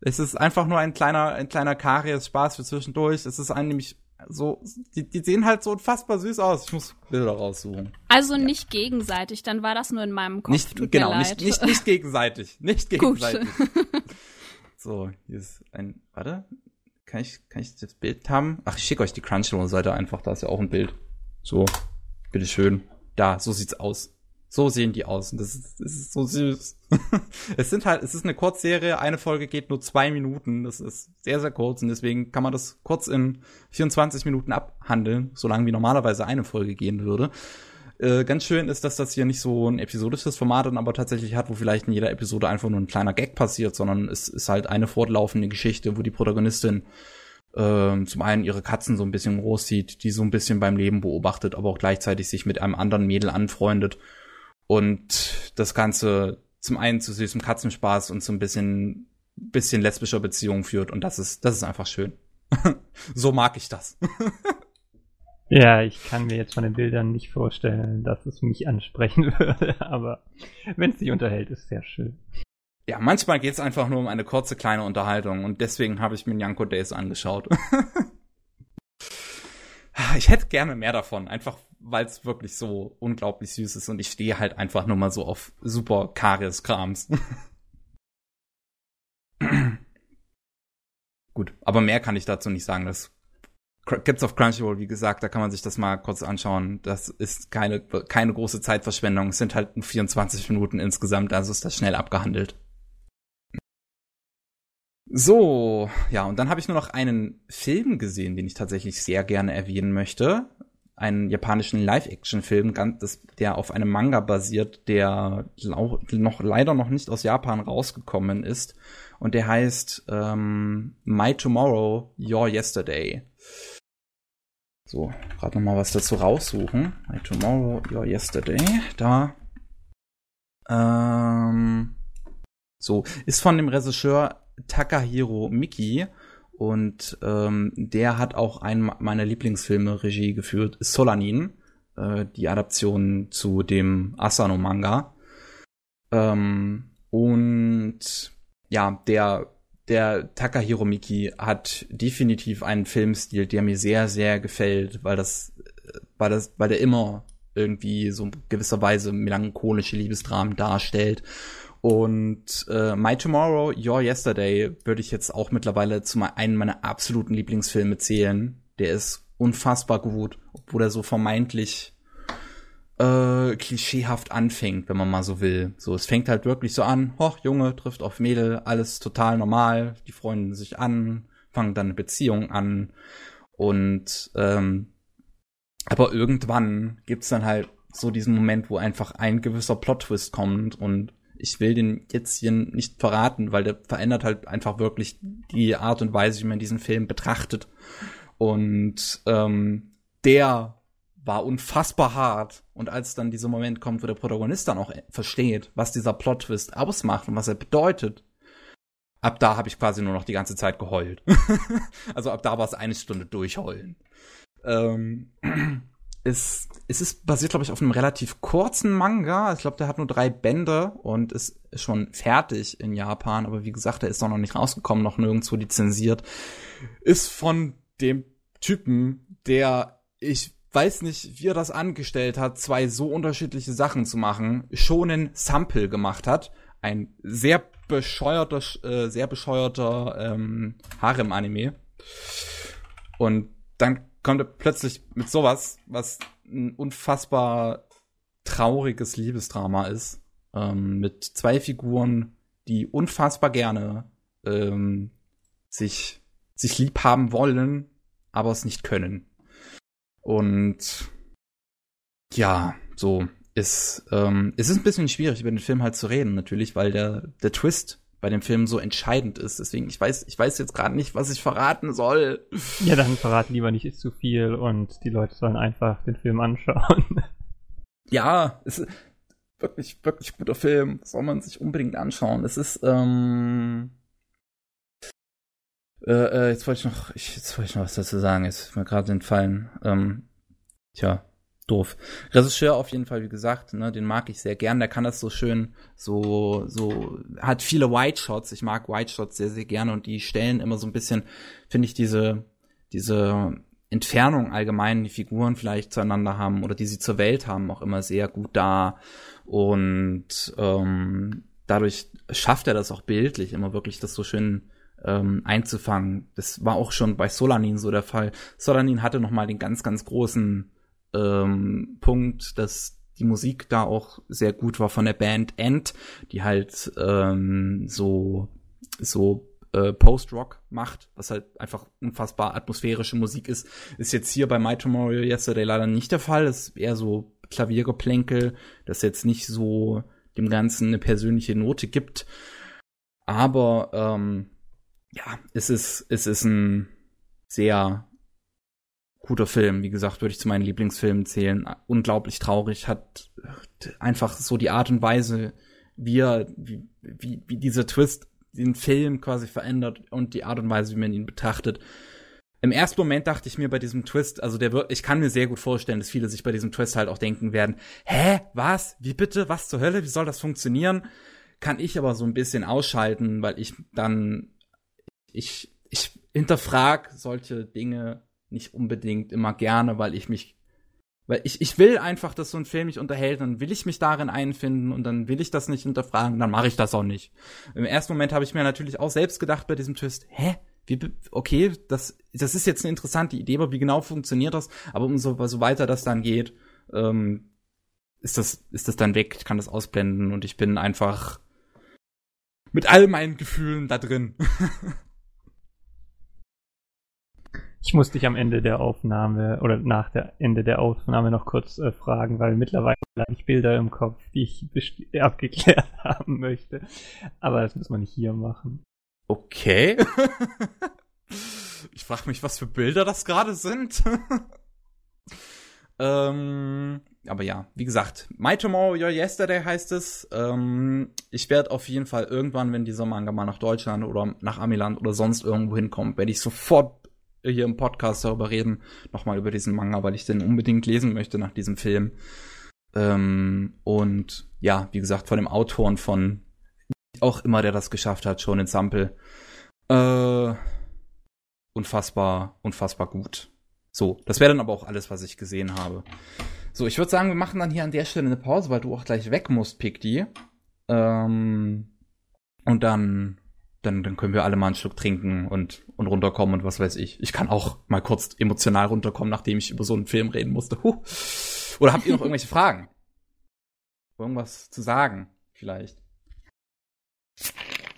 Es ist einfach nur ein kleiner, ein kleiner Karies-Spaß für zwischendurch. Es ist ein nämlich so, die, die sehen halt so unfassbar süß aus. Ich muss Bilder raussuchen. Also nicht gegenseitig, dann war das nur in meinem Kopf. Nicht, Tut genau, nicht, nicht, nicht gegenseitig. Nicht gegenseitig. (laughs) so, hier ist ein, warte, kann ich, kann ich das Bild haben? Ach, ich schicke euch die Crunchyroll-Seite einfach, da ist ja auch ein Bild. So, bitteschön. Da, so sieht's aus. So sehen die aus und das ist, das ist so süß. (laughs) es sind halt, es ist eine Kurzserie, eine Folge geht nur zwei Minuten, das ist sehr, sehr kurz und deswegen kann man das kurz in 24 Minuten abhandeln, so lange wie normalerweise eine Folge gehen würde. Äh, ganz schön ist, dass das hier nicht so ein episodisches Format dann aber tatsächlich hat, wo vielleicht in jeder Episode einfach nur ein kleiner Gag passiert, sondern es ist halt eine fortlaufende Geschichte, wo die Protagonistin äh, zum einen ihre Katzen so ein bisschen großzieht, die so ein bisschen beim Leben beobachtet, aber auch gleichzeitig sich mit einem anderen Mädel anfreundet und das Ganze zum einen zu süßem Katzenspaß und zu ein bisschen, bisschen lesbischer Beziehung führt. Und das ist, das ist einfach schön. (laughs) so mag ich das. (laughs) ja, ich kann mir jetzt von den Bildern nicht vorstellen, dass es mich ansprechen (laughs) würde, aber wenn es dich unterhält, ist sehr schön. Ja, manchmal geht es einfach nur um eine kurze kleine Unterhaltung und deswegen habe ich mir Nyanko Days angeschaut. ich hätte gerne mehr davon, einfach weil es wirklich so unglaublich süß ist und ich stehe halt einfach nur mal so auf super Karies-Krams. (clears throat) Gut, aber mehr kann ich dazu nicht sagen. Das gibt's auf Crunchyroll, wie gesagt, da kann man sich das mal kurz anschauen. Das ist keine, keine große Zeitverschwendung. Es sind halt 24 Minuten insgesamt, also ist das schnell abgehandelt. So, ja, und dann habe ich nur noch einen Film gesehen, den ich tatsächlich sehr gerne erwähnen möchte. Einen japanischen Live-Action-Film, der auf einem Manga basiert, der noch leider noch nicht aus Japan rausgekommen ist. Und der heißt ähm, My Tomorrow, Your Yesterday. So, gerade noch mal was dazu raussuchen. My Tomorrow, Your Yesterday. Da. Ähm, so, ist von dem Regisseur Takahiro Miki und ähm, der hat auch einen meiner Lieblingsfilme Regie geführt, Solanin, äh, die Adaption zu dem Asano-Manga. Ähm, und ja, der, der Takahiro Miki hat definitiv einen Filmstil, der mir sehr, sehr gefällt, weil das, weil das, weil der immer irgendwie so gewisserweise melancholische Liebesdramen darstellt und äh, My Tomorrow, Your Yesterday würde ich jetzt auch mittlerweile zu einem meiner absoluten Lieblingsfilme zählen. Der ist unfassbar gut, obwohl er so vermeintlich äh, klischeehaft anfängt, wenn man mal so will. So, es fängt halt wirklich so an, hoch, Junge trifft auf Mädel, alles total normal, die freunden sich an, fangen dann eine Beziehung an und ähm, aber irgendwann gibt's dann halt so diesen Moment, wo einfach ein gewisser Plot-Twist kommt und ich will den jetzt hier nicht verraten, weil der verändert halt einfach wirklich die Art und Weise, wie man diesen Film betrachtet. Und ähm, der war unfassbar hart. Und als dann dieser Moment kommt, wo der Protagonist dann auch versteht, was dieser Plot-Twist ausmacht und was er bedeutet, ab da habe ich quasi nur noch die ganze Zeit geheult. (laughs) also ab da war es eine Stunde durchheulen. Ähm, (clears throat) ist, es ist basiert, glaube ich, auf einem relativ kurzen Manga. Ich glaube, der hat nur drei Bände und ist schon fertig in Japan. Aber wie gesagt, der ist noch nicht rausgekommen, noch nirgendwo lizenziert. Ist von dem Typen, der ich weiß nicht, wie er das angestellt hat, zwei so unterschiedliche Sachen zu machen, schon ein Sample gemacht hat. Ein sehr bescheuerter, äh, sehr bescheuerter ähm, Harem-Anime. Und dann kommt er plötzlich mit sowas, was ein unfassbar trauriges Liebesdrama ist. Ähm, mit zwei Figuren, die unfassbar gerne ähm, sich, sich lieb haben wollen, aber es nicht können. Und ja, so ist ähm, es ist ein bisschen schwierig über den Film halt zu reden natürlich, weil der der Twist bei dem Film so entscheidend ist. Deswegen, ich weiß, ich weiß jetzt gerade nicht, was ich verraten soll. Ja, dann verraten lieber nicht zu viel und die Leute sollen einfach den Film anschauen. (laughs) Ja, es ist wirklich, wirklich guter Film. Soll man sich unbedingt anschauen. Es ist, ähm, äh, äh, jetzt wollte ich noch, ich, jetzt wollte ich noch was dazu sagen. Jetzt ist mir gerade entfallen. Ähm, tja, doof. Regisseur auf jeden Fall, wie gesagt, ne, den mag ich sehr gern. Der kann das so schön, so, so, hat viele White Shots. Ich mag White Shots sehr, sehr gerne und die stellen immer so ein bisschen, finde ich, diese, diese Entfernung allgemein, die Figuren vielleicht zueinander haben oder die sie zur Welt haben, auch immer sehr gut da. Und ähm, dadurch schafft er das auch bildlich, immer wirklich das so schön ähm, einzufangen. Das war auch schon bei Solanin so der Fall. Solanin hatte noch mal den ganz, ganz großen ähm, Punkt, dass die Musik da auch sehr gut war von der Band End, die halt ähm, so so äh, Post-Rock macht, was halt einfach unfassbar atmosphärische Musik ist, ist jetzt hier bei My Tomorrow Yesterday leider nicht der Fall. Es ist eher so Klaviergeplänkel, das jetzt nicht so dem Ganzen eine persönliche Note gibt. Aber ähm, ja, es ist, es ist ein sehr guter Film. Wie gesagt, würde ich zu meinen Lieblingsfilmen zählen. Unglaublich traurig, hat einfach so die Art und Weise, wie er, wie, wie, wie dieser Twist den Film quasi verändert und die Art und Weise, wie man ihn betrachtet. Im ersten Moment dachte ich mir bei diesem Twist, also der wird, ich kann mir sehr gut vorstellen, dass viele sich bei diesem Twist halt auch denken werden, hä, was, wie bitte, was zur Hölle, wie soll das funktionieren? Kann ich aber so ein bisschen ausschalten, weil ich dann, ich, ich hinterfrag solche Dinge nicht unbedingt immer gerne, weil ich mich weil ich, ich will einfach, dass so ein Film mich unterhält, dann will ich mich darin einfinden und dann will ich das nicht hinterfragen, dann mache ich das auch nicht. Im ersten Moment habe ich mir natürlich auch selbst gedacht bei diesem Twist, hä? Wie, okay, das, das ist jetzt eine interessante Idee, aber wie genau funktioniert das? Aber umso so weiter das dann geht, ähm, ist das, ist das dann weg, ich kann das ausblenden und ich bin einfach Mit all meinen Gefühlen da drin. (laughs) Ich muss dich am Ende der Aufnahme oder nach der Ende der Aufnahme noch kurz äh, fragen, weil mittlerweile habe ich Bilder im Kopf, die ich (laughs) abgeklärt haben möchte. Aber das muss man nicht hier machen. Okay. (laughs) ich frage mich, was für Bilder das gerade sind. (laughs) ähm, aber ja, wie gesagt, My Tomorrow, Your Yesterday heißt es. Ähm, ich werde auf jeden Fall irgendwann, wenn dieser Manga mal nach Deutschland oder nach Amiland oder sonst irgendwo hinkommt, werde ich sofort hier im Podcast darüber reden, nochmal über diesen Manga, weil ich den unbedingt lesen möchte nach diesem Film. Ähm, und ja, wie gesagt, von dem Autoren von auch immer, der das geschafft hat, schon in Sample. Äh, unfassbar, unfassbar gut. So, das wäre dann aber auch alles, was ich gesehen habe. So, ich würde sagen, wir machen dann hier an der Stelle eine Pause, weil du auch gleich weg musst, Pikti. Ähm, und dann dann, dann können wir alle mal einen Schluck trinken und, und runterkommen und was weiß ich. Ich kann auch mal kurz emotional runterkommen, nachdem ich über so einen Film reden musste. Huh. Oder habt ihr noch irgendwelche Fragen? Irgendwas zu sagen, vielleicht?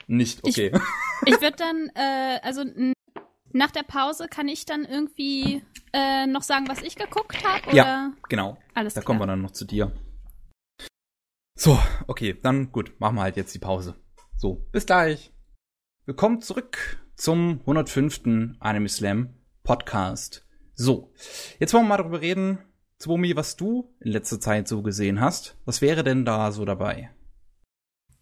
Nicht, okay. (laughs) Ich, ich würde dann, äh, also nach der Pause kann ich dann irgendwie äh, noch sagen, was ich geguckt habe? Ja, genau. Alles da klar. kommen wir dann noch zu dir. So, okay, dann gut, machen wir halt jetzt die Pause. So, bis gleich. Willkommen zurück zum 105. Anime Slam Podcast. So, jetzt wollen wir mal darüber reden, Zwomi, was du in letzter Zeit so gesehen hast. Was wäre denn da so dabei?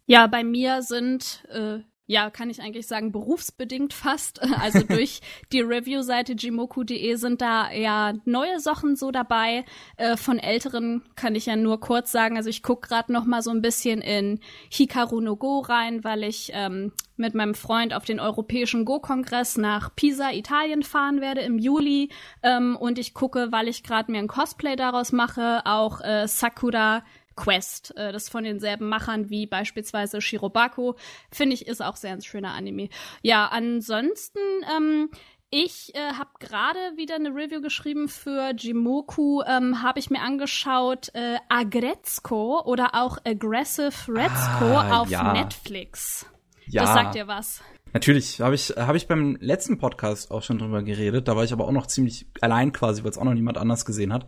Ja, bei mir sind äh, ja, kann ich eigentlich sagen, berufsbedingt fast. (laughs) Also durch die Review-Seite jimoku.de sind da ja neue Sachen so dabei. Äh, von älteren kann ich ja nur kurz sagen. Also ich guck gerade noch mal so ein bisschen in Hikaru no Go rein, weil ich ähm, mit meinem Freund auf den Europäischen Go-Kongress nach Pisa, Italien fahren werde im Juli. Ähm, und ich gucke, weil ich gerade mir ein Cosplay daraus mache, auch äh, Sakura Quest. Äh, das von denselben Machern wie beispielsweise Shirobako. Finde ich, ist auch sehr ein schöner Anime. Ja, ansonsten, ähm, ich äh, habe gerade wieder eine Review geschrieben für Jimoku, ähm, habe ich mir angeschaut äh, Agretzko oder auch Aggressive Retzko ah, auf ja. Netflix. Ja. Das sagt dir was. Natürlich, habe ich, hab ich beim letzten Podcast auch schon drüber geredet. Da war ich aber auch noch ziemlich allein quasi, weil es auch noch niemand anders gesehen hat.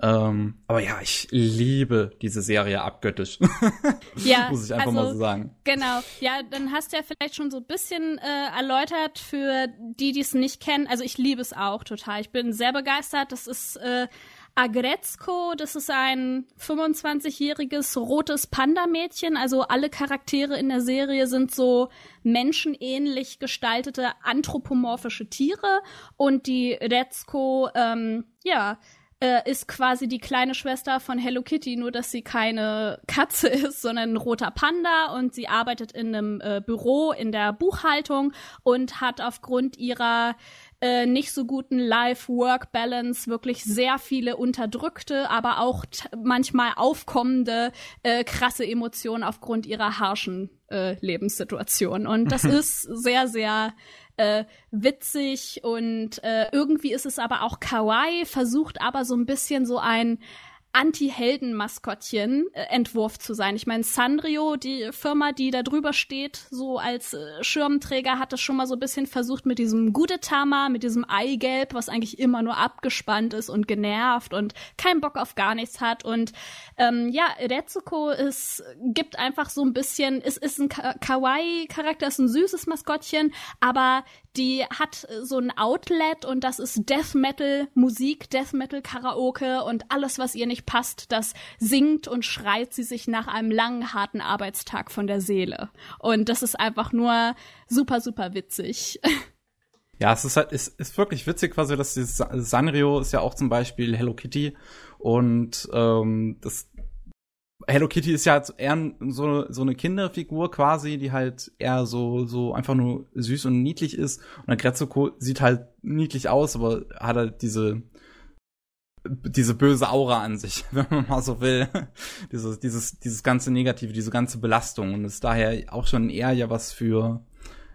Ähm, aber ja, ich liebe diese Serie abgöttisch. (laughs) Ja, muss ich einfach also, mal so sagen. Genau. Ja, dann hast du ja vielleicht schon so ein bisschen äh, erläutert für die, die es nicht kennen. Also ich liebe es auch total. Ich bin sehr begeistert. Das ist äh, Agretzko, das ist ein 25-jähriges rotes Panda-Mädchen. Also alle Charaktere in der Serie sind so menschenähnlich gestaltete anthropomorphische Tiere. Und die Retzko, ähm, ja, äh, ist quasi die kleine Schwester von Hello Kitty, nur dass sie keine Katze (laughs) ist, sondern ein roter Panda und sie arbeitet in einem äh, Büro in der Buchhaltung und hat aufgrund ihrer äh, nicht so guten Life-Work-Balance wirklich sehr viele unterdrückte, aber auch manchmal aufkommende äh, krasse Emotionen aufgrund ihrer harschen äh, Lebenssituation. Und das (laughs) ist sehr, sehr äh, witzig und äh, irgendwie ist es aber auch kawaii, versucht aber so ein bisschen so ein Anti-Helden-Maskottchen-Entwurf äh, zu sein. Ich meine, Sanrio, die Firma, die da drüber steht, so als äh, Schirmträger, hat das schon mal so ein bisschen versucht mit diesem Gudetama, mit diesem Eigelb, was eigentlich immer nur abgespannt ist und genervt und keinen Bock auf gar nichts hat. Und ähm, ja, Retsuko ist, gibt einfach so ein bisschen, es ist ein Kawaii-Charakter, ist ein süßes Maskottchen, aber die hat so ein Outlet und das ist Death Metal Musik, Death Metal Karaoke und alles, was ihr nicht passt, das singt und schreit sie sich nach einem langen, harten Arbeitstag von der Seele. Und das ist einfach nur super, super witzig. (laughs) Ja, es ist halt, es ist wirklich witzig quasi, dass dieses Sanrio ist ja auch zum Beispiel Hello Kitty und ähm, das Hello Kitty ist ja eher so, so eine Kinderfigur quasi, die halt eher so, so einfach nur süß und niedlich ist. Und der Grezzuko sieht halt niedlich aus, aber hat halt diese, diese böse Aura an sich, (laughs) wenn man mal so will. dieses, dieses, dieses ganze Negative, diese ganze Belastung. Und ist daher auch schon eher ja was für,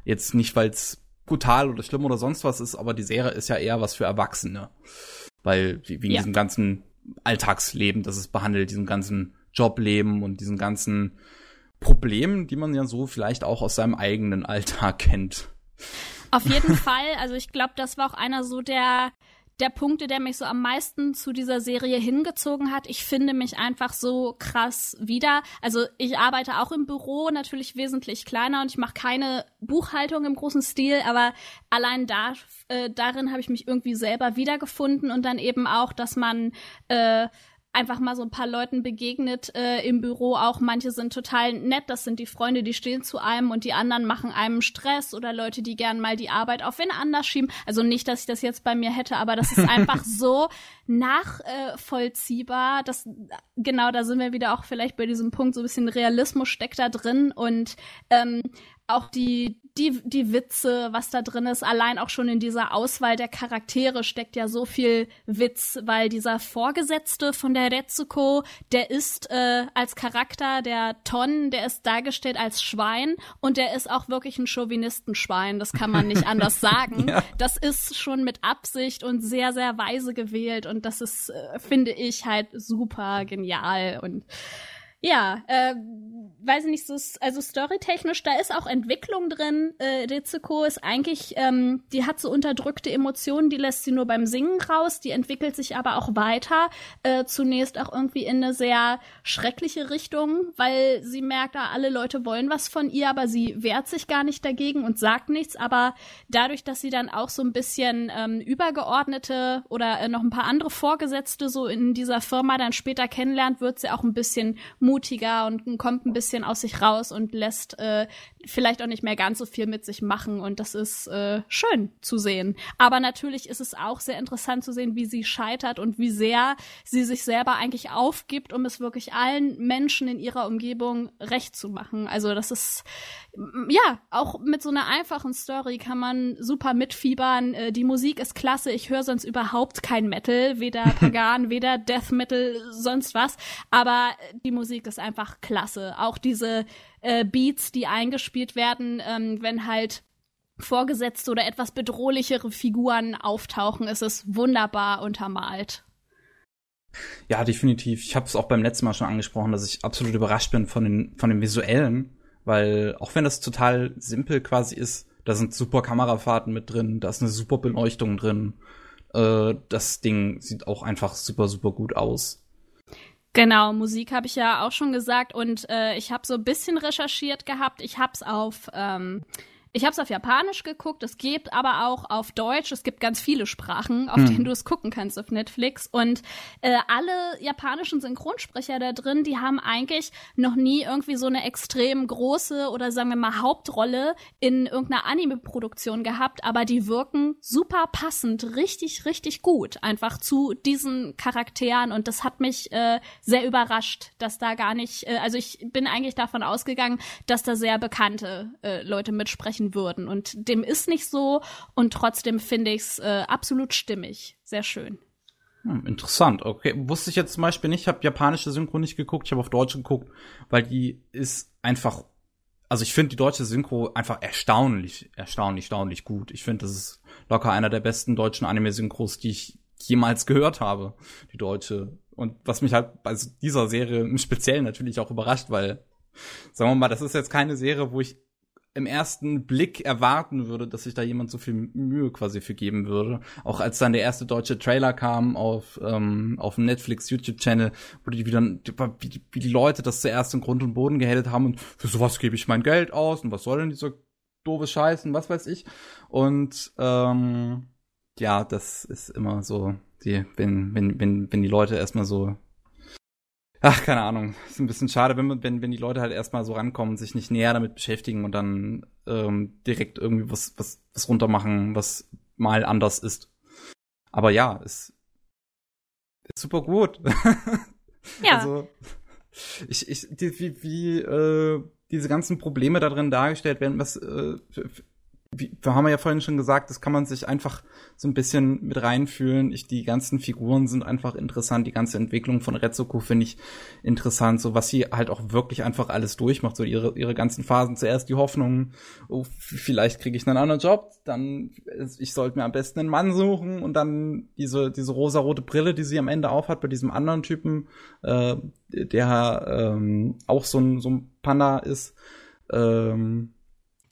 jetzt nicht, weil es brutal oder schlimm oder sonst was ist, aber die Serie ist ja eher was für Erwachsene. Weil, wegen ja. diesem ganzen Alltagsleben, das es behandelt, diesem ganzen Jobleben und diesen ganzen Problemen, die man ja so vielleicht auch aus seinem eigenen Alltag kennt. Auf jeden (laughs) Fall. Also ich glaube, das war auch einer so der der Punkte, der mich so am meisten zu dieser Serie hingezogen hat. Ich finde mich einfach so krass wieder. Also ich arbeite auch im Büro, natürlich wesentlich kleiner und ich mache keine Buchhaltung im großen Stil, aber allein da, äh, darin habe ich mich irgendwie selber wiedergefunden und dann eben auch, dass man äh, einfach mal so ein paar Leuten begegnet äh, im Büro auch. Manche sind total nett, das sind die Freunde, die stehen zu einem und die anderen machen einem Stress oder Leute, die gern mal die Arbeit auf wen anders schieben. Also nicht, dass ich das jetzt bei mir hätte, aber das ist einfach (laughs) so nachvollziehbar. Das, genau, da sind wir wieder auch vielleicht bei diesem Punkt, so ein bisschen Realismus steckt da drin und ähm, auch die, die, die Witze, was da drin ist, allein auch schon in dieser Auswahl der Charaktere steckt ja so viel Witz, weil dieser Vorgesetzte von der Retsuko, der ist äh, als Charakter der Ton, der ist dargestellt als Schwein und der ist auch wirklich ein Chauvinistenschwein, das kann man nicht anders (laughs) sagen. ja. Das ist schon mit Absicht und sehr, sehr weise gewählt und das ist, äh, finde ich, halt super genial und ja, äh, weiß ich nicht, so, also storytechnisch, da ist auch Entwicklung drin. Äh, Ritsuko ist eigentlich, ähm, die hat so unterdrückte Emotionen, die lässt sie nur beim Singen raus, die entwickelt sich aber auch weiter, äh, zunächst auch irgendwie in eine sehr schreckliche Richtung, weil sie merkt, ah, alle Leute wollen was von ihr, aber sie wehrt sich gar nicht dagegen und sagt nichts, aber dadurch, dass sie dann auch so ein bisschen ähm, übergeordnete oder äh, noch ein paar andere Vorgesetzte so in dieser Firma dann später kennenlernt, wird sie auch ein bisschen mutiger und kommt ein bisschen aus sich raus und lässt äh, vielleicht auch nicht mehr ganz so viel mit sich machen. Und das ist äh, schön zu sehen. Aber natürlich ist es auch sehr interessant zu sehen, wie sie scheitert und wie sehr sie sich selber eigentlich aufgibt, um es wirklich allen Menschen in ihrer Umgebung recht zu machen. Also das ist ja auch mit so einer einfachen Story kann man super mitfiebern. Äh, die Musik ist klasse. Ich höre sonst überhaupt kein Metal, weder (laughs) Pagan, weder Death Metal, sonst was. Aber die Musik Musik ist einfach klasse. Auch diese äh, Beats, die eingespielt werden, ähm, wenn halt vorgesetzte oder etwas bedrohlichere Figuren auftauchen, ist es wunderbar untermalt. Ja, definitiv. Ich habe es auch beim letzten Mal schon angesprochen, dass ich absolut überrascht bin von den von den visuellen, weil auch wenn das total simpel quasi ist, da sind super Kamerafahrten mit drin, da ist eine super Beleuchtung drin. Äh, das Ding sieht auch einfach super super gut aus. Genau, Musik habe ich ja auch schon gesagt und äh, ich habe so ein bisschen recherchiert gehabt. Ich habe es auf ähm, ich habe es auf Japanisch geguckt, es gibt aber auch auf Deutsch, es gibt ganz viele Sprachen, auf hm. denen du es gucken kannst auf Netflix. Und äh, alle japanischen Synchronsprecher da drin, die haben eigentlich noch nie irgendwie so eine extrem große oder sagen wir mal Hauptrolle in irgendeiner Anime-Produktion gehabt, aber die wirken super passend, richtig, richtig gut einfach zu diesen Charakteren. Und das hat mich äh, sehr überrascht, dass da gar nicht, äh, also ich bin eigentlich davon ausgegangen, dass da sehr bekannte äh, Leute mitsprechen sprechen würden. Und dem ist nicht so. Und trotzdem finde ich es äh, absolut stimmig. Sehr schön. Hm, interessant, okay. Wusste ich jetzt zum Beispiel nicht, ich habe japanische Synchro nicht geguckt, ich habe auf Deutsch geguckt, weil die ist einfach, also ich finde die deutsche Synchro einfach erstaunlich, erstaunlich, erstaunlich gut. Ich finde, das ist locker einer der besten deutschen Anime-Synchros, die ich jemals gehört habe, die deutsche. Und was mich halt bei dieser Serie im Speziellen natürlich auch überrascht, weil, sagen wir mal, das ist jetzt keine Serie, wo ich im ersten Blick erwarten würde, dass sich da jemand so viel Mühe quasi für geben würde. Auch als dann der erste deutsche Trailer kam auf, ähm, auf dem Netflix YouTube-Channel, wo die wieder, wie die, wie die Leute das zuerst im Grund und Boden gehatet haben und für sowas gebe ich mein Geld aus und was soll denn dieser doofe Scheiß und was weiß ich. Und ähm, ja, das ist immer so, die, wenn, wenn, wenn, wenn die Leute erstmal so ach, keine Ahnung, ist ein bisschen schade, wenn, wenn, wenn die Leute halt erstmal so rankommen, sich nicht näher damit beschäftigen und dann ähm, direkt irgendwie was, was, was runtermachen, was mal anders ist. Aber ja, ist, ist super gut. Ja. (laughs) also, ich, ich, die, wie, wie äh, diese ganzen Probleme da drin dargestellt werden, was äh, wie, wir haben ja vorhin schon gesagt, das kann man sich einfach so ein bisschen mit reinfühlen. Ich, die ganzen Figuren sind einfach interessant. Die ganze Entwicklung von Retsuko finde ich interessant. So was sie halt auch wirklich einfach alles durchmacht. So ihre, ihre ganzen Phasen. Zuerst die Hoffnung, oh, vielleicht kriege ich einen anderen Job. Dann, ich sollte mir am besten einen Mann suchen. Und dann diese, diese rosarote Brille, die sie am Ende aufhat bei diesem anderen Typen, äh, der ähm, auch so ein, so ein Panda ist. Ähm,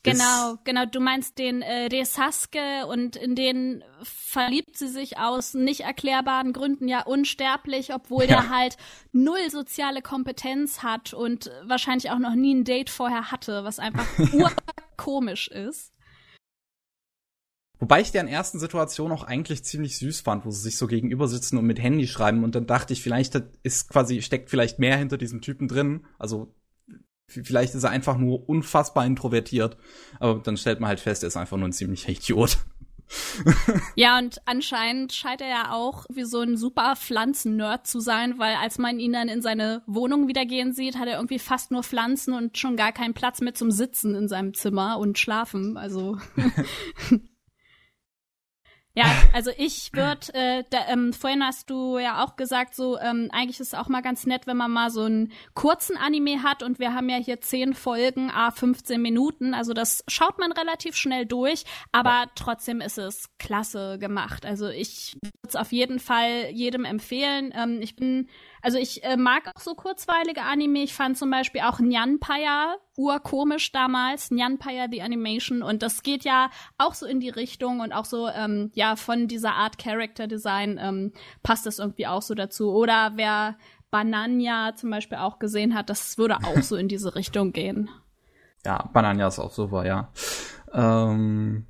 Genau, genau. Du meinst den äh, Resaske und in den verliebt sie sich aus nicht erklärbaren Gründen ja unsterblich, obwohl ja. der halt null soziale Kompetenz hat und wahrscheinlich auch noch nie ein Date vorher hatte, was einfach (laughs) urkomisch ist. Wobei ich deren ersten Situation auch eigentlich ziemlich süß fand, wo sie sich so gegenüber sitzen und mit Handy schreiben und dann dachte ich, vielleicht ist quasi, steckt vielleicht mehr hinter diesem Typen drin. Also Vielleicht ist er einfach nur unfassbar introvertiert. Aber dann stellt man halt fest, er ist einfach nur ein ziemlicher Idiot. (laughs) ja, und anscheinend scheint er ja auch wie so ein super Pflanzen-Nerd zu sein, weil als man ihn dann in seine Wohnung wieder gehen sieht, hat er irgendwie fast nur Pflanzen und schon gar keinen Platz mehr zum Sitzen in seinem Zimmer und schlafen. Also (laughs) Ja, also ich würde, äh, ähm, vorhin hast du ja auch gesagt, so ähm, eigentlich ist es auch mal ganz nett, wenn man mal so einen kurzen Anime hat und wir haben ja hier zehn Folgen, a 15 Minuten, also das schaut man relativ schnell durch, aber trotzdem ist es klasse gemacht. Also ich würde es auf jeden Fall jedem empfehlen. Ähm, ich bin also ich äh, mag auch so kurzweilige Anime. Ich fand zum Beispiel auch Nyanpaya urkomisch damals, Nyanpaya the Animation. Und das geht ja auch so in die Richtung und auch so, ähm, ja, von dieser Art Character Design ähm, passt das irgendwie auch so dazu. Oder wer Banania zum Beispiel auch gesehen hat, das würde auch (laughs) so in diese Richtung gehen. Ja, Banania ist auch super, ja. Ähm,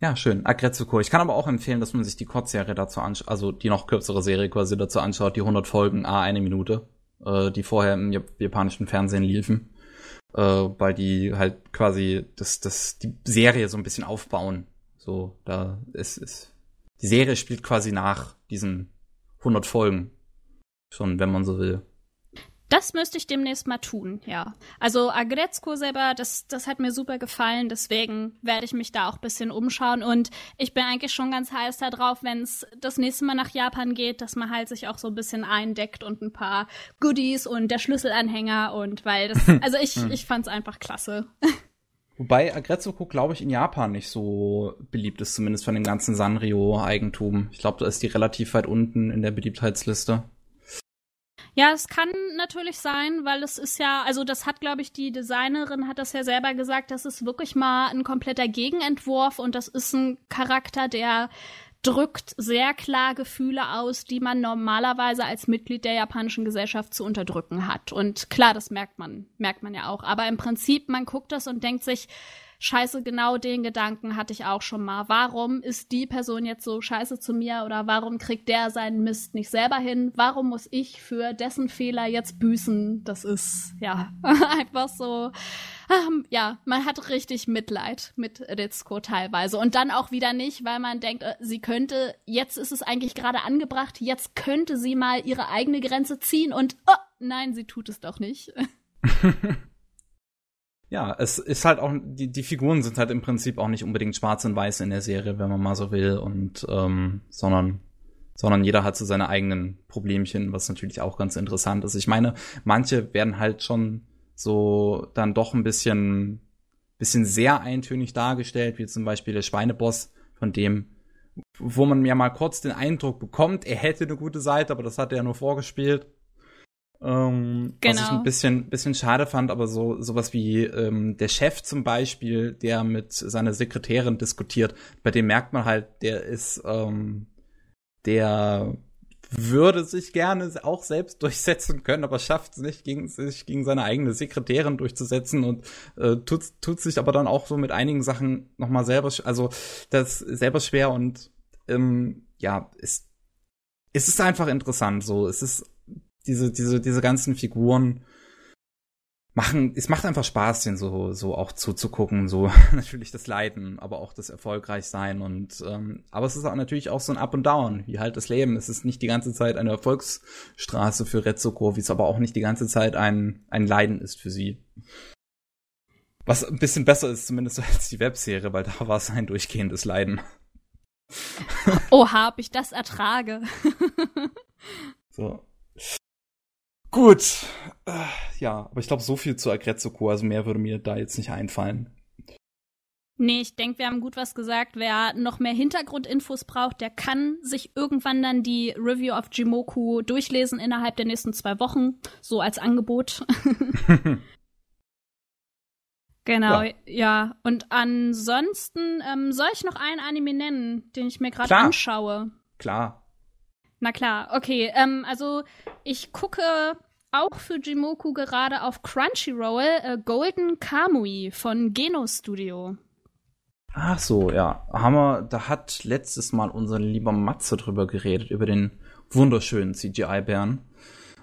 ja, schön. Agretsuko. Ich kann aber auch empfehlen, dass man sich die Kurzserie dazu anschaut, also die noch kürzere Serie quasi dazu anschaut, die 100 Folgen, a eine Minute, äh, die vorher im japanischen Fernsehen liefen, äh, weil die halt quasi das, das, die Serie so ein bisschen aufbauen. So, da ist, ist, die Serie spielt quasi nach diesen 100 Folgen. Schon, wenn man so will. Das müsste ich demnächst mal tun, ja. Also Agretzko selber, das, das hat mir super gefallen, deswegen werde ich mich da auch ein bisschen umschauen und ich bin eigentlich schon ganz heiß darauf, wenn es das nächste Mal nach Japan geht, dass man halt sich auch so ein bisschen eindeckt und ein paar Goodies und der Schlüsselanhänger und weil das, (laughs) also ich, hm. ich fand's einfach klasse. (laughs) Wobei Agretsuko, glaube ich, in Japan nicht so beliebt ist, zumindest von dem ganzen Sanrio-Eigentum. Ich glaube, da ist die relativ weit unten in der Beliebtheitsliste. Ja, es kann natürlich sein, weil es ist ja, also das hat, glaube ich, die Designerin hat das ja selber gesagt, das ist wirklich mal ein kompletter Gegenentwurf und das ist ein Charakter, der drückt sehr klar Gefühle aus, die man normalerweise als Mitglied der japanischen Gesellschaft zu unterdrücken hat. Und klar, das merkt man, merkt man ja auch. Aber im Prinzip, man guckt das und denkt sich, scheiße, genau den Gedanken hatte ich auch schon mal. Warum ist die Person jetzt so scheiße zu mir oder warum kriegt der seinen Mist nicht selber hin? Warum muss ich für dessen Fehler jetzt büßen? Das ist, ja, (laughs) einfach so, ähm, ja, man hat richtig Mitleid mit Ritsuko teilweise und dann auch wieder nicht, weil man denkt, äh, sie könnte, jetzt ist es eigentlich gerade angebracht, jetzt könnte sie mal ihre eigene Grenze ziehen und, oh, nein, sie tut es doch nicht. (laughs) ja, es ist halt auch, die, die Figuren sind halt im Prinzip auch nicht unbedingt schwarz und weiß in der Serie, wenn man mal so will, und ähm, sondern sondern jeder hat so seine eigenen Problemchen, was natürlich auch ganz interessant ist. Ich meine, manche werden halt schon so dann doch ein bisschen bisschen sehr eintönig dargestellt, wie zum Beispiel der Schweineboss, von dem wo man mir mal kurz den Eindruck bekommt, er hätte eine gute Seite, aber das hat er ja nur vorgespielt. Ähm, genau. Was ich ein genau. bisschen, bisschen schade fand, aber so sowas wie ähm, der Chef zum Beispiel, der mit seiner Sekretärin diskutiert, bei dem merkt man halt, der ist, ähm, der würde sich gerne auch selbst (laughs) durchsetzen können, aber schafft es nicht, gegen, sich gegen seine eigene Sekretärin durchzusetzen und äh, tut, tut sich aber dann auch so mit einigen Sachen nochmal selber, also das selber schwer und ähm, ja, es, es ist einfach interessant so. Es ist diese, diese, diese ganzen Figuren machen, es macht einfach Spaß, den so, so auch zuzugucken, so (laughs) natürlich das Leiden, aber auch das Erfolgreichsein und, ähm, aber es ist auch natürlich auch so ein Up und Down, wie halt das Leben. Es ist nicht die ganze Zeit eine Erfolgsstraße für Retsuko, wie es aber auch nicht die ganze Zeit ein, ein Leiden ist für sie. Was ein bisschen besser ist, zumindest (laughs) als die Webserie, weil da war es ein durchgehendes Leiden. Oha, ob ich das ertrage. (laughs) so. Gut. Äh, ja, aber ich glaube, so viel zu Agretsuko, also mehr würde mir da jetzt nicht einfallen. Nee, ich denke, wir haben gut was gesagt. Wer noch mehr Hintergrundinfos braucht, der kann sich irgendwann dann die Review of Jimoku durchlesen innerhalb der nächsten zwei Wochen. So als Angebot. (laughs) genau, ja. ja. Und ansonsten ähm, soll ich noch einen Anime nennen, den ich mir gerade anschaue. Klar. Na klar, okay. Ähm, also ich gucke auch für Jimoku gerade auf Crunchyroll äh, Golden Kamui von Geno Studio. Ach so, ja. Hammer, da hat letztes Mal unser lieber Matze drüber geredet, über den wunderschönen CGI-Bären.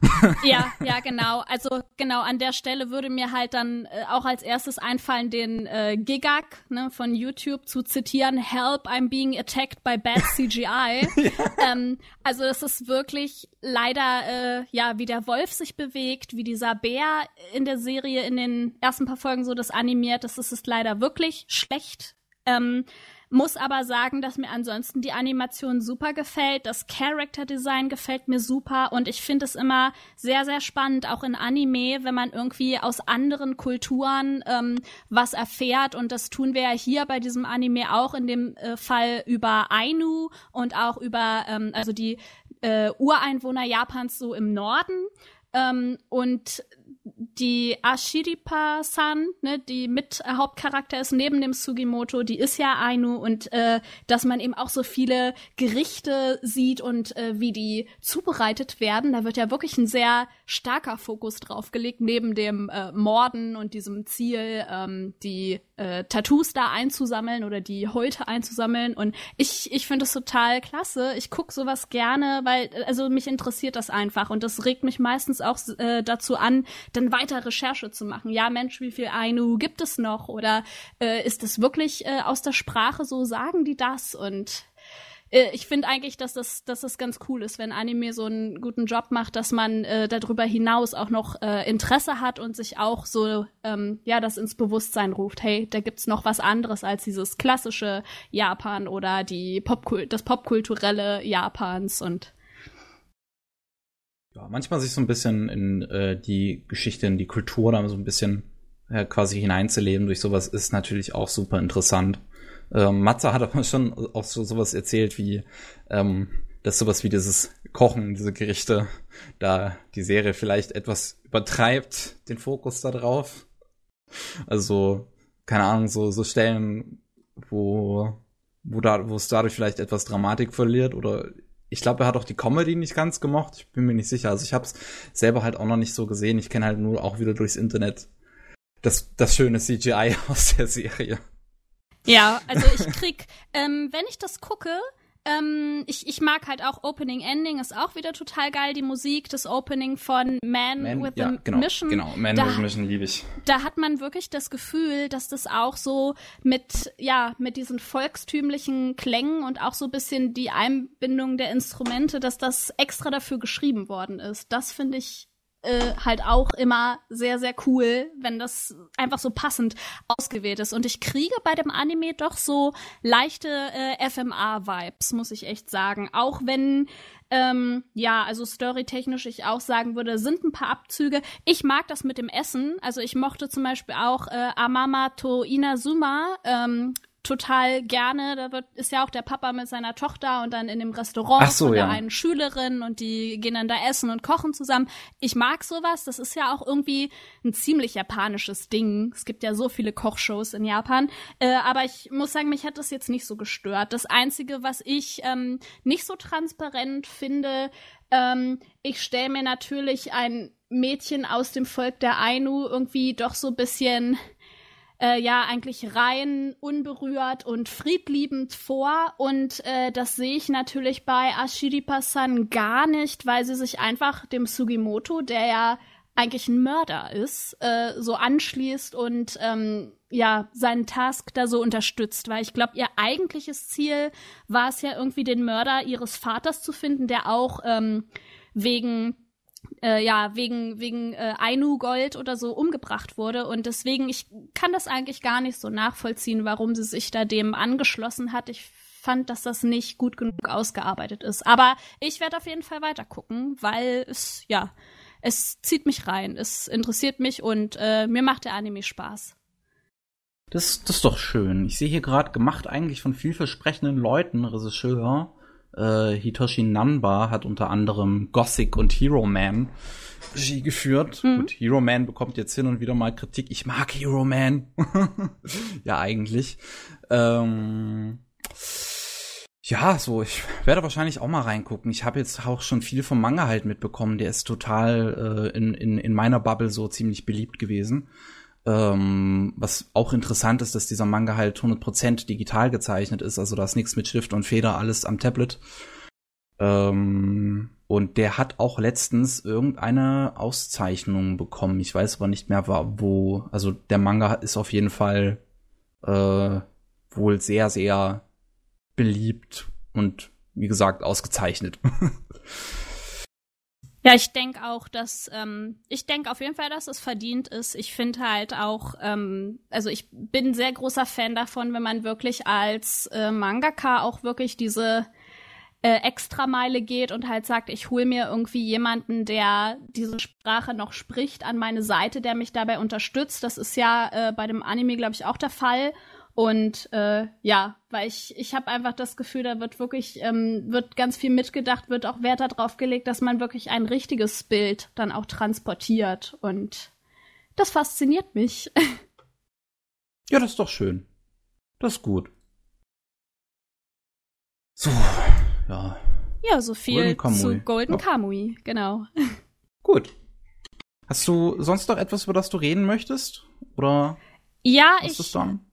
(laughs) ja, ja, genau. Also genau an der Stelle würde mir halt dann äh, auch als erstes einfallen, den äh, Gigak ne, von YouTube zu zitieren: "Help, I'm being attacked by bad (laughs) CGI." ja. ähm, also das ist wirklich leider äh, ja, wie der Wolf sich bewegt, wie dieser Bär in der Serie in den ersten paar Folgen so das animiert. Das ist, ist leider wirklich schlecht. Ähm, muss aber sagen, dass mir ansonsten die Animation super gefällt. Das Character Design gefällt mir super und ich finde es immer sehr, sehr spannend, auch in Anime, wenn man irgendwie aus anderen Kulturen ähm, was erfährt. Und das tun wir ja hier bei diesem Anime auch in dem äh, Fall über Ainu und auch über ähm, also die äh, Ureinwohner Japans so im Norden. Ähm, und die Ashiripa-san, ne, die mit äh, Hauptcharakter ist neben dem Sugimoto, die ist ja Ainu und äh, dass man eben auch so viele Gerichte sieht und äh, wie die zubereitet werden, da wird ja wirklich ein sehr starker Fokus drauf gelegt, neben dem äh, Morden und diesem Ziel, ähm, die äh, Tattoos da einzusammeln oder die Häute einzusammeln. Und ich, ich finde das total klasse. Ich gucke sowas gerne, weil, also mich interessiert das einfach und das regt mich meistens auch äh, dazu an, dann weiter Recherche zu machen. Ja, Mensch, wie viel Ainu gibt es noch? Oder äh, ist es wirklich äh, aus der Sprache so, sagen die das? Und äh, ich finde eigentlich, dass das, dass das ganz cool ist, wenn Anime so einen guten Job macht, dass man äh, darüber hinaus auch noch äh, Interesse hat und sich auch so ähm, ja das ins Bewusstsein ruft. Hey, da gibt's noch was anderes als dieses klassische Japan oder die Popkul das popkulturelle Japans und ja, manchmal sich so ein bisschen in äh, die Geschichte, in die Kultur da so ein bisschen äh, quasi hineinzuleben durch sowas ist natürlich auch super interessant. Ähm, Matze hat aber schon auch so sowas erzählt wie, ähm, dass sowas wie dieses Kochen, diese Gerichte, da die Serie vielleicht etwas übertreibt, den Fokus da drauf. Also, keine Ahnung, so, so Stellen, wo, wo da, wo es dadurch vielleicht etwas Dramatik verliert oder ich glaube, er hat auch die Comedy nicht ganz gemocht. Ich bin mir nicht sicher. Also ich habe es selber halt auch noch nicht so gesehen. Ich kenne halt nur auch wieder durchs Internet das, das schöne CGI (laughs) aus der Serie. Ja, also ich krieg, ähm, wenn ich das gucke, ähm, ich, ich mag halt auch Opening Ending, ist auch wieder total geil, die Musik, das Opening von Man, Man with ja, a genau, Mission. Genau, Man da, with a Mission liebe ich. Da hat man wirklich das Gefühl, dass das auch so mit, ja, mit diesen volkstümlichen Klängen und auch so ein bisschen die Einbindung der Instrumente, dass das extra dafür geschrieben worden ist. Das finde ich äh, halt auch immer sehr, sehr cool, wenn das einfach so passend ausgewählt ist. Und ich kriege bei dem Anime doch so leichte äh, FMA-Vibes, muss ich echt sagen. Auch wenn ähm, ja, also storytechnisch ich auch sagen würde, sind ein paar Abzüge. Ich mag das mit dem Essen. Also ich mochte zum Beispiel auch äh, Amama to Inazuma, ähm, total gerne. Da wird, ist ja auch der Papa mit seiner Tochter und dann in dem Restaurant so, von der ja. einen Schülerin und die gehen dann da essen und kochen zusammen. Ich mag sowas. Das ist ja auch irgendwie ein ziemlich japanisches Ding. Es gibt ja so viele Kochshows in Japan. Äh, aber ich muss sagen, mich hat das jetzt nicht so gestört. Das Einzige, was ich ähm, nicht so transparent finde, ähm, ich stelle mir natürlich ein Mädchen aus dem Volk der Ainu irgendwie doch so bisschen äh, ja eigentlich rein, unberührt und friedliebend vor. Und äh, das sehe ich natürlich bei Ashiripa-san gar nicht, weil sie sich einfach dem Sugimoto, der ja eigentlich ein Mörder ist, äh, so anschließt und ähm, ja seinen Task da so unterstützt, weil ich glaube, ihr eigentliches Ziel war es ja irgendwie den Mörder ihres Vaters zu finden, der auch ähm, wegen äh, ja, wegen, wegen äh, Ainu-Gold oder so umgebracht wurde. Und deswegen, ich kann das eigentlich gar nicht so nachvollziehen, warum sie sich da dem angeschlossen hat. Ich fand, dass das nicht gut genug ausgearbeitet ist. Aber ich werde auf jeden Fall weiter gucken, weil es, ja, es zieht mich rein, es interessiert mich und äh, mir macht der Anime Spaß. Das, das ist doch schön. Ich sehe hier gerade gemacht eigentlich von vielversprechenden Leuten, Regisseur. Äh, Hitoshi Nanba hat unter anderem Gothic und Hero Man Regie geführt. Mhm. Und Hero Man bekommt jetzt hin und wieder mal Kritik. Ich mag Hero Man. (laughs) ja, eigentlich. Ähm, ja, so, ich werde wahrscheinlich auch mal reingucken. Ich habe jetzt auch schon viel vom Manga halt mitbekommen. Der ist total äh, in, in, in meiner Bubble so ziemlich beliebt gewesen. Ähm, was auch interessant ist, dass dieser Manga halt 100% digital gezeichnet ist. Also da ist nichts mit Schrift und Feder, alles am Tablet. Ähm, und der hat auch letztens irgendeine Auszeichnung bekommen. Ich weiß aber nicht mehr, wo. Also der Manga ist auf jeden Fall äh, wohl sehr, sehr beliebt und wie gesagt ausgezeichnet. (laughs) Ja, ich denke auch, dass ähm, ich denke auf jeden Fall, dass es verdient ist. Ich finde halt auch, ähm, also ich bin sehr großer Fan davon, wenn man wirklich als äh, Mangaka auch wirklich diese äh, Extrameile geht und halt sagt, ich hole mir irgendwie jemanden, der diese Sprache noch spricht, an meine Seite, der mich dabei unterstützt. Das ist ja äh, bei dem Anime, glaube ich, auch der Fall. Und äh, ja, weil ich, ich habe einfach das Gefühl, da wird wirklich, ähm, wird ganz viel mitgedacht, wird auch Wert darauf gelegt, dass man wirklich ein richtiges Bild dann auch transportiert. Und das fasziniert mich. (laughs) Ja, das ist doch schön. Das ist gut. So, ja. Ja, so viel Golden zu Golden ja. Kamui, genau. (laughs) Gut. Hast du sonst noch etwas, über das du reden möchtest? Oder? Ja, ich,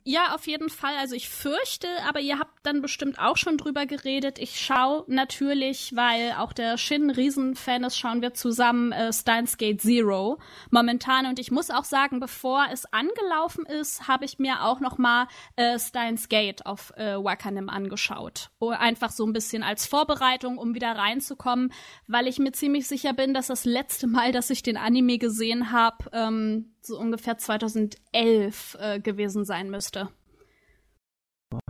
ja, auf jeden Fall. Also ich fürchte, aber ihr habt dann bestimmt auch schon drüber geredet. Ich schaue natürlich, weil auch der Shin Riesenfan ist, schauen wir zusammen äh, Steins Gate Zero momentan. Und ich muss auch sagen, bevor es angelaufen ist, habe ich mir auch noch mal äh, Steins Gate auf äh, Wakanim angeschaut. Einfach so ein bisschen als Vorbereitung, um wieder reinzukommen, weil ich mir ziemlich sicher bin, dass das letzte Mal, dass ich den Anime gesehen habe, ähm, so ungefähr 2011 äh, gewesen sein müsste.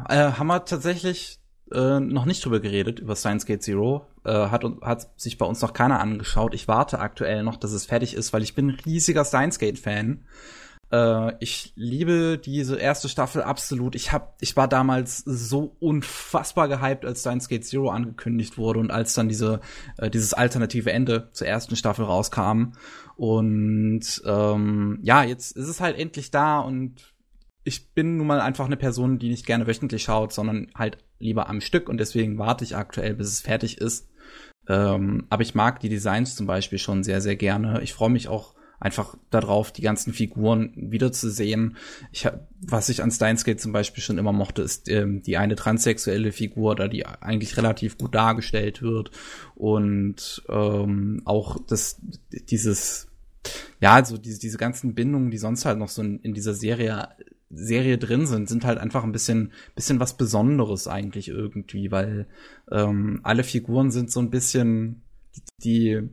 Äh, haben wir tatsächlich äh, noch nicht drüber geredet, über Science Gate Zero. Äh, hat, hat sich bei uns noch keiner angeschaut. Ich warte aktuell noch, dass es fertig ist, weil ich bin ein riesiger Science Gate-Fan. Äh, ich liebe diese erste Staffel absolut. Ich hab, ich war damals so unfassbar gehypt, als Science Gate Zero angekündigt wurde und als dann diese, äh, dieses alternative Ende zur ersten Staffel rauskam. Und ähm, ja, jetzt ist es halt endlich da und ich bin nun mal einfach eine Person, die nicht gerne wöchentlich schaut, sondern halt lieber am Stück und deswegen warte ich aktuell, bis es fertig ist. Ähm, aber ich mag die Designs zum Beispiel schon sehr, sehr gerne. Ich freue mich auch einfach darauf, die ganzen Figuren wiederzusehen. Ich hab, was ich an Steins Gate zum Beispiel schon immer mochte, ist ähm, die eine transsexuelle Figur, da die eigentlich relativ gut dargestellt wird und ähm, auch das dieses ja, also diese, diese ganzen Bindungen, die sonst halt noch so in, in dieser Serie Serie drin sind, sind halt einfach ein bisschen, bisschen was Besonderes eigentlich irgendwie, weil ähm, alle Figuren sind so ein bisschen die, die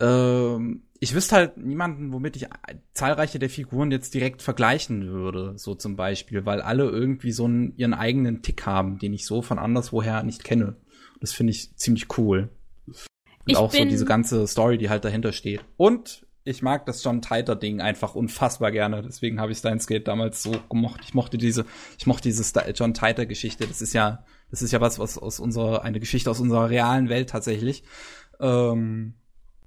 ähm, ich wüsste halt niemanden, womit ich zahlreiche der Figuren jetzt direkt vergleichen würde, so zum Beispiel, weil alle irgendwie so einen, ihren eigenen Tick haben, den ich so von anderswoher nicht kenne. Das finde ich ziemlich cool. Und ich auch so diese ganze Story, die halt dahinter steht. Und ich mag das John Titer Ding einfach unfassbar gerne. Deswegen habe ich Steins Gate damals so gemocht. Ich mochte diese, ich mochte diese John Titer Geschichte. Das ist ja, das ist ja was, was aus unserer, eine Geschichte aus unserer realen Welt tatsächlich. Ähm,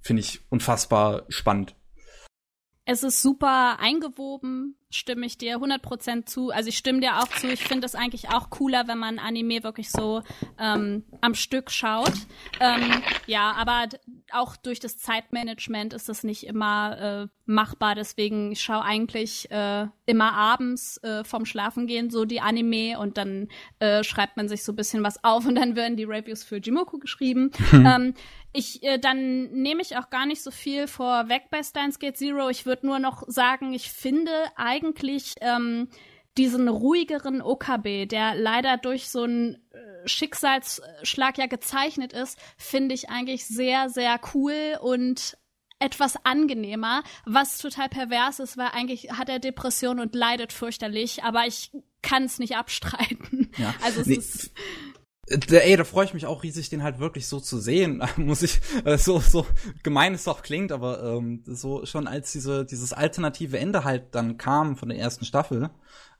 Finde ich unfassbar spannend. Es ist super eingewoben, stimme ich dir 100% zu. Also ich stimme dir auch zu. Ich finde es eigentlich auch cooler, wenn man Anime wirklich so ähm, am Stück schaut. Ähm, ja, aber auch durch das Zeitmanagement ist das nicht immer äh, machbar. Deswegen ich schaue eigentlich äh, immer abends äh, vom Schlafengehen so die Anime und dann äh, schreibt man sich so ein bisschen was auf und dann werden die Reviews für Jimoku geschrieben. ähm, ich, äh, dann nehme ich auch gar nicht so viel vorweg bei Steins Gate Zero. Ich würde nur noch sagen, ich finde eigentlich ähm, diesen ruhigeren OKB, der leider durch so ein äh, Schicksalsschlag ja gezeichnet ist, finde ich eigentlich sehr, sehr cool und etwas angenehmer, was total pervers ist, weil eigentlich hat er Depression und leidet fürchterlich, aber ich kann es nicht abstreiten. Ja. Also es nee. ist Ey, da freue ich mich auch riesig, den halt wirklich so zu sehen. (laughs) Muss ich, äh, so, so gemein es auch klingt, aber ähm, so schon als diese, dieses alternative Ende halt dann kam von der ersten Staffel,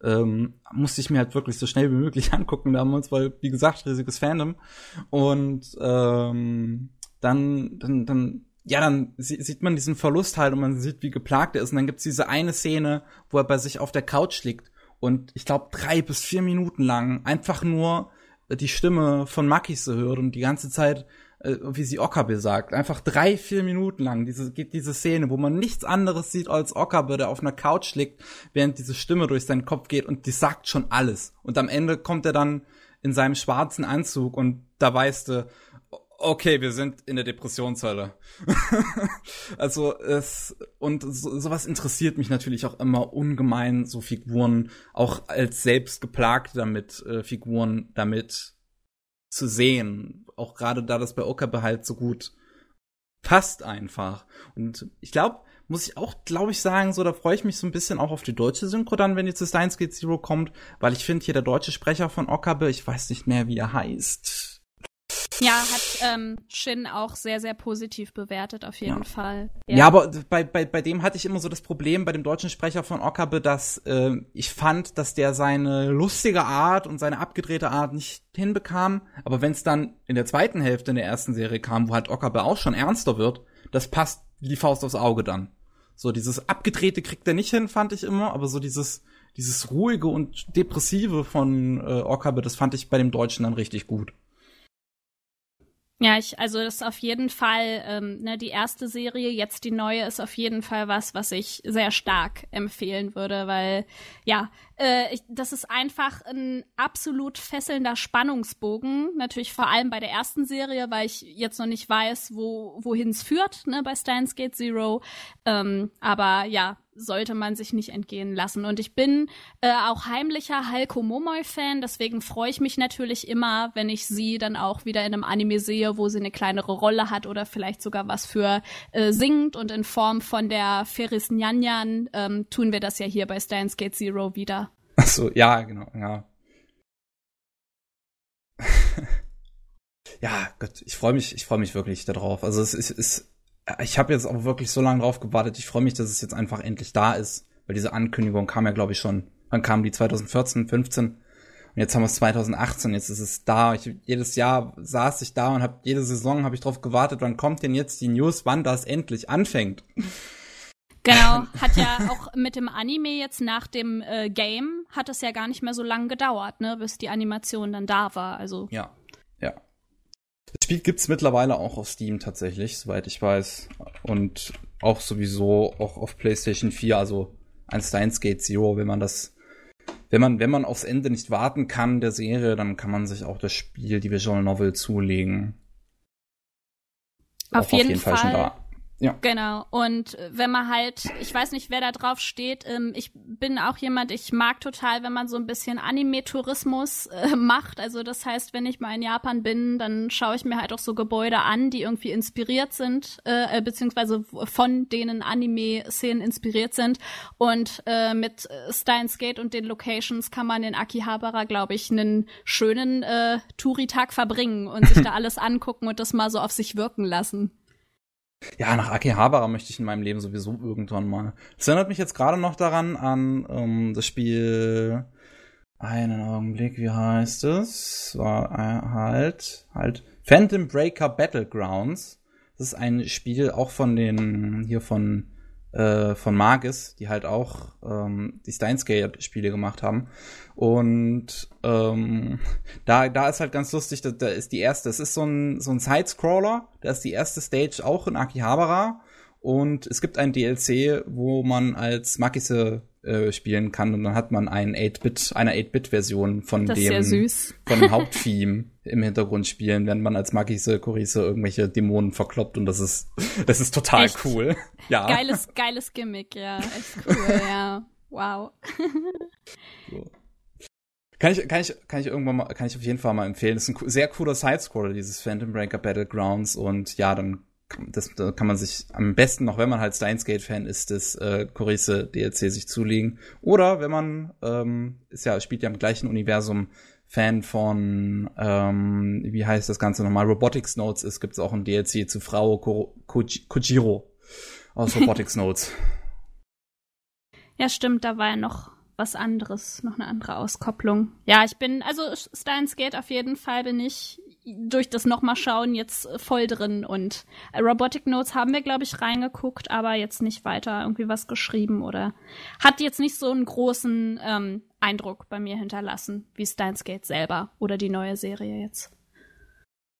ähm, musste ich mir halt wirklich so schnell wie möglich (laughs) angucken damals, weil, wie gesagt, riesiges Fandom. Und ähm, dann, dann, dann ja, dann sieht man diesen Verlust halt und man sieht, wie geplagt er ist. Und dann gibt's diese eine Szene, wo er bei sich auf der Couch liegt und ich glaube drei bis vier Minuten lang einfach nur die Stimme von Makise hört und die ganze Zeit, äh, wie sie Okabe sagt. Einfach drei, vier Minuten lang diese, diese Szene, wo man nichts anderes sieht als Okabe, der auf einer Couch liegt, während diese Stimme durch seinen Kopf geht und die sagt schon alles. Und am Ende kommt er dann in seinem schwarzen Anzug und da weißt du, okay, wir sind in der Depressionshölle. (laughs) also es und so, sowas interessiert mich natürlich auch immer ungemein, so Figuren auch als selbst geplagt damit äh, Figuren damit zu sehen. Auch gerade da das bei Okabe halt so gut passt einfach. Und ich glaube, muss ich auch, glaube ich, sagen, so, da freue ich mich so ein bisschen auch auf die deutsche Synchro dann, wenn die zu Steins Gate Zero kommt, weil ich finde hier der deutsche Sprecher von Okabe, ich weiß nicht mehr, wie er heißt ja, hat ähm, Shin auch sehr, sehr positiv bewertet, auf jeden ja. Fall. Ja. ja, aber bei, bei, bei dem hatte ich immer so das Problem, bei dem deutschen Sprecher von Okabe, dass äh, ich fand, dass der seine lustige Art und seine abgedrehte Art nicht hinbekam. Aber wenn es dann in der zweiten Hälfte in der ersten Serie kam, wo halt Okabe auch schon ernster wird, das passt wie die Faust aufs Auge dann. So dieses abgedrehte kriegt er nicht hin, fand ich immer, aber so dieses dieses ruhige und depressive von äh, Okabe, das fand ich bei dem Deutschen dann richtig gut. Ja, ich, also das ist auf jeden Fall, ähm, ne, die erste Serie, jetzt die neue, ist auf jeden Fall was, was ich sehr stark empfehlen würde, weil ja, äh, ich, das ist einfach ein absolut fesselnder Spannungsbogen. Natürlich vor allem bei der ersten Serie, weil ich jetzt noch nicht weiß, wo wohin es führt, ne, bei Steins Gate Zero. Ähm, aber ja, sollte man sich nicht entgehen lassen. Und ich bin äh, auch heimlicher Halko Momoy-Fan, deswegen freue ich mich natürlich immer, wenn ich sie dann auch wieder in einem Anime sehe, wo sie eine kleinere Rolle hat oder vielleicht sogar was für äh, singt. Und in Form von der Ferris Nyanyan ähm, tun wir das ja hier bei Steins Gate Zero wieder. Ach so, ja, genau, ja. (laughs) ja, Gott, ich freue mich, ich freue mich wirklich darauf. Also es ist, ist ich habe jetzt auch wirklich so lange drauf gewartet. Ich freue mich, dass es jetzt einfach endlich da ist, weil diese Ankündigung kam ja, glaube ich, schon. Wann kam die 2014, 15? Und jetzt haben wir es 2018, jetzt ist es da. Ich, jedes Jahr saß ich da und habe jede Saison habe ich drauf gewartet, wann kommt denn jetzt die News, wann das endlich anfängt. Genau, (laughs) hat ja auch mit dem Anime jetzt nach dem äh, Game hat es ja gar nicht mehr so lange gedauert, ne, bis die Animation dann da war. Also ja, ja. Das Spiel gibt's mittlerweile auch auf Steam tatsächlich, soweit ich weiß. Und auch sowieso auch auf PlayStation 4, also ein Steins Gate Zero, wenn man das, wenn man, wenn man aufs Ende nicht warten kann der Serie, dann kann man sich auch das Spiel, die Visual Novel zulegen. Auf, jeden, auf jeden Fall. Fall schon da. Ja. Genau. Und wenn man halt, ich weiß nicht, wer da drauf steht, ähm, ich bin auch jemand, ich mag total, wenn man so ein bisschen Anime-Tourismus äh, macht. Also das heißt, wenn ich mal in Japan bin, dann schaue ich mir halt auch so Gebäude an, die irgendwie inspiriert sind, äh, äh beziehungsweise von denen Anime-Szenen inspiriert sind. Und äh, mit Steins Gate und den Locations kann man in Akihabara, glaube ich, einen schönen äh, Touri-Tag verbringen und sich da (laughs) alles angucken und das mal so auf sich wirken lassen. Ja, nach Akihabara möchte ich in meinem Leben sowieso irgendwann mal. Das erinnert mich jetzt gerade noch daran an ähm, das Spiel. Einen Augenblick, wie heißt es? War äh, halt halt Phantom Breaker Battlegrounds. Das ist ein Spiel auch von den hier von äh, von Magis, die halt auch ähm, die Steins Gate Spiele gemacht haben. Und ähm, da, da ist halt ganz lustig, da, da ist die erste, es ist so ein, so ein Side-Scroller, da ist die erste Stage auch in Akihabara. Und es gibt ein DLC, wo man als Makise äh, spielen kann und dann hat man ein 8-Bit, eine 8-Bit-Version von das dem, (laughs) von dem Haupttheme im Hintergrund spielen, wenn man als Makise Kurise irgendwelche Dämonen verkloppt und das ist, (laughs) das ist total Echt? cool. (laughs) Ja. Geiles, geiles Gimmick, ja. Echt cool, ja. Wow. so. Kann ich, kann ich, kann ich irgendwann mal, kann ich auf jeden Fall mal empfehlen. Das ist ein sehr cooler Sidescroller, dieses Phantom Breaker Battlegrounds und ja, dann das, da kann man sich am besten, noch wenn man halt Steins Gate Fan ist, das äh, Chorisse DLC sich zulegen. Oder wenn man, ähm, ist ja, spielt ja im gleichen Universum, Fan von, ähm, wie heißt das Ganze nochmal, Robotics Notes ist, gibt es auch ein DLC zu Frau Ko Kojiro aus (laughs) Robotics Notes. Ja, stimmt, da war ja noch was anderes, noch eine andere Auskopplung. Ja, ich bin, also Steins Gate auf jeden Fall bin ich durch das nochmal schauen jetzt voll drin und Robotic Notes haben wir, glaube ich, reingeguckt, aber jetzt nicht weiter irgendwie was geschrieben oder hat jetzt nicht so einen großen ähm, Eindruck bei mir hinterlassen wie Steins Gate selber oder die neue Serie jetzt.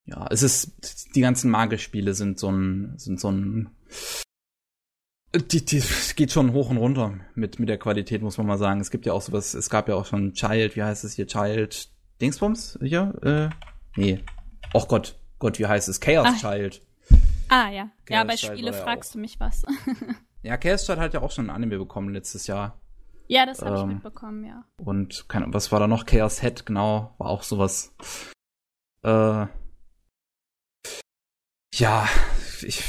Ja, es ist, die ganzen Magispiele sind so ein, sind so ein die, die geht schon hoch und runter mit, mit der Qualität, muss man mal sagen. Es gibt ja auch sowas, es gab ja auch schon Child, wie heißt es hier, Child Dingsbums hier? Äh, nee. Och Gott, Gott, wie heißt es? Chaos Ach. Child. Ah, ja. Chaos ja, bei Spiele fragst du mich was. (laughs) ja, Chaos Child hat ja auch schon ein Anime bekommen letztes Jahr. Ja, das habe ähm, ich mitbekommen, ja. Und keine, was war da noch? Chaos Head, genau, war auch sowas. Äh, ja, ich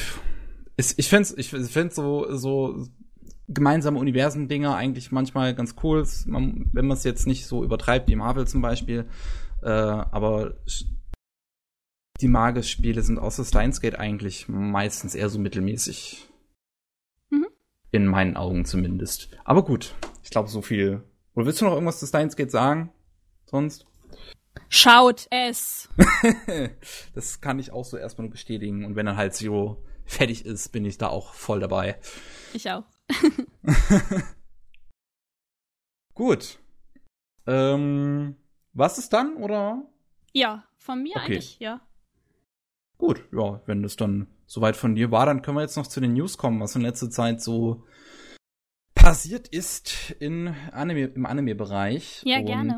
ich, ich finde ich find so, so gemeinsame Universen-Dinger eigentlich manchmal ganz cool, man, wenn man es jetzt nicht so übertreibt wie Marvel zum Beispiel. Äh, aber die Magus-Spiele sind außer Steins Gate eigentlich meistens eher so mittelmäßig. Mhm. In meinen Augen zumindest. Aber gut, ich glaube so viel. Oder willst du noch irgendwas zu Steins Gate sagen? Sonst? Schaut es! (laughs) das kann ich auch so erstmal nur bestätigen. Und wenn dann halt Zero fertig ist, bin ich da auch voll dabei. Ich auch. (laughs) Gut. Ähm, was ist dann, oder? Ja, von mir okay. eigentlich, ja. Gut, ja, wenn das dann soweit von dir war, dann können wir jetzt noch zu den News kommen, was in letzter Zeit so passiert ist in Anime, im Anime-Bereich. Ja, Und gerne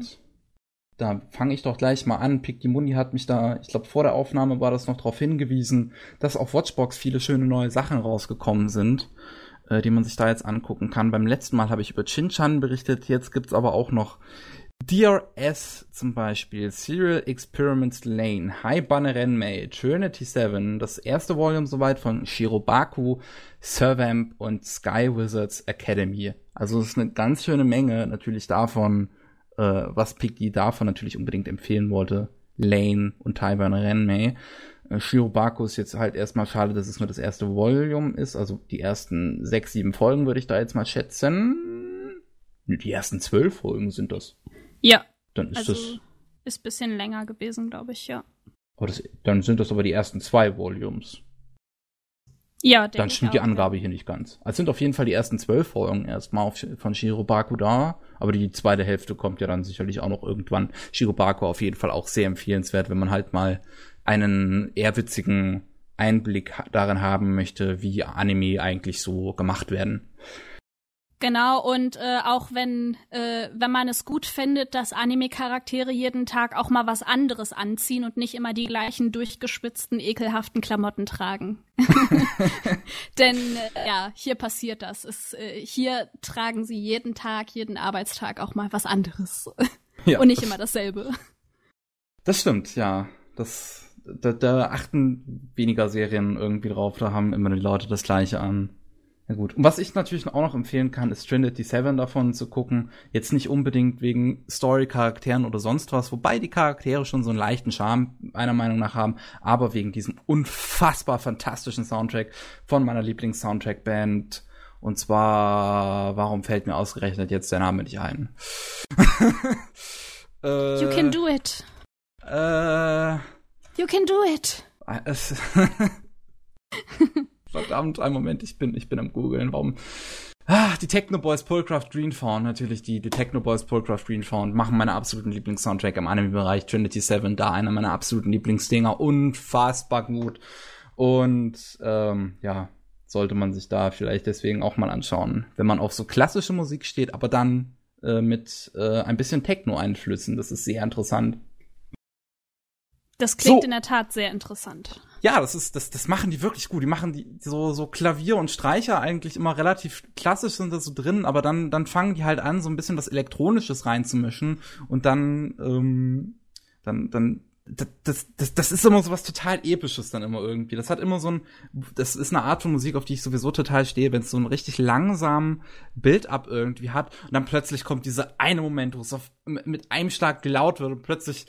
da fange ich doch gleich mal an. Pikdimundi hat mich da, ich glaube vor der Aufnahme war das noch darauf hingewiesen, dass auf Watchbox viele schöne neue Sachen rausgekommen sind, äh, die man sich da jetzt angucken kann. Beim letzten Mal habe ich über Chinchan berichtet, jetzt gibt's aber auch noch DRS zum Beispiel, Serial Experiments Lane, High Banner Renmei, Trinity 7, das erste Volume soweit von Shirobaku, Servamp und Sky Wizards Academy. Also es ist eine ganz schöne Menge natürlich davon, äh, was Piggy davon natürlich unbedingt empfehlen wollte. Lane und Taiwan Renmei. Äh, Shirobako ist jetzt halt erstmal schade, dass es nur das erste Volume ist. Also die ersten sechs, sieben Folgen würde ich da jetzt mal schätzen. Die ersten zwölf Folgen sind das. Ja. Dann ist also das. Ist bisschen länger gewesen, glaube ich, ja. Oh, das, dann sind das aber die ersten zwei Volumes. Ja, Dann stimmt die Angabe ja. hier nicht ganz. Also sind auf jeden Fall die ersten zwölf Folgen erstmal von Shirobaku da, aber die zweite Hälfte kommt ja dann sicherlich auch noch irgendwann. Shirobaku auf jeden Fall auch sehr empfehlenswert, wenn man halt mal einen eher witzigen Einblick darin haben möchte, wie Anime eigentlich so gemacht werden. Genau, und äh, auch wenn, äh, wenn man es gut findet, dass Anime-Charaktere jeden Tag auch mal was anderes anziehen und nicht immer die gleichen durchgespitzten, ekelhaften Klamotten tragen. (laughs) Denn äh, ja, hier passiert das. Es, äh, hier tragen sie jeden Tag, jeden Arbeitstag auch mal was anderes. Ja, und nicht immer dasselbe. Das stimmt, ja. Das, da, da achten weniger Serien irgendwie drauf, da haben immer die Leute das gleiche an. Ja gut. Und was ich natürlich auch noch empfehlen kann, ist Trinity 7 davon zu gucken. Jetzt nicht unbedingt wegen Story-Charakteren oder sonst was, wobei die Charaktere schon so einen leichten Charme meiner Meinung nach haben, aber wegen diesem unfassbar fantastischen Soundtrack von meiner Lieblings-Soundtrack-Band. Und zwar, warum fällt mir ausgerechnet jetzt der Name nicht ein? (laughs) äh, you can do it. Äh, you can do it. (laughs) (laughs) Verdammt, ein Moment, ich bin, ich bin am googeln. Warum? Ah, die Techno Boys Pullcraft Greenfawn, natürlich die, die Techno Boys Pullcraft Greenfawn machen meine absoluten Lieblingssoundtrack im Anime-Bereich. Trinity 7, da einer meiner absoluten Lieblingsdinger. Unfassbar gut. Und ähm, ja, sollte man sich da vielleicht deswegen auch mal anschauen, wenn man auf so klassische Musik steht, aber dann äh, mit äh, ein bisschen Techno-Einflüssen. Das ist sehr interessant. Das klingt so. in der Tat sehr interessant. Ja, das ist, das, das machen die wirklich gut. Die machen die so, so Klavier und Streicher eigentlich immer relativ klassisch sind da so drin, aber dann, dann fangen die halt an, so ein bisschen was Elektronisches reinzumischen und dann, ähm, dann, dann, das, das, das ist immer so was total Episches dann immer irgendwie. Das hat immer so ein, das ist eine Art von Musik, auf die ich sowieso total stehe, wenn es so einen richtig langsamen Build-up irgendwie hat und dann plötzlich kommt dieser eine Moment, wo es auf, mit einem Schlag laut wird und plötzlich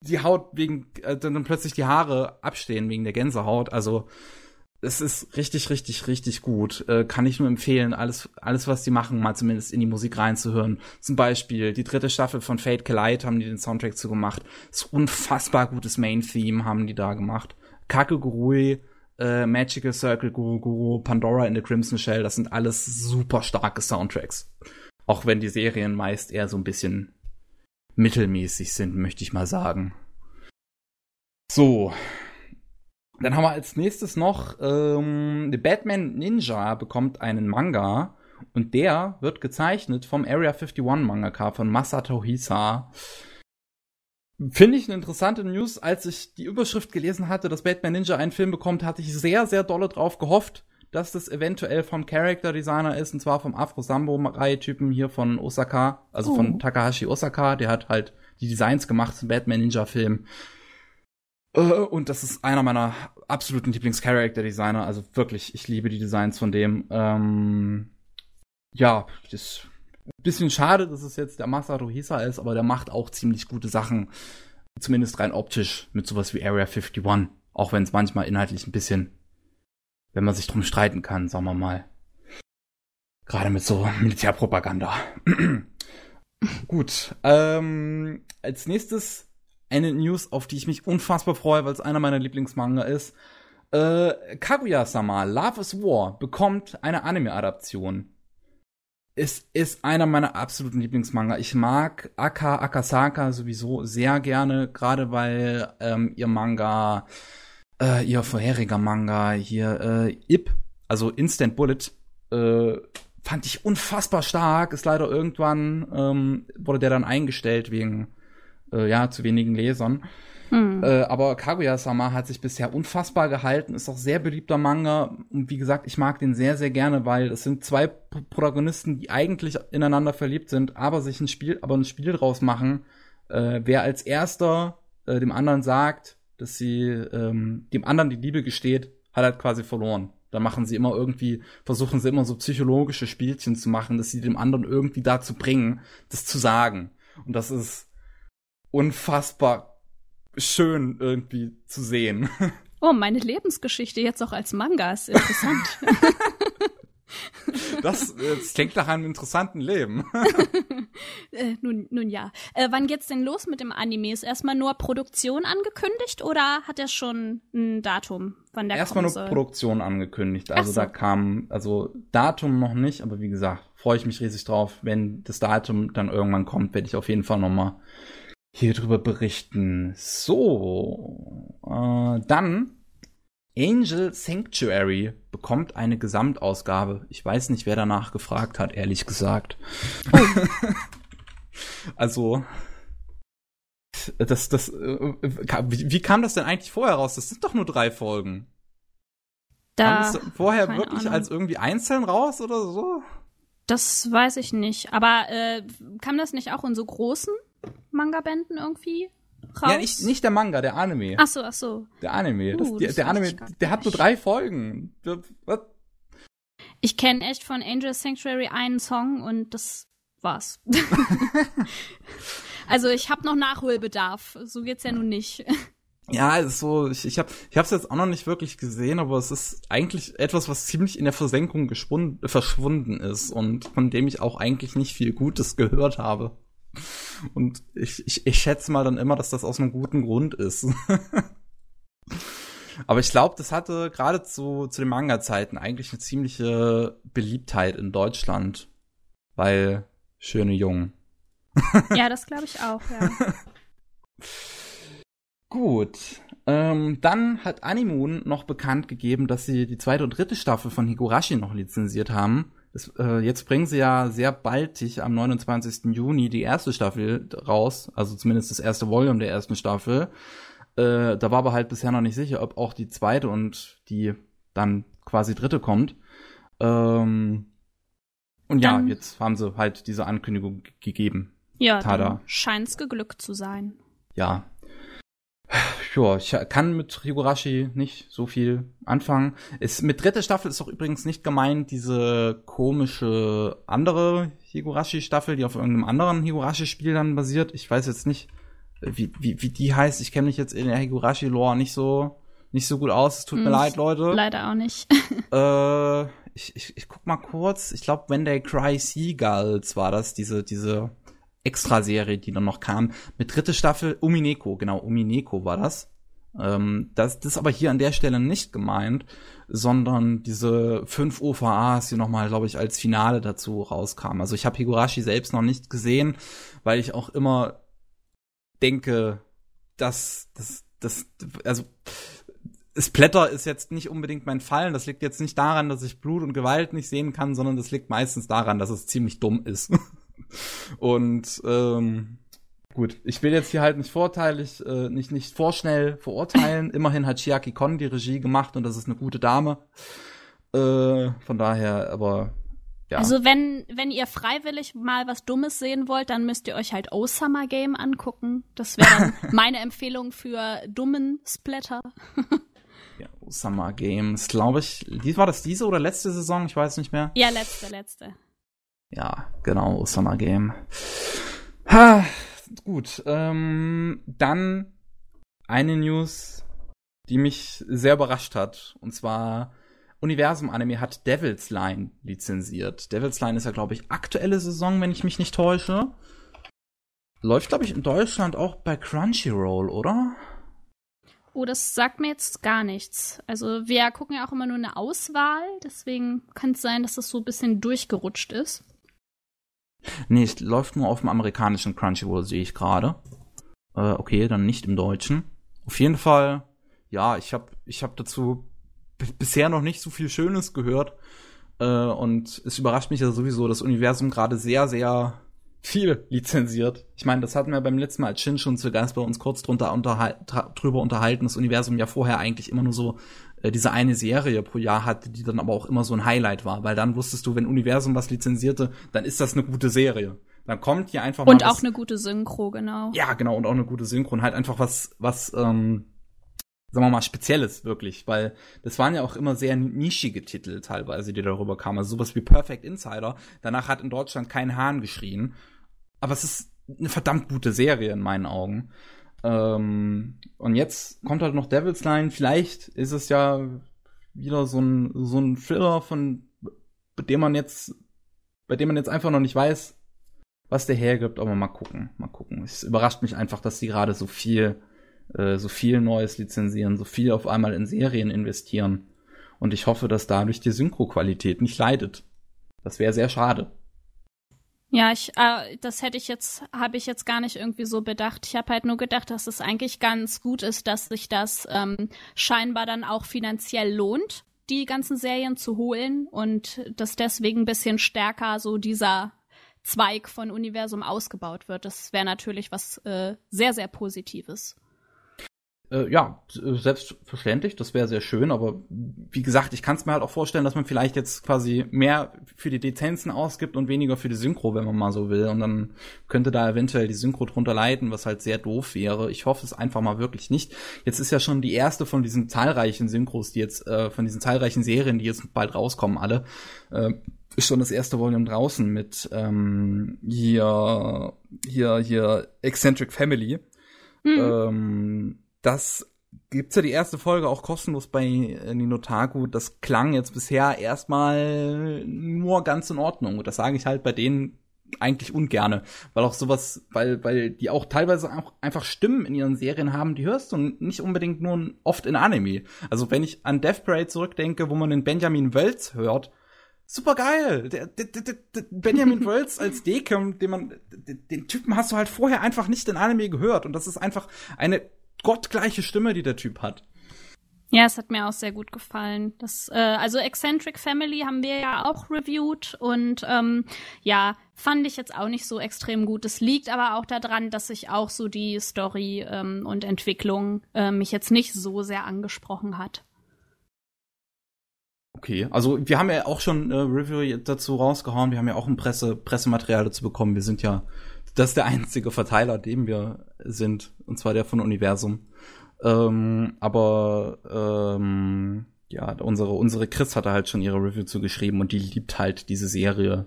die Haut wegen, äh, dann plötzlich die Haare abstehen wegen der Gänsehaut. Also es ist richtig, richtig, richtig gut. Äh, kann ich nur empfehlen, alles, alles, was die machen, mal zumindest in die Musik reinzuhören. Zum Beispiel die dritte Staffel von Fate Collide haben die den Soundtrack zu gemacht. Das unfassbar gutes Main-Theme haben die da gemacht. Kakegurui, äh, Magical Circle, Guru Guru, Pandora in the Crimson Shell, das sind alles super starke Soundtracks. Auch wenn die Serien meist eher so ein bisschen mittelmäßig sind, möchte ich mal sagen. So. Dann haben wir als nächstes noch ähm, The Batman Ninja bekommt einen Manga und der wird gezeichnet vom Area 51 Mangaka von Masato Hisa. Finde ich eine interessante News. Als ich die Überschrift gelesen hatte, dass Batman Ninja einen Film bekommt, hatte ich sehr, sehr dolle drauf gehofft, dass das eventuell vom Character Designer ist, und zwar vom Afro Sambo-Reihe-Typen hier von Osaka, also oh. von Takahashi Osaka, der hat halt die Designs gemacht zum Batman Ninja Film. Äh, und das ist einer meiner absoluten Lieblings-Character-Designer. Also wirklich, ich liebe die Designs von dem. Ähm, ja, das ist ein bisschen schade, dass es jetzt der Masaru Hisa ist, aber der macht auch ziemlich gute Sachen. Zumindest rein optisch mit sowas wie Area 51. Auch wenn es manchmal inhaltlich ein bisschen wenn man sich drum streiten kann, sagen wir mal. Gerade mit so Militärpropaganda. (clears throat) Gut. Ähm, als nächstes eine News, auf die ich mich unfassbar freue, weil es einer meiner Lieblingsmanga ist. Äh, Kaguya-sama, Love is War, bekommt eine Anime-Adaption. Es ist einer meiner absoluten Lieblingsmanga. Ich mag Aka Akasaka sowieso sehr gerne, gerade weil ähm, ihr Manga äh, ihr vorheriger Manga hier, äh, Ip, also Instant Bullet, äh, fand ich unfassbar stark, ist leider irgendwann, ähm, wurde der dann eingestellt wegen, äh, ja, zu wenigen Lesern. Hm. Äh, aber Kaguya-sama hat sich bisher unfassbar gehalten, ist auch sehr beliebter Manga. Und wie gesagt, ich mag den sehr, sehr gerne, weil es sind zwei P Protagonisten, die eigentlich ineinander verliebt sind, aber sich ein Spiel, aber ein Spiel draus machen. Äh, wer als erster äh, dem anderen sagt, dass sie ähm, dem anderen die Liebe gesteht, hat halt quasi verloren. Da machen sie immer irgendwie, versuchen sie immer so psychologische Spielchen zu machen, dass sie dem anderen irgendwie dazu bringen, das zu sagen. Und das ist unfassbar schön irgendwie zu sehen. (laughs) Oh, meine Lebensgeschichte jetzt auch als Manga ist interessant. (laughs) Das, das klingt nach einem interessanten Leben. (laughs) äh, nun, nun ja. Äh, wann geht's denn los mit dem Anime? Ist erstmal nur Produktion angekündigt oder hat er schon ein Datum, wann der Erstmal nur soll? Produktion angekündigt. Also so. da kam, also Datum noch nicht, aber wie gesagt, freue ich mich riesig drauf. Wenn das Datum dann irgendwann kommt, werde ich auf jeden Fall nochmal hier drüber berichten. So, äh, dann Angel Sanctuary bekommt eine Gesamtausgabe. Ich weiß nicht, wer danach gefragt hat, ehrlich gesagt. (laughs) also, das, das, äh, wie, kam das denn eigentlich vorher raus? Das sind doch nur drei Folgen. Da, kam das vorher wirklich Ahnung. als irgendwie einzeln raus oder so? Das weiß ich nicht. Aber äh, kam das nicht auch in so großen Manga-Bänden irgendwie? Raus? Ja, nicht, nicht der Manga, der Anime. Ach so, ach so. Der Anime. Uh, das, der, der Anime, der hat nur drei Folgen. Was? Ich kenne echt von Angel Sanctuary einen Song und das war's. (laughs) also ich habe noch Nachholbedarf. So geht's ja nun nicht. Ja, ist so, ich, ich habe ich hab's jetzt auch noch nicht wirklich gesehen, aber es ist eigentlich etwas, was ziemlich in der Versenkung verschwunden ist und von dem ich auch eigentlich nicht viel Gutes gehört habe. Und ich, ich, ich schätze mal dann immer, dass das aus einem guten Grund ist. (laughs) Aber ich glaube, das hatte gerade zu, zu den Manga-Zeiten eigentlich eine ziemliche Beliebtheit in Deutschland. Weil schöne Jungen. (laughs) Ja, das glaube ich auch, ja. (laughs) Gut. Ähm, dann hat Animoon noch bekannt gegeben, dass sie die zweite und dritte Staffel von Higurashi noch lizenziert haben. Das, äh, jetzt bringen sie ja sehr baldig am 29. Juni die erste Staffel raus, also zumindest das erste Volume der ersten Staffel. Äh, da war aber halt bisher noch nicht sicher, ob auch die zweite und die dann quasi dritte kommt. Ähm, und ja, jetzt haben sie halt diese Ankündigung gegeben. Ja, Tada. scheint's geglückt zu sein. Ja. Ja, ich kann mit Higurashi nicht so viel anfangen. Es, mit dritter Staffel ist doch übrigens nicht gemeint diese komische andere Higurashi-Staffel, die auf irgendeinem anderen Higurashi-Spiel dann basiert. Ich weiß jetzt nicht, wie, wie, wie die heißt. Ich kenne mich jetzt in der Higurashi-Lore nicht so, nicht so gut aus. Es tut hm, mir leid, Leute. Leider auch nicht. (laughs) äh, ich, ich, ich guck mal kurz. Ich glaube, When They Cry Seagulls war das, diese, diese Extra-Serie, die dann noch kam. Mit dritte Staffel Umineko, genau, Umineko war das. Ähm, das, das ist aber hier an der Stelle nicht gemeint, sondern diese fünf OVAs, die nochmal, glaube ich, als Finale dazu rauskamen. Also ich habe Higurashi selbst noch nicht gesehen, weil ich auch immer denke, dass das, das, also Splatter ist jetzt nicht unbedingt mein Fall. Das liegt jetzt nicht daran, dass ich Blut und Gewalt nicht sehen kann, sondern das liegt meistens daran, dass es ziemlich dumm ist. (laughs) und ähm, gut, ich will jetzt hier halt nicht vorteilig, äh, nicht, nicht vorschnell verurteilen. Immerhin hat Chiaki Kon die Regie gemacht und das ist eine gute Dame. Äh, von daher, aber ja. Also wenn, wenn ihr freiwillig mal was Dummes sehen wollt, dann müsst ihr euch halt Osama Game angucken. Das wäre (laughs) meine Empfehlung für dummen Splatter. ja, Osama Games, glaube ich. War das diese oder letzte Saison? Ich weiß nicht mehr. Ja, letzte, letzte. Ja, genau, Osama Game. Ha, gut, ähm, dann eine News, die mich sehr überrascht hat. Und zwar Universum Anime hat Devil's Line lizenziert. Devil's Line ist ja, glaube ich, aktuelle Saison, wenn ich mich nicht täusche. Läuft, glaube ich, in Deutschland auch bei Crunchyroll, oder? Oh, das sagt mir jetzt gar nichts. Also wir gucken ja auch immer nur eine Auswahl, deswegen kann es sein, dass das so ein bisschen durchgerutscht ist. Nee, es läuft nur auf dem amerikanischen Crunchyroll, sehe ich gerade. Äh, okay, dann nicht im deutschen. Auf jeden Fall, ja, ich habe ich hab dazu bisher noch nicht so viel Schönes gehört. Äh, und es überrascht mich ja sowieso, das Universum gerade sehr, sehr viel lizenziert. Ich meine, das hatten wir beim letzten Mal als Shin schon zu Gast bei uns kurz drunter unterhal drüber unterhalten. Das Universum ja vorher eigentlich immer nur so äh, diese eine Serie pro Jahr hatte, die dann aber auch immer so ein Highlight war, weil dann wusstest du, wenn Universum was lizenzierte, dann ist das eine gute Serie. Dann kommt hier einfach und mal. Und auch eine gute Synchro, genau. Ja, genau, und auch eine gute Synchro und halt einfach was, was, ähm, sagen wir mal, Spezielles wirklich, weil das waren ja auch immer sehr nischige Titel teilweise, die darüber kamen. Also sowas wie Perfect Insider. Danach hat in Deutschland kein Hahn geschrien. Aber es ist eine verdammt gute Serie in meinen Augen. Ähm, und jetzt kommt halt noch Devil's Line. Vielleicht ist es ja wieder so ein, so ein Thriller, von dem man jetzt, bei dem man jetzt einfach noch nicht weiß, was der hergibt, aber mal gucken, mal gucken. Es überrascht mich einfach, dass die gerade so viel äh, so viel Neues lizenzieren, so viel auf einmal in Serien investieren. Und ich hoffe, dass dadurch die Synchroqualität nicht leidet. Das wäre sehr schade. Ja, ich, äh, das hätte ich jetzt, habe ich jetzt gar nicht irgendwie so bedacht. Ich habe halt nur gedacht, dass es eigentlich ganz gut ist, dass sich das ähm, scheinbar dann auch finanziell lohnt, die ganzen Serien zu holen und dass deswegen ein bisschen stärker so dieser Zweig von Universum ausgebaut wird. Das wäre natürlich was äh, sehr, sehr Positives. Äh, ja, äh, selbstverständlich, das wäre sehr schön, aber wie gesagt, ich kann es mir halt auch vorstellen, dass man vielleicht jetzt quasi mehr für die Lizenzen ausgibt und weniger für die Synchro, wenn man mal so will. Und dann könnte da eventuell die Synchro drunter leiden, was halt sehr doof wäre. Ich hoffe es einfach mal wirklich nicht. Jetzt ist ja schon die erste von diesen zahlreichen Synchros, die jetzt, äh, von diesen zahlreichen Serien, die jetzt bald rauskommen, alle, äh, ist schon das erste Volume draußen mit ähm, hier, hier, hier Eccentric Family. Mhm. Ähm, das gibt's ja die erste Folge auch kostenlos bei Ninotaku. Das klang jetzt bisher erstmal nur ganz in Ordnung. Und das sage ich halt bei denen eigentlich ungerne, weil auch sowas, weil, weil die auch teilweise auch einfach Stimmen in ihren Serien haben, die hörst du nicht unbedingt nur oft in Anime. Also wenn ich an Death Parade zurückdenke, wo man den Benjamin Wölz hört, super geil. Der, der, der, der Benjamin (laughs) Wölz als Dekem, den man, den Typen hast du halt vorher einfach nicht in Anime gehört und das ist einfach eine gottgleiche Stimme, die der Typ hat. Ja, es hat mir auch sehr gut gefallen. Das, äh, also Eccentric Family haben wir ja auch reviewed und ähm, ja, fand ich jetzt auch nicht so extrem gut. Es liegt aber auch daran, dass ich auch so die Story ähm, und Entwicklung äh, mich jetzt nicht so sehr angesprochen hat. Okay, also wir haben ja auch schon äh, Review dazu rausgehauen. Wir haben ja auch ein Presse Pressematerial dazu bekommen. Wir sind ja das ist der einzige Verteiler, dem wir sind, und zwar der von Universum. Ähm, aber ähm, ja, unsere, unsere Chris hatte halt schon ihre Review zugeschrieben und die liebt halt diese Serie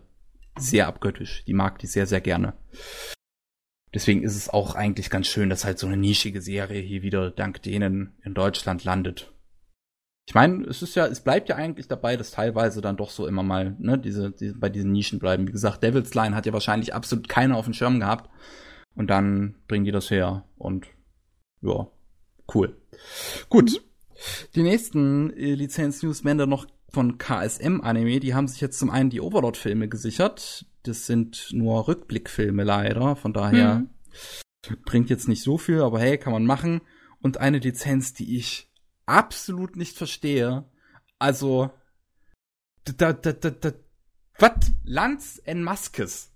sehr abgöttisch. Die mag die sehr, sehr gerne. Deswegen ist es auch eigentlich ganz schön, dass halt so eine nischige Serie hier wieder dank denen in Deutschland landet. Ich meine, es ist ja, es bleibt ja eigentlich dabei, dass teilweise dann doch so immer mal, ne, diese, diese bei diesen Nischen bleiben. Wie gesagt, Devil's Line hat ja wahrscheinlich absolut keiner auf dem Schirm gehabt. Und dann bringen die das her und ja, Cool. Gut. Mhm. Die nächsten äh, Lizenz-News werden dann noch von KSM Anime. Die haben sich jetzt zum einen die Overlord-Filme gesichert. Das sind nur Rückblickfilme leider. Von daher mhm. bringt jetzt nicht so viel, aber hey, kann man machen. Und eine Lizenz, die ich absolut nicht verstehe. Also, da, da, da, da, was? Lanz en Maskes.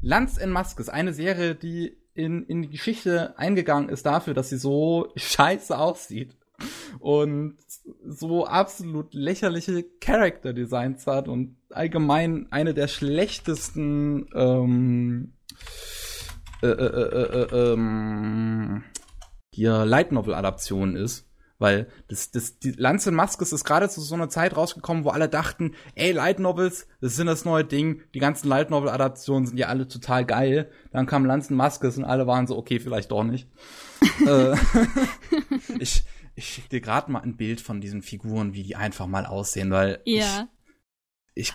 Lanz en Maskes, eine Serie, die in, in die Geschichte eingegangen ist dafür, dass sie so (laughs) scheiße aussieht und so absolut lächerliche Character Designs hat und allgemein eine der schlechtesten ähm, äh, äh, äh, äh, ähm, hier Light Novel Adaptionen ist. Weil das, das, die Lanze Maskes ist gerade zu so einer Zeit rausgekommen, wo alle dachten, ey, Light Novels, das sind das neue Ding, die ganzen Light Novel Adaptionen sind ja alle total geil. Dann kam Lanzen Maskes und alle waren so, okay, vielleicht doch nicht. (laughs) äh, (laughs) ich, ich schicke dir gerade mal ein Bild von diesen Figuren, wie die einfach mal aussehen, weil ja. Ich, ich,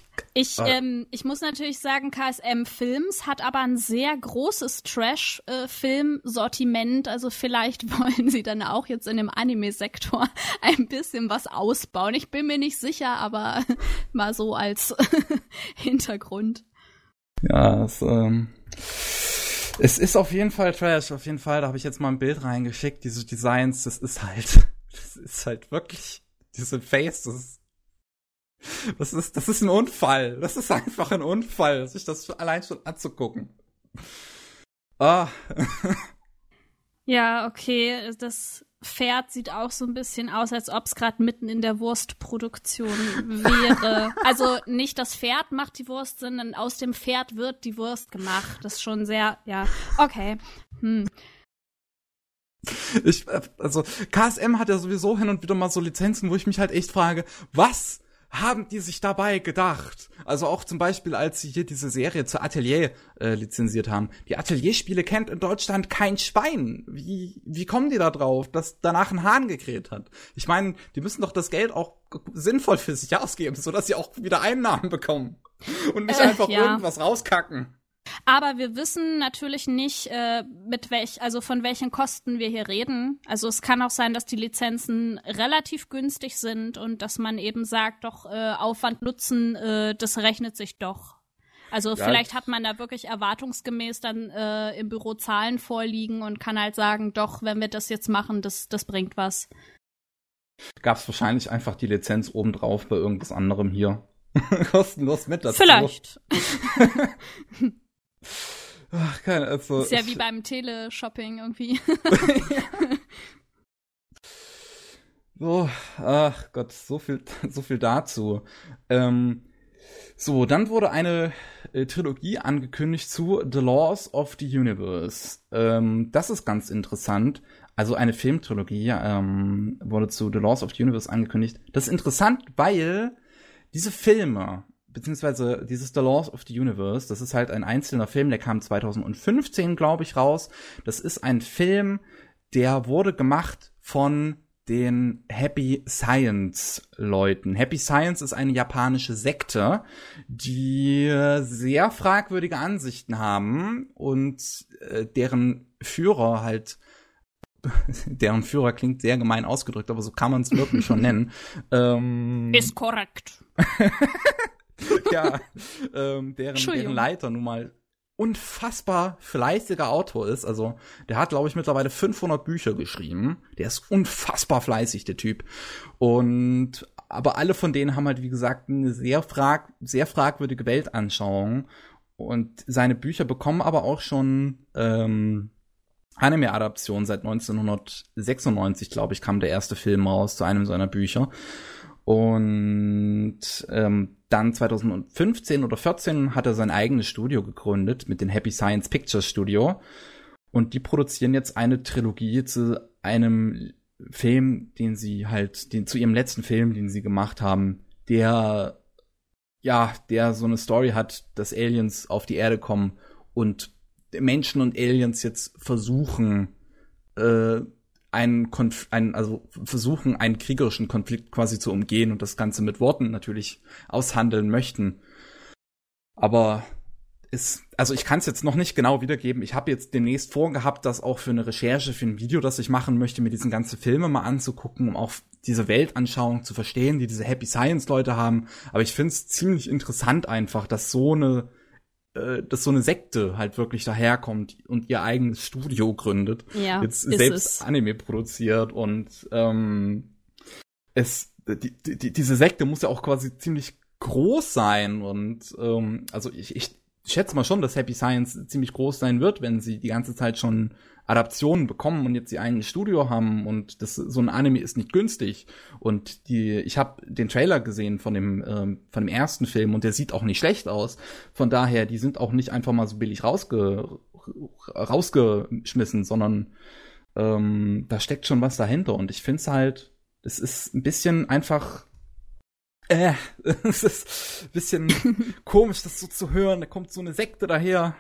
äh, ähm, ich muss natürlich sagen, KSM Films hat aber ein sehr großes Trash-Film-Sortiment. Also vielleicht (laughs) wollen sie dann auch jetzt in dem Anime-Sektor (laughs) ein bisschen was ausbauen. Ich bin mir nicht sicher, aber (laughs) mal so als Hintergrund. Ja, es, ähm, es ist auf jeden Fall Trash, auf jeden Fall. Da habe ich jetzt mal ein Bild reingeschickt. Diese Designs, das ist halt, das ist halt wirklich, diese Faces das ist, das ist ein Unfall. Das ist einfach ein Unfall, sich das allein schon anzugucken. Ah. (laughs) ja, okay, das Pferd sieht auch so ein bisschen aus, als ob es gerade mitten in der Wurstproduktion wäre. (laughs) also nicht das Pferd macht die Wurst, sondern aus dem Pferd wird die Wurst gemacht. Das ist schon sehr, ja, okay. Hm. Ich, also KSM hat ja sowieso hin und wieder mal so Lizenzen, wo ich mich halt echt frage, was haben die sich dabei gedacht? Also auch zum Beispiel, als sie hier diese Serie zur Atelier äh, lizenziert haben. Die Atelierspiele kennt in Deutschland kein Schwein. Wie, wie kommen die da drauf, dass danach ein Hahn gekräht hat? Ich meine, die müssen doch das Geld auch sinnvoll für sich ausgeben, sodass sie auch wieder Einnahmen bekommen. Und nicht äh, einfach ja. irgendwas rauskacken. Aber wir wissen natürlich nicht, äh, mit welch, also von welchen Kosten wir hier reden. Also es kann auch sein, dass die Lizenzen relativ günstig sind und dass man eben sagt, doch äh, Aufwand Nutzen, äh, das rechnet sich doch. Also ja. vielleicht hat man da wirklich erwartungsgemäß dann äh, im Büro Zahlen vorliegen und kann halt sagen, doch, wenn wir das jetzt machen, das, das bringt was. Gab es wahrscheinlich einfach die Lizenz obendrauf bei irgendwas anderem hier. (laughs) Kostenlos mit dazu. Vielleicht. (laughs) Ach, keine, also. Ist ja wie beim Teleshopping irgendwie. (laughs) so, ach Gott, so viel, so viel dazu. Ähm, so, dann wurde eine äh, Trilogie angekündigt zu The Laws of the Universe. Ähm, das ist ganz interessant. Also eine Filmtrilogie ähm, wurde zu The Laws of the Universe angekündigt. Das ist interessant, weil diese Filme, beziehungsweise dieses The Laws of the Universe, das ist halt ein einzelner Film, der kam 2015, glaube ich, raus. Das ist ein Film, der wurde gemacht von den Happy Science Leuten. Happy Science ist eine japanische Sekte, die sehr fragwürdige Ansichten haben und äh, deren Führer halt (laughs) deren Führer klingt sehr gemein ausgedrückt, aber so kann man es wirklich schon nennen. (laughs) Ähm, ist korrekt. (laughs) (laughs) ja, (laughs) ähm, deren, deren Leiter nun mal unfassbar fleißiger Autor ist. Also der hat, glaube ich, mittlerweile 500 Bücher geschrieben. Der ist unfassbar fleißig, der Typ. Und aber alle von denen haben halt, wie gesagt, eine sehr, frag sehr fragwürdige Weltanschauung. Und seine Bücher bekommen aber auch schon ähm, Anime-Adaption seit 1996, glaube ich, kam der erste Film raus zu einem seiner Bücher. Und ähm, dann 2015 oder 14 hat er sein eigenes Studio gegründet mit dem Happy Science Pictures Studio. Und die produzieren jetzt eine Trilogie zu einem Film, den sie halt, den, zu ihrem letzten Film, den sie gemacht haben, der, ja, der so eine Story hat, dass Aliens auf die Erde kommen und Menschen und Aliens jetzt versuchen, äh, einen, Konf einen, also versuchen, einen kriegerischen Konflikt quasi zu umgehen und das Ganze mit Worten natürlich aushandeln möchten. Aber ist, also ich kann es jetzt noch nicht genau wiedergeben. Ich habe jetzt demnächst vorgehabt, das auch für eine Recherche, für ein Video, das ich machen möchte, mir diesen ganzen Filme mal anzugucken, um auch diese Weltanschauung zu verstehen, die diese Happy Science Leute haben. Aber ich finde es ziemlich interessant einfach, dass so eine äh, dass so eine Sekte halt wirklich daherkommt und ihr eigenes Studio gründet, ja, jetzt selbst es. Anime produziert und ähm, es die, die, diese Sekte muss ja auch quasi ziemlich groß sein und ähm, also ich, ich schätze mal schon, dass Happy Science ziemlich groß sein wird, wenn sie die ganze Zeit schon Adaptionen bekommen und jetzt ihr eigenes Studio haben und das so ein Anime ist nicht günstig und die ich habe den Trailer gesehen von dem ähm, von dem ersten Film und der sieht auch nicht schlecht aus. Von daher, die sind auch nicht einfach mal so billig rausge rausgeschmissen, sondern ähm, da steckt schon was dahinter und ich finde es halt, es ist ein bisschen einfach äh, (laughs) es ist ein bisschen (laughs) komisch, das so zu hören. Da kommt so eine Sekte daher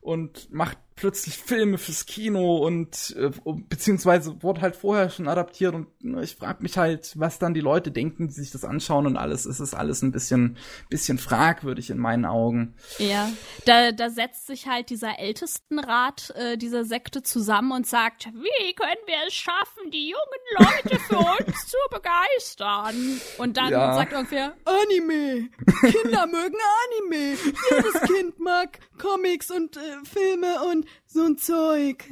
und macht plötzlich Filme fürs Kino und äh, beziehungsweise wurde halt vorher schon adaptiert und ne, ich frage mich halt, was dann die Leute denken, die sich das anschauen und alles. Es ist alles ein bisschen, bisschen fragwürdig in meinen Augen. Ja, da, da setzt sich halt dieser Ältestenrat äh, dieser Sekte zusammen und sagt, wie können wir es schaffen, die jungen Leute für (laughs) uns zu begeistern? Und dann ja. sagt irgendwer, Anime! Kinder mögen Anime! (laughs) Jedes Kind mag Comics und äh, Filme und so ein Zeug.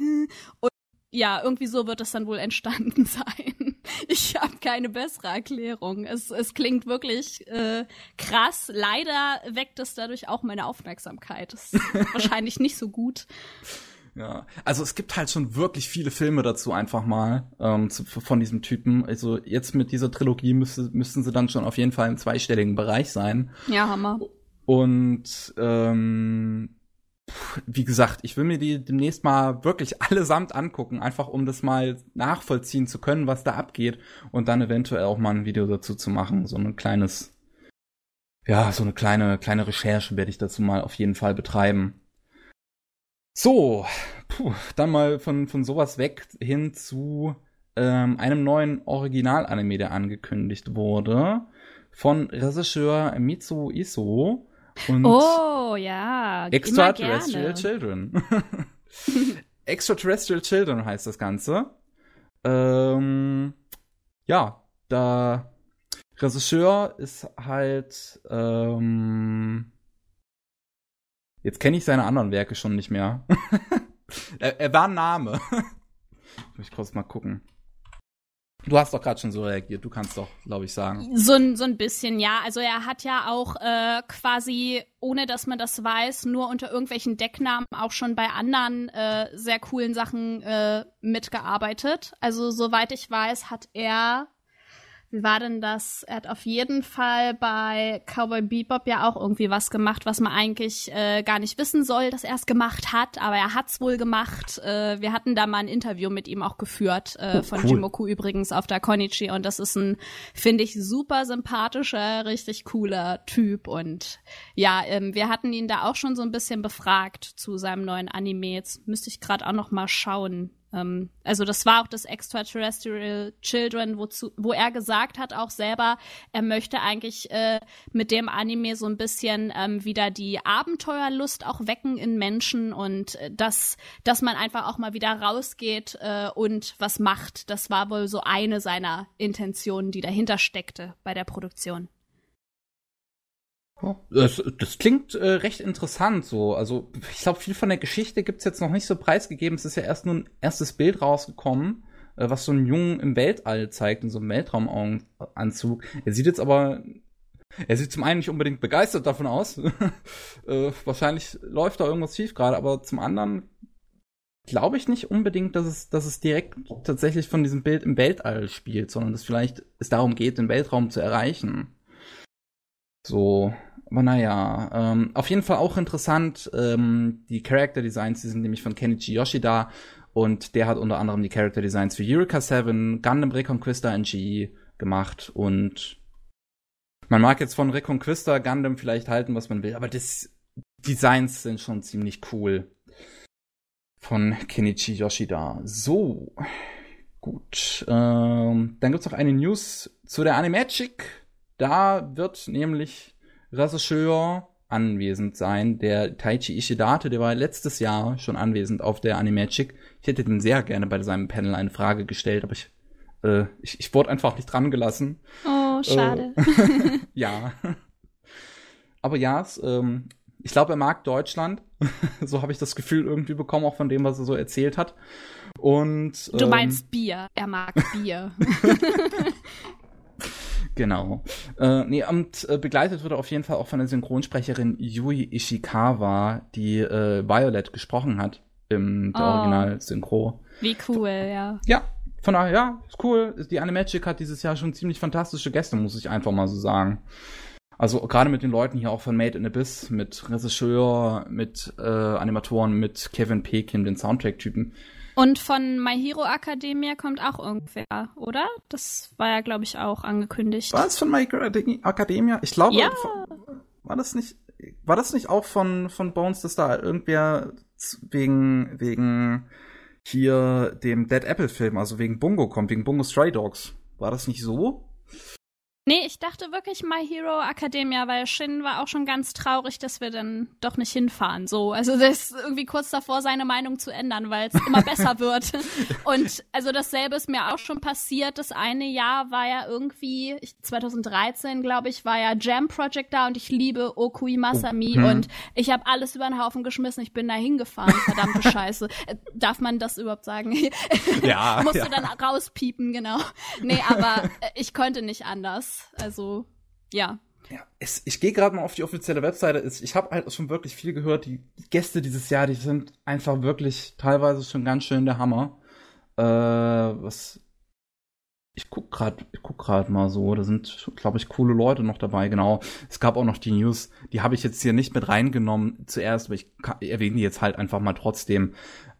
Und ja, irgendwie so wird es dann wohl entstanden (laughs) sein. Ich habe keine bessere Erklärung. Es, es klingt wirklich äh, krass. Leider weckt es dadurch auch meine Aufmerksamkeit. Das ist (laughs) wahrscheinlich nicht so gut. Ja, also es gibt halt schon wirklich viele Filme dazu einfach mal ähm, zu, von diesem Typen. Also jetzt mit dieser Trilogie müsste, müssten sie dann schon auf jeden Fall im zweistelligen Bereich sein. Ja, Hammer. Und ähm, wie gesagt, ich will mir die demnächst mal wirklich allesamt angucken, einfach um das mal nachvollziehen zu können, was da abgeht und dann eventuell auch mal ein Video dazu zu machen, so ein kleines ja, so eine kleine kleine Recherche werde ich dazu mal auf jeden Fall betreiben. So, puh, dann mal von von sowas weg hin zu ähm, einem neuen Original-Anime, der angekündigt wurde von Regisseur Mitsu Iso und oh, ja. Extraterrestrial Children. (laughs) (laughs) Extraterrestrial Children heißt das Ganze. Ähm, ja, da Regisseur ist halt ähm, jetzt kenne ich seine anderen Werke schon nicht mehr. (laughs) er, er war ein Name. Muss ich kurz mal gucken. Du hast doch gerade schon so reagiert, du kannst doch, glaube ich, sagen. So, ein so ein bisschen, ja. Also er hat ja auch äh, quasi, ohne dass man das weiß, nur unter irgendwelchen Decknamen auch schon bei anderen äh, sehr coolen Sachen äh, mitgearbeitet. Also soweit ich weiß, hat er wie war denn das? Er hat auf jeden Fall bei Cowboy Bebop ja auch irgendwie was gemacht, was man eigentlich äh, gar nicht wissen soll, dass er es gemacht hat, aber er hat's wohl gemacht. Äh, wir hatten da mal ein Interview mit ihm auch geführt, äh, oh, von cool. Jimoku übrigens auf der Konichi und das ist ein, finde ich, super sympathischer, richtig cooler Typ und ja, ähm, wir hatten ihn da auch schon so ein bisschen befragt zu seinem neuen Anime. Jetzt müsste ich gerade auch noch mal schauen, ähm, also das war auch das Extraterrestrial Children, wozu, wo er gesagt hat auch selber, er möchte eigentlich äh, mit dem Anime so ein bisschen ähm, wieder die Abenteuerlust auch wecken in Menschen und äh, dass, dass man einfach auch mal wieder rausgeht äh, und was macht. Das war wohl so eine seiner Intentionen, die dahinter steckte bei der Produktion. Das, das klingt äh, recht interessant so. Also ich glaube, viel von der Geschichte gibt's jetzt noch nicht so preisgegeben. Es ist ja erst nur ein erstes Bild rausgekommen, äh, was so einen Jungen im Weltall zeigt, in so einem Weltraumanzug. Er sieht jetzt aber, er sieht zum einen nicht unbedingt begeistert davon aus. (laughs) äh, wahrscheinlich läuft da irgendwas schief gerade, aber zum anderen glaube ich nicht unbedingt, dass es, dass es direkt tatsächlich von diesem Bild im Weltall spielt, sondern dass vielleicht es darum geht, den Weltraum zu erreichen. So, aber naja, ähm, auf jeden Fall auch interessant. Ähm, die Character Designs, die sind nämlich von Kenichi Yoshida und der hat unter anderem die Character Designs für Eureka 7, Gundam Reconquista NG gemacht und man mag jetzt von Reconquista Gundam vielleicht halten, was man will, aber das Designs sind schon ziemlich cool. Von Kenichi Yoshida. So. Gut. Ähm, dann gibt's noch eine News zu der Animagic. Da wird nämlich Regisseur anwesend sein. Der Taichi Ishidate, der war letztes Jahr schon anwesend auf der Animagic. Ich hätte dem sehr gerne bei seinem Panel eine Frage gestellt, aber ich, äh, ich, ich wurde einfach nicht dran gelassen. Oh, schade. Äh, (laughs) ja. Aber ja, es, ähm, ich glaube, er mag Deutschland. (laughs) so habe ich das Gefühl irgendwie bekommen, auch von dem, was er so erzählt hat. Und du meinst ähm, Bier. Er mag Bier. (laughs) Genau. Äh, nee, und äh, begleitet wurde auf jeden Fall auch von der Synchronsprecherin Yui Ishikawa, die äh, Violet gesprochen hat im oh. Original-Synchro. Wie cool, ja. Ja, von daher, ja, ist cool. Die Animagic hat dieses Jahr schon ziemlich fantastische Gäste, muss ich einfach mal so sagen. Also gerade mit den Leuten hier auch von Made in Abyss, mit Regisseur, mit äh, Animatoren, mit Kevin Pekin, den Soundtrack-Typen. Und von My Hero Academia kommt auch irgendwer, oder? Das war ja, glaube ich, auch angekündigt. War es von My Hero Academia? Ich glaube, ja. war das nicht, war das nicht auch von, von Bones, dass da irgendwer wegen, wegen hier dem Dead Apple Film, also wegen Bungo kommt, wegen Bungo Stray Dogs? War das nicht so? Nee, ich dachte wirklich My Hero Academia, weil Shin war auch schon ganz traurig, dass wir dann doch nicht hinfahren. So, also der ist irgendwie kurz davor, seine Meinung zu ändern, weil es immer besser (laughs) wird. Und also dasselbe ist mir auch schon passiert. Das eine Jahr war ja irgendwie, 2013, glaube ich, war ja Jam Project da und ich liebe Okui Masami oh. und ich habe alles über den Haufen geschmissen. Ich bin da hingefahren, verdammte (laughs) Scheiße. Äh, darf man das überhaupt sagen? Ja. (laughs) Musste ja. dann rauspiepen, genau. Nee, aber äh, ich konnte nicht anders. Also, ja. Ja, es, ich gehe gerade mal auf die offizielle Webseite. Ich habe halt schon wirklich viel gehört. Die Gäste dieses Jahr, die sind einfach wirklich teilweise schon ganz schön der Hammer. Äh, was ich guck gerade, ich guck gerade mal so, da sind, glaube ich, coole Leute noch dabei, genau. Es gab auch noch die News, die habe ich jetzt hier nicht mit reingenommen zuerst, aber ich erwähne die jetzt halt einfach mal trotzdem.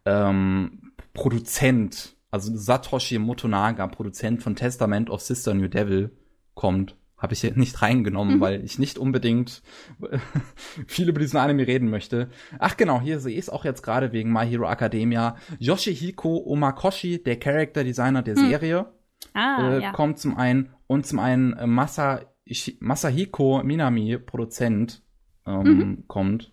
Ähm, Produzent, also Satoshi Motonaga, Produzent von Testament of Sister New Devil, kommt. Habe ich hier nicht reingenommen, mhm. weil ich nicht unbedingt (laughs) viel über diesen Anime reden möchte. Ach genau, hier sehe ich es auch jetzt gerade wegen My Hero Academia. Yoshihiko Omakoshi, der Character Designer der mhm. Serie, ah, äh, ja. kommt zum einen und zum einen äh, Masa, Masahiko Minami, Produzent, ähm, mhm. kommt.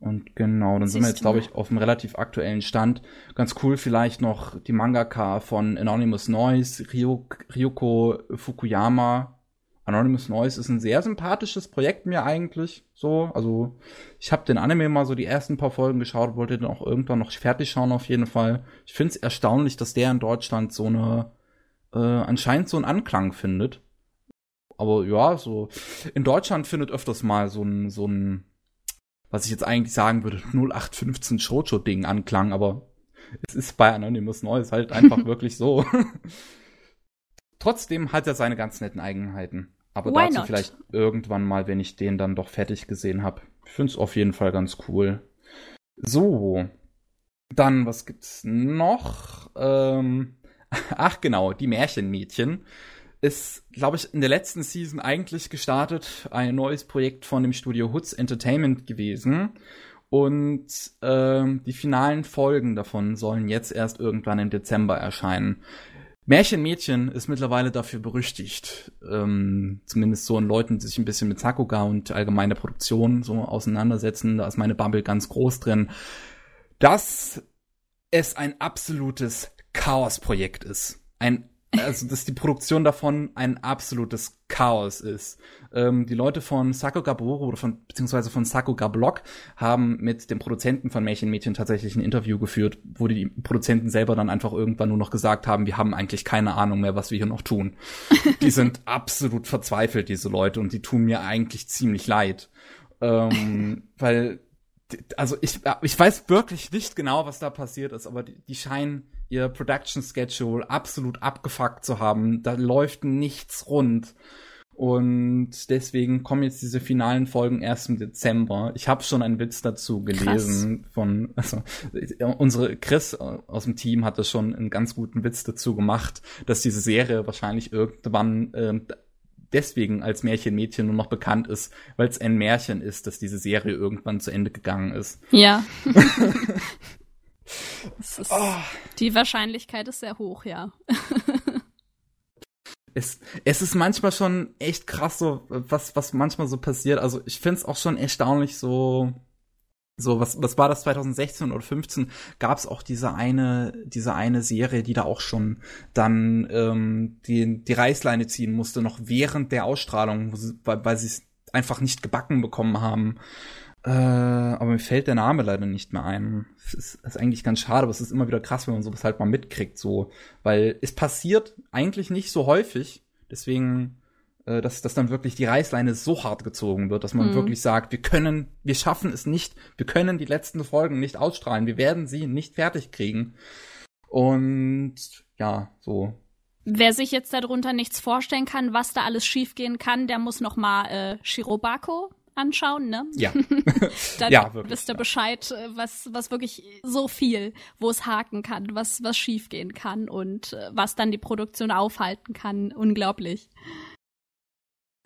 Und genau, dann Siehst sind wir jetzt, glaube ich, auf einem relativ aktuellen Stand. Ganz cool vielleicht noch die Mangaka von Anonymous Noise, Ryoko Fukuyama. Anonymous Noise ist ein sehr sympathisches Projekt mir eigentlich. So, also ich habe den Anime mal so die ersten paar Folgen geschaut, wollte den auch irgendwann noch fertig schauen auf jeden Fall. Ich finde es erstaunlich, dass der in Deutschland so eine äh, anscheinend so einen Anklang findet. Aber ja, so in Deutschland findet öfters mal so ein so ein was ich jetzt eigentlich sagen würde, (laughs) 0815 Shoujo-Ding anklang, aber es ist bei Anonymous Neues halt einfach (laughs) wirklich so. (laughs) Trotzdem hat er seine ganz netten Eigenheiten. Aber Why dazu not? vielleicht irgendwann mal, wenn ich den dann doch fertig gesehen habe. Ich finde es auf jeden Fall ganz cool. So. Dann, was gibt's noch? Ähm, ach genau, die Märchenmädchen ist, glaube ich, in der letzten Season eigentlich gestartet, ein neues Projekt von dem Studio Hoods Entertainment gewesen. Und ähm, die finalen Folgen davon sollen jetzt erst irgendwann im Dezember erscheinen. Märchenmädchen ist mittlerweile dafür berüchtigt, ähm, zumindest so in Leuten, die sich ein bisschen mit Sakuga und allgemeine Produktion so auseinandersetzen, da ist meine Bubble ganz groß drin, dass es ein absolutes Chaosprojekt ist. Ein also dass die Produktion davon ein absolutes Chaos ist. Ähm, die Leute von Sako Gaboro oder von beziehungsweise von Sako Gablok haben mit dem Produzenten von Märchen Mädchen tatsächlich ein Interview geführt, wo die Produzenten selber dann einfach irgendwann nur noch gesagt haben, wir haben eigentlich keine Ahnung mehr, was wir hier noch tun. (laughs) die sind absolut verzweifelt, diese Leute, und die tun mir eigentlich ziemlich leid. Ähm, weil also ich, ich weiß wirklich nicht genau, was da passiert ist, aber die, die scheinen ihr Production Schedule absolut abgefuckt zu haben. Da läuft nichts rund. Und deswegen kommen jetzt diese finalen Folgen erst im Dezember. Ich habe schon einen Witz dazu gelesen Krass. von, also unsere Chris aus dem Team hatte schon einen ganz guten Witz dazu gemacht, dass diese Serie wahrscheinlich irgendwann äh, deswegen als Märchenmädchen nur noch bekannt ist, weil es ein Märchen ist, dass diese Serie irgendwann zu Ende gegangen ist. Ja. (laughs) ist, oh. Die Wahrscheinlichkeit ist sehr hoch, ja. (laughs) es, es ist manchmal schon echt krass, so was, was manchmal so passiert. Also ich find's auch schon erstaunlich so, so, was, was war das 2016 oder 15? Gab es auch diese eine, diese eine Serie, die da auch schon dann ähm, die, die Reißleine ziehen musste, noch während der Ausstrahlung, weil, weil sie es einfach nicht gebacken bekommen haben. Äh, aber mir fällt der Name leider nicht mehr ein. Das ist, ist eigentlich ganz schade, aber es ist immer wieder krass, wenn man sowas halt mal mitkriegt, so. Weil es passiert eigentlich nicht so häufig. Deswegen äh, dass, dass dann wirklich die Reißleine so hart gezogen wird, dass man mhm. wirklich sagt, wir können, wir schaffen es nicht, wir können die letzten Folgen nicht ausstrahlen, wir werden sie nicht fertig kriegen. Und ja, so. Wer sich jetzt darunter nichts vorstellen kann, was da alles schiefgehen kann, der muss noch mal äh, Shirobako anschauen, ne? Ja. (laughs) (laughs) Dann ja, wirklich, wisst ihr Bescheid, äh, was, was wirklich so viel, wo es haken kann, was, was schiefgehen kann und äh, was dann die Produktion aufhalten kann. Unglaublich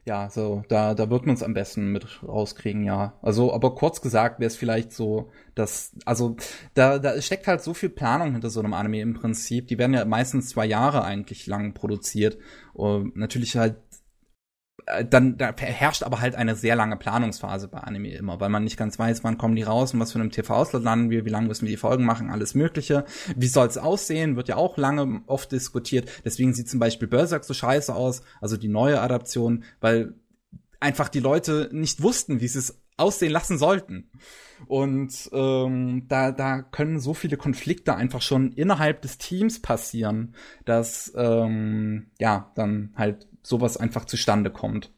ja, so, da, da wird man es am besten mit rauskriegen, ja. Also, aber kurz gesagt wäre es vielleicht so, dass, also, da, da steckt halt so viel Planung hinter so einem Anime im Prinzip. Die werden ja meistens zwei Jahre eigentlich lang produziert. Und natürlich halt dann da herrscht aber halt eine sehr lange Planungsphase bei Anime immer, weil man nicht ganz weiß, wann kommen die raus und was für einem TV-Slot landen wir, wie lange müssen wir die Folgen machen, alles Mögliche. Wie soll's aussehen, wird ja auch lange oft diskutiert. Deswegen sieht zum Beispiel Berserk so scheiße aus, also die neue Adaption, weil einfach die Leute nicht wussten, wie sie es aussehen lassen sollten. Und ähm, da, da können so viele Konflikte einfach schon innerhalb des Teams passieren, dass ähm, ja dann halt sowas einfach zustande kommt.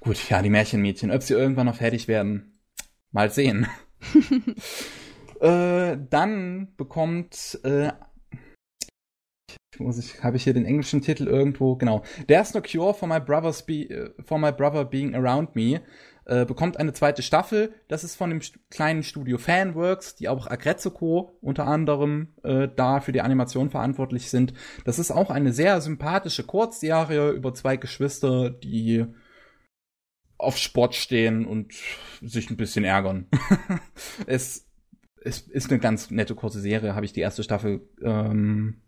Gut, ja, die Märchenmädchen, ob sie irgendwann noch fertig werden, mal sehen. (laughs) äh, dann bekommt äh, muss ich, habe ich hier den englischen Titel irgendwo, genau. There's no cure for my brother's be, for my brother being around me äh, bekommt eine zweite Staffel. Das ist von dem st kleinen Studio Fanworks, die auch Agrezzo unter anderem äh, da für die Animation verantwortlich sind. Das ist auch eine sehr sympathische Kurzserie über zwei Geschwister, die auf Sport stehen und sich ein bisschen ärgern. (laughs) es, es ist eine ganz nette kurze Serie, habe ich die erste Staffel ähm,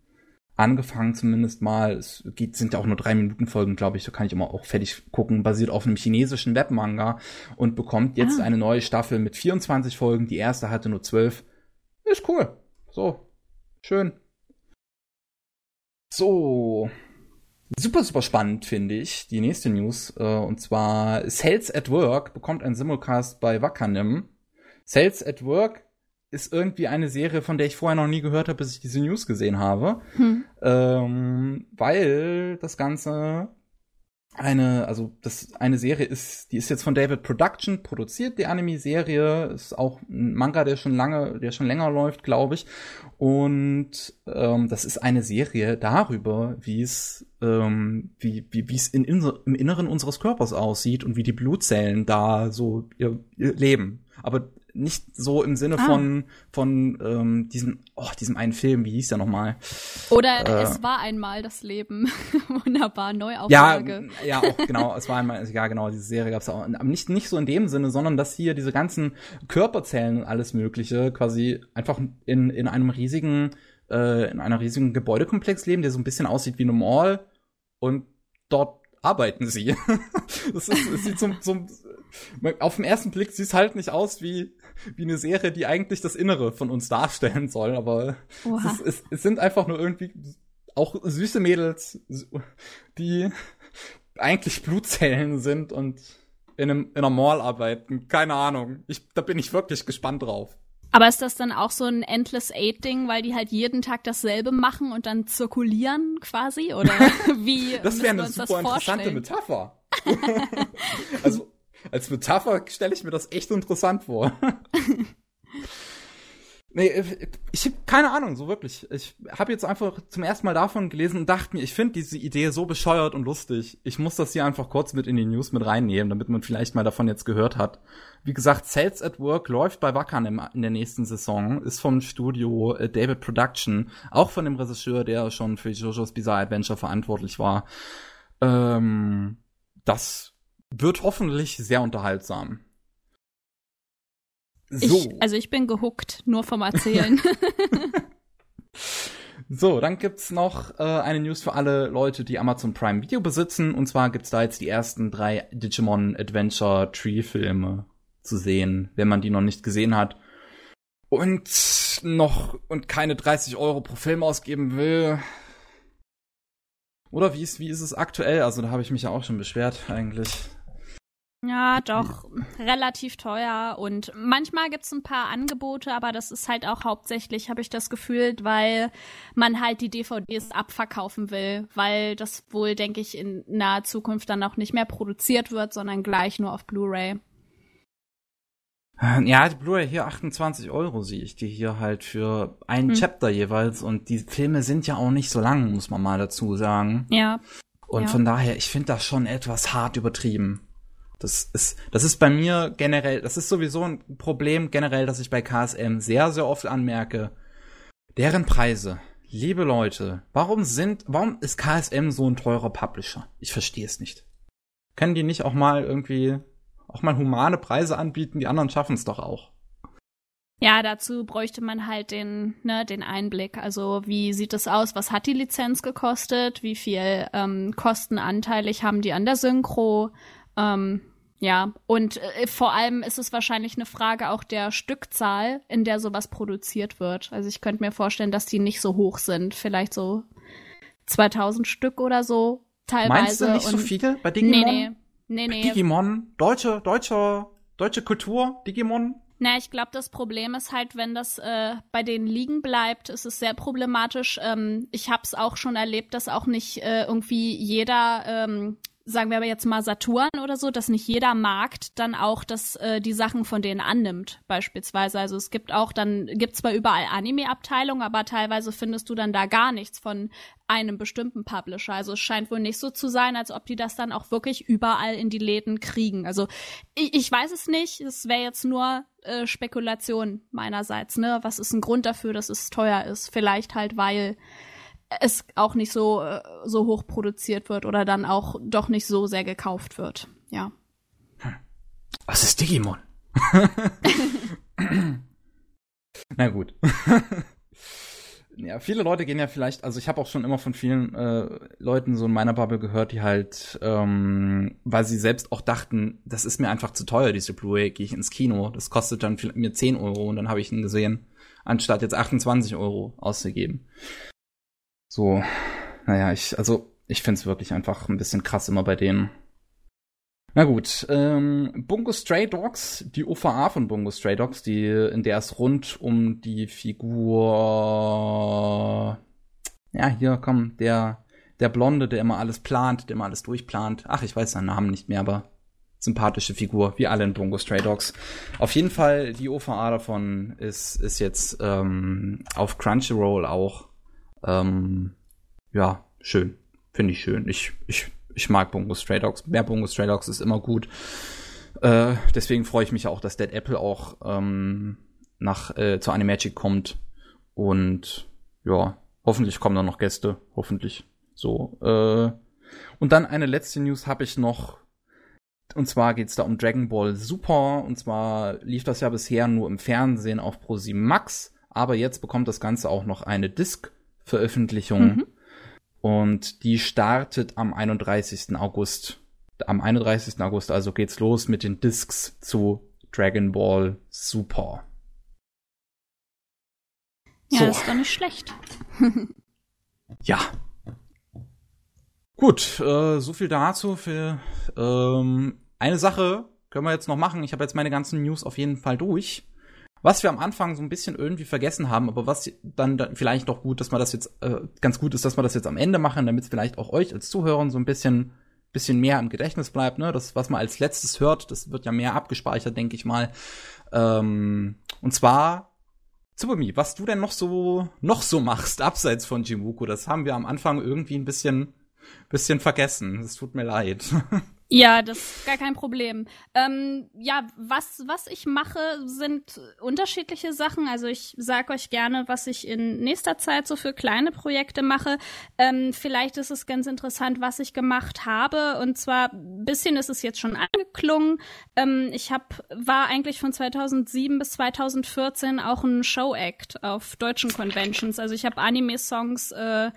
angefangen zumindest mal. Es geht, sind ja auch nur drei Minuten Folgen, glaube ich. So kann ich immer auch fertig gucken. Basiert auf einem chinesischen Webmanga und bekommt jetzt ah. eine neue Staffel mit 24 Folgen. Die erste hatte nur 12. Ist cool. So. Schön. So. Super, super spannend finde ich die nächste News. Äh, und zwar Sales at Work bekommt ein Simulcast bei Wakanim. Sales at Work ist irgendwie eine Serie, von der ich vorher noch nie gehört habe, bis ich diese News gesehen habe. Hm. Ähm, weil das Ganze eine, also das eine Serie ist, die ist jetzt von David Production produziert, die Anime-Serie, ist auch ein Manga, der schon lange, der schon länger läuft, glaube ich. Und ähm, das ist eine Serie darüber, wie es, ähm, wie wie wie es in, in, im Inneren unseres Körpers aussieht und wie die Blutzellen da so ihr, ihr leben. Aber nicht so im Sinne ah. von von ähm, diesem oh, diesem einen Film, wie hieß der nochmal? Oder äh, es war einmal das Leben. (laughs) Wunderbar, Neuauflage. Ja, ja, auch genau, es war einmal, ja genau, diese Serie gab's auch. Aber nicht, nicht so in dem Sinne, sondern dass hier diese ganzen Körperzellen und alles Mögliche quasi einfach in, in einem riesigen, äh, in einer riesigen Gebäudekomplex leben, der so ein bisschen aussieht wie eine Mall und dort arbeiten sie. (laughs) das, ist, das sieht so, so auf den ersten Blick sieht es halt nicht aus wie, wie eine Serie, die eigentlich das Innere von uns darstellen soll, aber es, ist, es, es, sind einfach nur irgendwie auch süße Mädels, die eigentlich Blutzellen sind und in, einem, in einer Mall arbeiten. Keine Ahnung. Ich, da bin ich wirklich gespannt drauf. Aber ist das dann auch so ein Endless Eight-Ding, weil die halt jeden Tag dasselbe machen und dann zirkulieren quasi? Oder (laughs) wie? das wäre eine super interessante Metapher. (laughs) also als Metapher stelle ich mir das echt interessant vor. (laughs) Nee, ich habe keine Ahnung, so wirklich. Ich habe jetzt einfach zum ersten Mal davon gelesen und dachte mir, ich finde diese Idee so bescheuert und lustig. Ich muss das hier einfach kurz mit in die News mit reinnehmen, damit man vielleicht mal davon jetzt gehört hat. Wie gesagt, Sales at Work läuft bei Wackern in der nächsten Saison, ist vom Studio äh, David Production, auch von dem Regisseur, der schon für JoJo's Bizarre Adventure verantwortlich war. Ähm, das wird hoffentlich sehr unterhaltsam. So. Ich, also ich bin gehuckt, nur vom Erzählen. (laughs) (laughs) so, dann gibt's noch äh, eine News für alle Leute, die Amazon Prime Video besitzen. Und zwar gibt's da jetzt die ersten drei Digimon Adventure Tree Filme zu sehen, wenn man die noch nicht gesehen hat. Und noch und keine 30 Euro pro Film ausgeben will. Oder wie ist, wie ist es aktuell? Also da habe ich mich ja auch schon beschwert eigentlich. Ja, doch, relativ teuer. Und manchmal gibt's ein paar Angebote, aber das ist halt auch hauptsächlich, habe ich das Gefühl, weil man halt die DVDs abverkaufen will, weil das wohl, denke ich, in naher Zukunft dann auch nicht mehr produziert wird, sondern gleich nur auf Blu-ray. Ja, die Blu-ray hier 28 Euro sehe ich die hier halt für ein hm. Chapter jeweils. Und die Filme sind ja auch nicht so lang, muss man mal dazu sagen. Ja. Und ja. von daher, ich finde das schon etwas hart übertrieben. Das ist, das ist bei mir generell, das ist sowieso ein Problem generell, das ich bei KSM sehr, sehr oft anmerke. Deren Preise, liebe Leute, warum sind, warum ist KSM so ein teurer Publisher? Ich verstehe es nicht. Können die nicht auch mal irgendwie, auch mal humane Preise anbieten? Die anderen schaffen es doch auch. Ja, dazu bräuchte man halt den, ne, den Einblick. Also wie sieht es aus? Was hat die Lizenz gekostet? Wie viel ähm, kostenanteilig haben die an der Synchro? Ähm, ja, und äh, vor allem ist es wahrscheinlich eine Frage auch der Stückzahl, in der sowas produziert wird. Also ich könnte mir vorstellen, dass die nicht so hoch sind. Vielleicht so 2000 Stück oder so teilweise. Meinst du nicht und so viele bei Digimon? Nee, nee. nee, nee. Digimon? Deutsche, deutsche, deutsche Kultur? Digimon? Na, ich glaube, das Problem ist halt, wenn das äh, bei denen liegen bleibt, ist es sehr problematisch. Ähm, ich habe es auch schon erlebt, dass auch nicht äh, irgendwie jeder ähm, sagen wir aber jetzt mal Saturn oder so, dass nicht jeder Markt dann auch das, äh, die Sachen von denen annimmt, beispielsweise. Also es gibt auch, dann gibt zwar überall Anime-Abteilungen, aber teilweise findest du dann da gar nichts von einem bestimmten Publisher. Also es scheint wohl nicht so zu sein, als ob die das dann auch wirklich überall in die Läden kriegen. Also ich, ich weiß es nicht, es wäre jetzt nur äh, Spekulation meinerseits, ne? Was ist ein Grund dafür, dass es teuer ist? Vielleicht halt, weil es auch nicht so, äh, so hoch produziert wird oder dann auch doch nicht so sehr gekauft wird. Ja. Was ist Digimon? (laughs) Na gut. (laughs) ja, viele Leute gehen ja vielleicht, also ich habe auch schon immer von vielen äh, Leuten so in meiner Bubble gehört, die halt, ähm, weil sie selbst auch dachten, das ist mir einfach zu teuer, diese Blu-ray, gehe ich ins Kino. Das kostet dann mir 10 Euro und dann habe ich ihn gesehen, anstatt jetzt 28 Euro auszugeben. So, naja, ich, also, ich find's wirklich einfach ein bisschen krass immer bei denen. Na gut, ähm, Bungo Stray Dogs, die OVA von Bungo Stray Dogs, die, in der es rund um die Figur, ja, hier, komm, der, der Blonde, der immer alles plant, der immer alles durchplant. Ach, ich weiß seinen Namen nicht mehr, aber sympathische Figur, wie alle in Bungo Stray Dogs. Auf jeden Fall, die OVA davon ist, ist jetzt ähm, auf Crunchyroll auch ähm, ja, schön. Finde ich schön. Ich, ich, ich mag Bungo Stray Dogs. Mehr Bungo Stray Dogs ist immer gut. Äh, deswegen freue ich mich auch, dass Dead Apple auch ähm, nach äh, zur Animagic kommt. Und ja, hoffentlich kommen da noch Gäste. Hoffentlich. So. Äh, und dann eine letzte News habe ich noch. Und zwar geht's da um Dragon Ball Super. Und zwar lief das ja bisher nur im Fernsehen auf Pro Max. Aber jetzt bekommt das Ganze auch noch eine Disc Veröffentlichung. Mhm. Und die startet am 31. August. Am 31. August also geht's los mit den Discs zu Dragon Ball Super. Ja, so. das ist doch nicht schlecht. ja, Gut, äh, so viel dazu. Für ähm, eine Sache können wir jetzt noch machen. Ich habe jetzt meine ganzen News auf jeden Fall durch. Was wir am Anfang so ein bisschen irgendwie vergessen haben, aber was dann, dann vielleicht doch gut, dass man das jetzt äh, ganz gut ist, dass wir das jetzt am Ende machen, damit es vielleicht auch euch als Zuhörern so ein bisschen bisschen mehr im Gedächtnis bleibt. Ne, das was man als letztes hört, das wird ja mehr abgespeichert, denke ich mal. Ähm, und zwar Tsubumi, was du denn noch so noch so machst (laughs) abseits von Jimuku, das haben wir am Anfang irgendwie ein bisschen bisschen vergessen. Es tut mir leid. (laughs) Ja, das ist gar kein Problem. Ähm, ja, was, was ich mache, sind unterschiedliche Sachen. Also ich sage euch gerne, was ich in nächster Zeit so für kleine Projekte mache. Ähm, vielleicht ist es ganz interessant, was ich gemacht habe. Und zwar, bisschen ist es jetzt schon angeklungen. Ähm, ich hab, war eigentlich von 2007 bis 2014 auch ein Show-Act auf deutschen Conventions. Also ich habe Anime-Songs äh,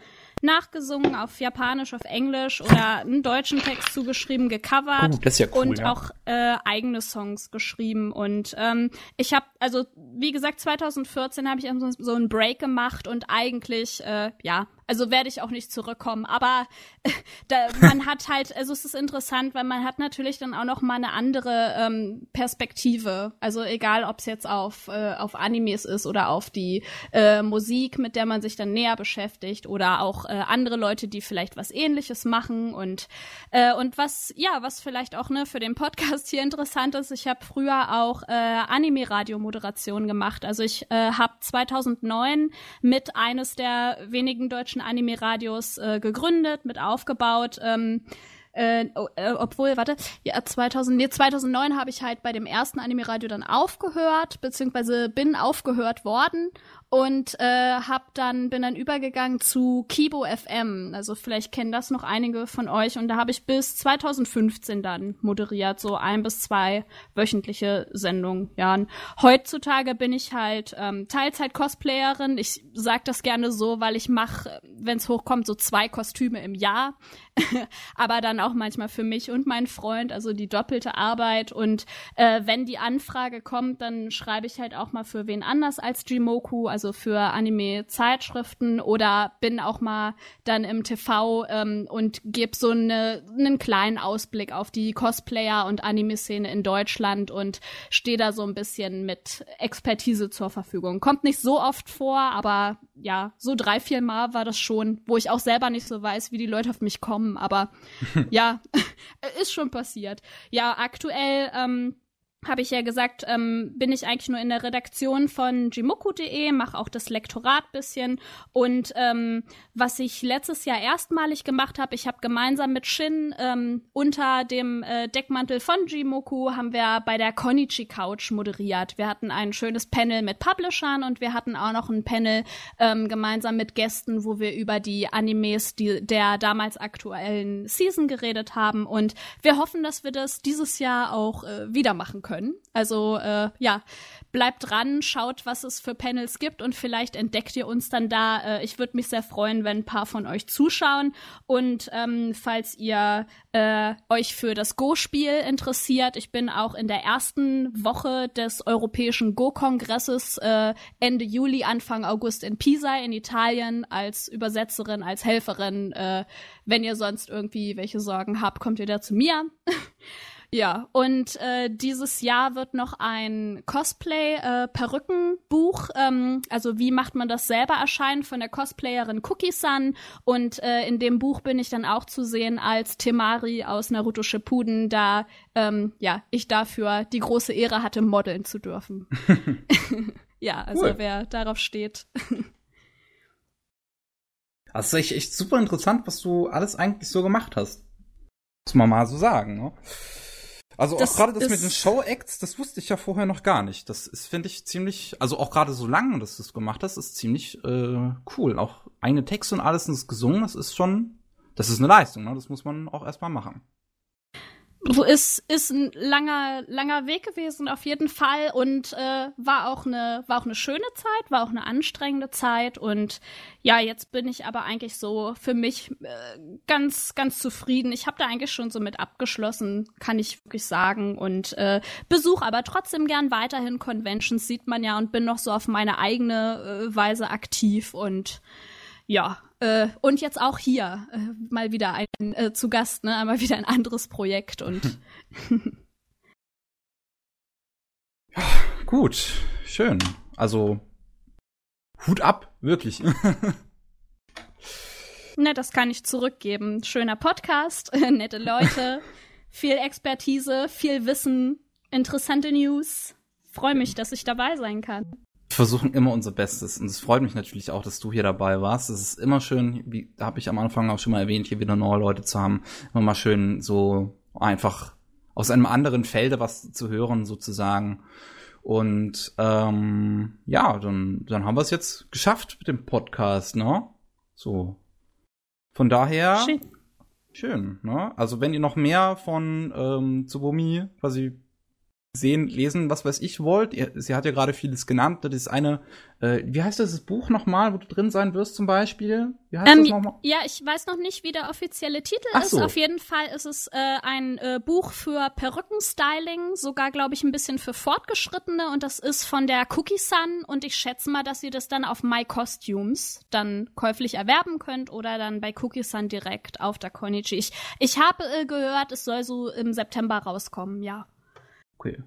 nachgesungen auf Japanisch, auf Englisch oder einen deutschen Text zugeschrieben, gecovert oh, ja cool, und ja. auch äh, eigene Songs geschrieben. Und ähm, ich habe, also wie gesagt, 2014 habe ich so, so einen Break gemacht und eigentlich, äh, ja, also werde ich auch nicht zurückkommen. Aber (laughs) da, man hat halt, also es ist interessant, weil man hat natürlich dann auch noch mal eine andere ähm, Perspektive. Also egal, ob es jetzt auf, äh, auf Animes ist oder auf die äh, Musik, mit der man sich dann näher beschäftigt oder auch äh, andere Leute, die vielleicht was ähnliches machen und, äh, und was, ja, was vielleicht auch ne, für den Podcast hier interessant ist, ich habe früher auch äh, Anime-Radio-Moderation gemacht. Also ich äh, habe 2009 mit eines der wenigen deutschen Anime-Radios äh, gegründet, mit aufgebaut. Ähm, äh, oh, äh, obwohl, warte, ja, 2000, nee, 2009 habe ich halt bei dem ersten Anime-Radio dann aufgehört, beziehungsweise bin aufgehört worden und äh, hab dann bin dann übergegangen zu Kibo FM. Also vielleicht kennen das noch einige von euch und da habe ich bis 2015 dann moderiert, so ein bis zwei wöchentliche Sendungen. Ja, und heutzutage bin ich halt ähm, Teilzeit Cosplayerin. Ich sag das gerne so, weil ich mache, wenn es hochkommt, so zwei Kostüme im Jahr, (laughs) aber dann auch manchmal für mich und meinen Freund, also die doppelte Arbeit und äh, wenn die Anfrage kommt, dann schreibe ich halt auch mal für wen anders als Jimoku, also also für Anime-Zeitschriften oder bin auch mal dann im TV ähm, und gebe so eine, einen kleinen Ausblick auf die Cosplayer und Anime-Szene in Deutschland und stehe da so ein bisschen mit Expertise zur Verfügung. Kommt nicht so oft vor, aber ja, so drei, vier Mal war das schon, wo ich auch selber nicht so weiß, wie die Leute auf mich kommen, aber (laughs) ja, (laughs) ist schon passiert. Ja, aktuell ähm, habe ich ja gesagt, ähm, bin ich eigentlich nur in der Redaktion von jimoku.de, mache auch das Lektorat bisschen. Und ähm, was ich letztes Jahr erstmalig gemacht habe, ich habe gemeinsam mit Shin ähm, unter dem äh, Deckmantel von Jimoku haben wir bei der Konichi Couch moderiert. Wir hatten ein schönes Panel mit Publishern und wir hatten auch noch ein Panel ähm, gemeinsam mit Gästen, wo wir über die Animes die, der damals aktuellen Season geredet haben. Und wir hoffen, dass wir das dieses Jahr auch äh, wieder machen können können. Also äh, ja, bleibt dran, schaut, was es für Panels gibt und vielleicht entdeckt ihr uns dann da. Äh, ich würde mich sehr freuen, wenn ein paar von euch zuschauen. Und ähm, falls ihr äh, euch für das Go-Spiel interessiert, ich bin auch in der ersten Woche des Europäischen Go-Kongresses äh, Ende Juli, Anfang August in Pisa in Italien als Übersetzerin, als Helferin. Äh, wenn ihr sonst irgendwie welche Sorgen habt, kommt ihr da zu mir. (laughs) Ja, und äh, dieses Jahr wird noch ein Cosplay-Perückenbuch, äh, ähm, also wie macht man das selber erscheinen von der Cosplayerin Cookie-san. Und äh, in dem Buch bin ich dann auch zu sehen als Temari aus Naruto Shippuden, da ähm, ja ich dafür die große Ehre hatte, modeln zu dürfen. (laughs) ja, also cool. wer darauf steht. (laughs) Das ist echt, echt super interessant, was du alles eigentlich so gemacht hast. Muss man mal so sagen, ne? Also das auch gerade das mit den Show-Acts, das wusste ich ja vorher noch gar nicht. Das ist, finde ich, ziemlich, also auch gerade so lange, dass du es gemacht hast, ist ziemlich äh, cool. Auch eigene Texte und alles und das gesungen, das ist schon, das ist eine Leistung, ne? Das muss man auch erstmal machen ist ist ein langer langer Weg gewesen auf jeden Fall und äh, war auch eine war auch eine schöne Zeit war auch eine anstrengende Zeit und ja jetzt bin ich aber eigentlich so für mich äh, ganz ganz zufrieden. Ich habe da eigentlich schon so mit abgeschlossen kann ich wirklich sagen und äh, besuche aber trotzdem gern weiterhin Conventions sieht man ja und bin noch so auf meine eigene äh, Weise aktiv und ja Äh, und jetzt auch hier äh, mal wieder ein äh, zu Gast, ne? Einmal wieder ein anderes Projekt und. (laughs) ja, gut, schön. Also Hut ab, wirklich. (laughs) ne, das kann ich zurückgeben. Schöner Podcast, (laughs) nette Leute, viel Expertise, viel Wissen, interessante News. Freue mich, dass ich dabei sein kann. Wir versuchen immer unser Bestes und es freut mich natürlich auch, dass du hier dabei warst. Es ist immer schön, wie habe ich am Anfang auch schon mal erwähnt, hier wieder neue Leute zu haben. Immer mal schön so einfach aus einem anderen Felde was zu hören sozusagen. Und ähm, ja, dann, dann haben wir es jetzt geschafft mit dem Podcast, ne? So. Von daher. Schön. Schön, ne? Also wenn ihr noch mehr von ähm, Tsubomi quasi sehen, lesen, was weiß ich wollt. Sie hat ja gerade vieles genannt. Das ist eine, äh, wie heißt das Buch nochmal, wo du drin sein wirst zum Beispiel? Wie heißt ähm, das nochmal? Ja, ich weiß noch nicht, wie der offizielle Titel Ach ist. So. Auf jeden Fall ist es äh, ein äh, Buch für Perückenstyling, sogar glaube ich ein bisschen für Fortgeschrittene und das ist von der Cookie Sun und ich schätze mal, dass ihr das dann auf My Costumes dann käuflich erwerben könnt oder dann bei Cookie Sun direkt auf der Konichi. Ich, ich habe äh, gehört, es soll so im September rauskommen, ja. Okay.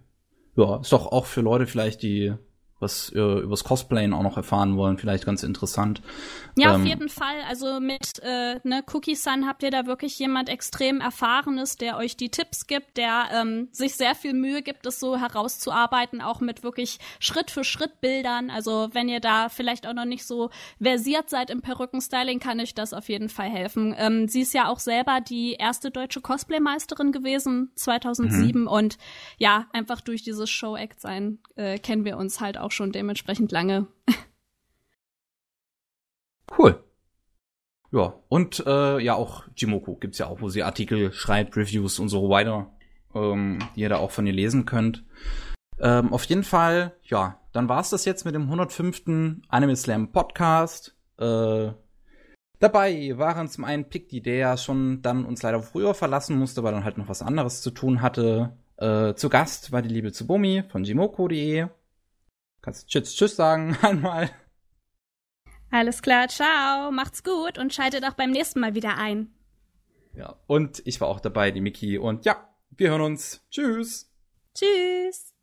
Ja, ist doch auch für Leute vielleicht, die was äh, übers Cosplayen auch noch erfahren wollen, vielleicht ganz interessant. Ja, ähm, auf jeden Fall. Also mit äh, ne, Cookie Sun habt ihr da wirklich jemand extrem Erfahrenes, der euch die Tipps gibt, der ähm, sich sehr viel Mühe gibt, es so herauszuarbeiten, auch mit wirklich Schritt für Schritt Bildern. Also wenn ihr da vielleicht auch noch nicht so versiert seid im Perückenstyling, kann euch das auf jeden Fall helfen. Ähm, sie ist ja auch selber die erste deutsche Cosplaymeisterin gewesen 2007 mhm. und ja, einfach durch dieses Show-Act sein äh, kennen wir uns halt auch schon dementsprechend lange. Cool. Ja, und äh, ja, auch Jimoku gibt's ja auch, wo sie Artikel schreibt, Reviews und so weiter, ähm, die ihr da auch von ihr lesen könnt. Ähm, auf jeden Fall, ja, dann war's das jetzt mit dem 105. Anime Slam Podcast. Äh, dabei waren zum einen Pikti, der ja schon dann uns leider früher verlassen musste, weil dann halt noch was anderes zu tun hatte. Äh, zu Gast war die liebe Tsubomi von Jimoku.de. Kannst Tschüss, Tschüss sagen (laughs) einmal. Alles klar, ciao, macht's gut und schaltet auch beim nächsten Mal wieder ein. Ja, und ich war auch dabei, die Miki. Und ja, wir hören uns. Tschüss. Tschüss.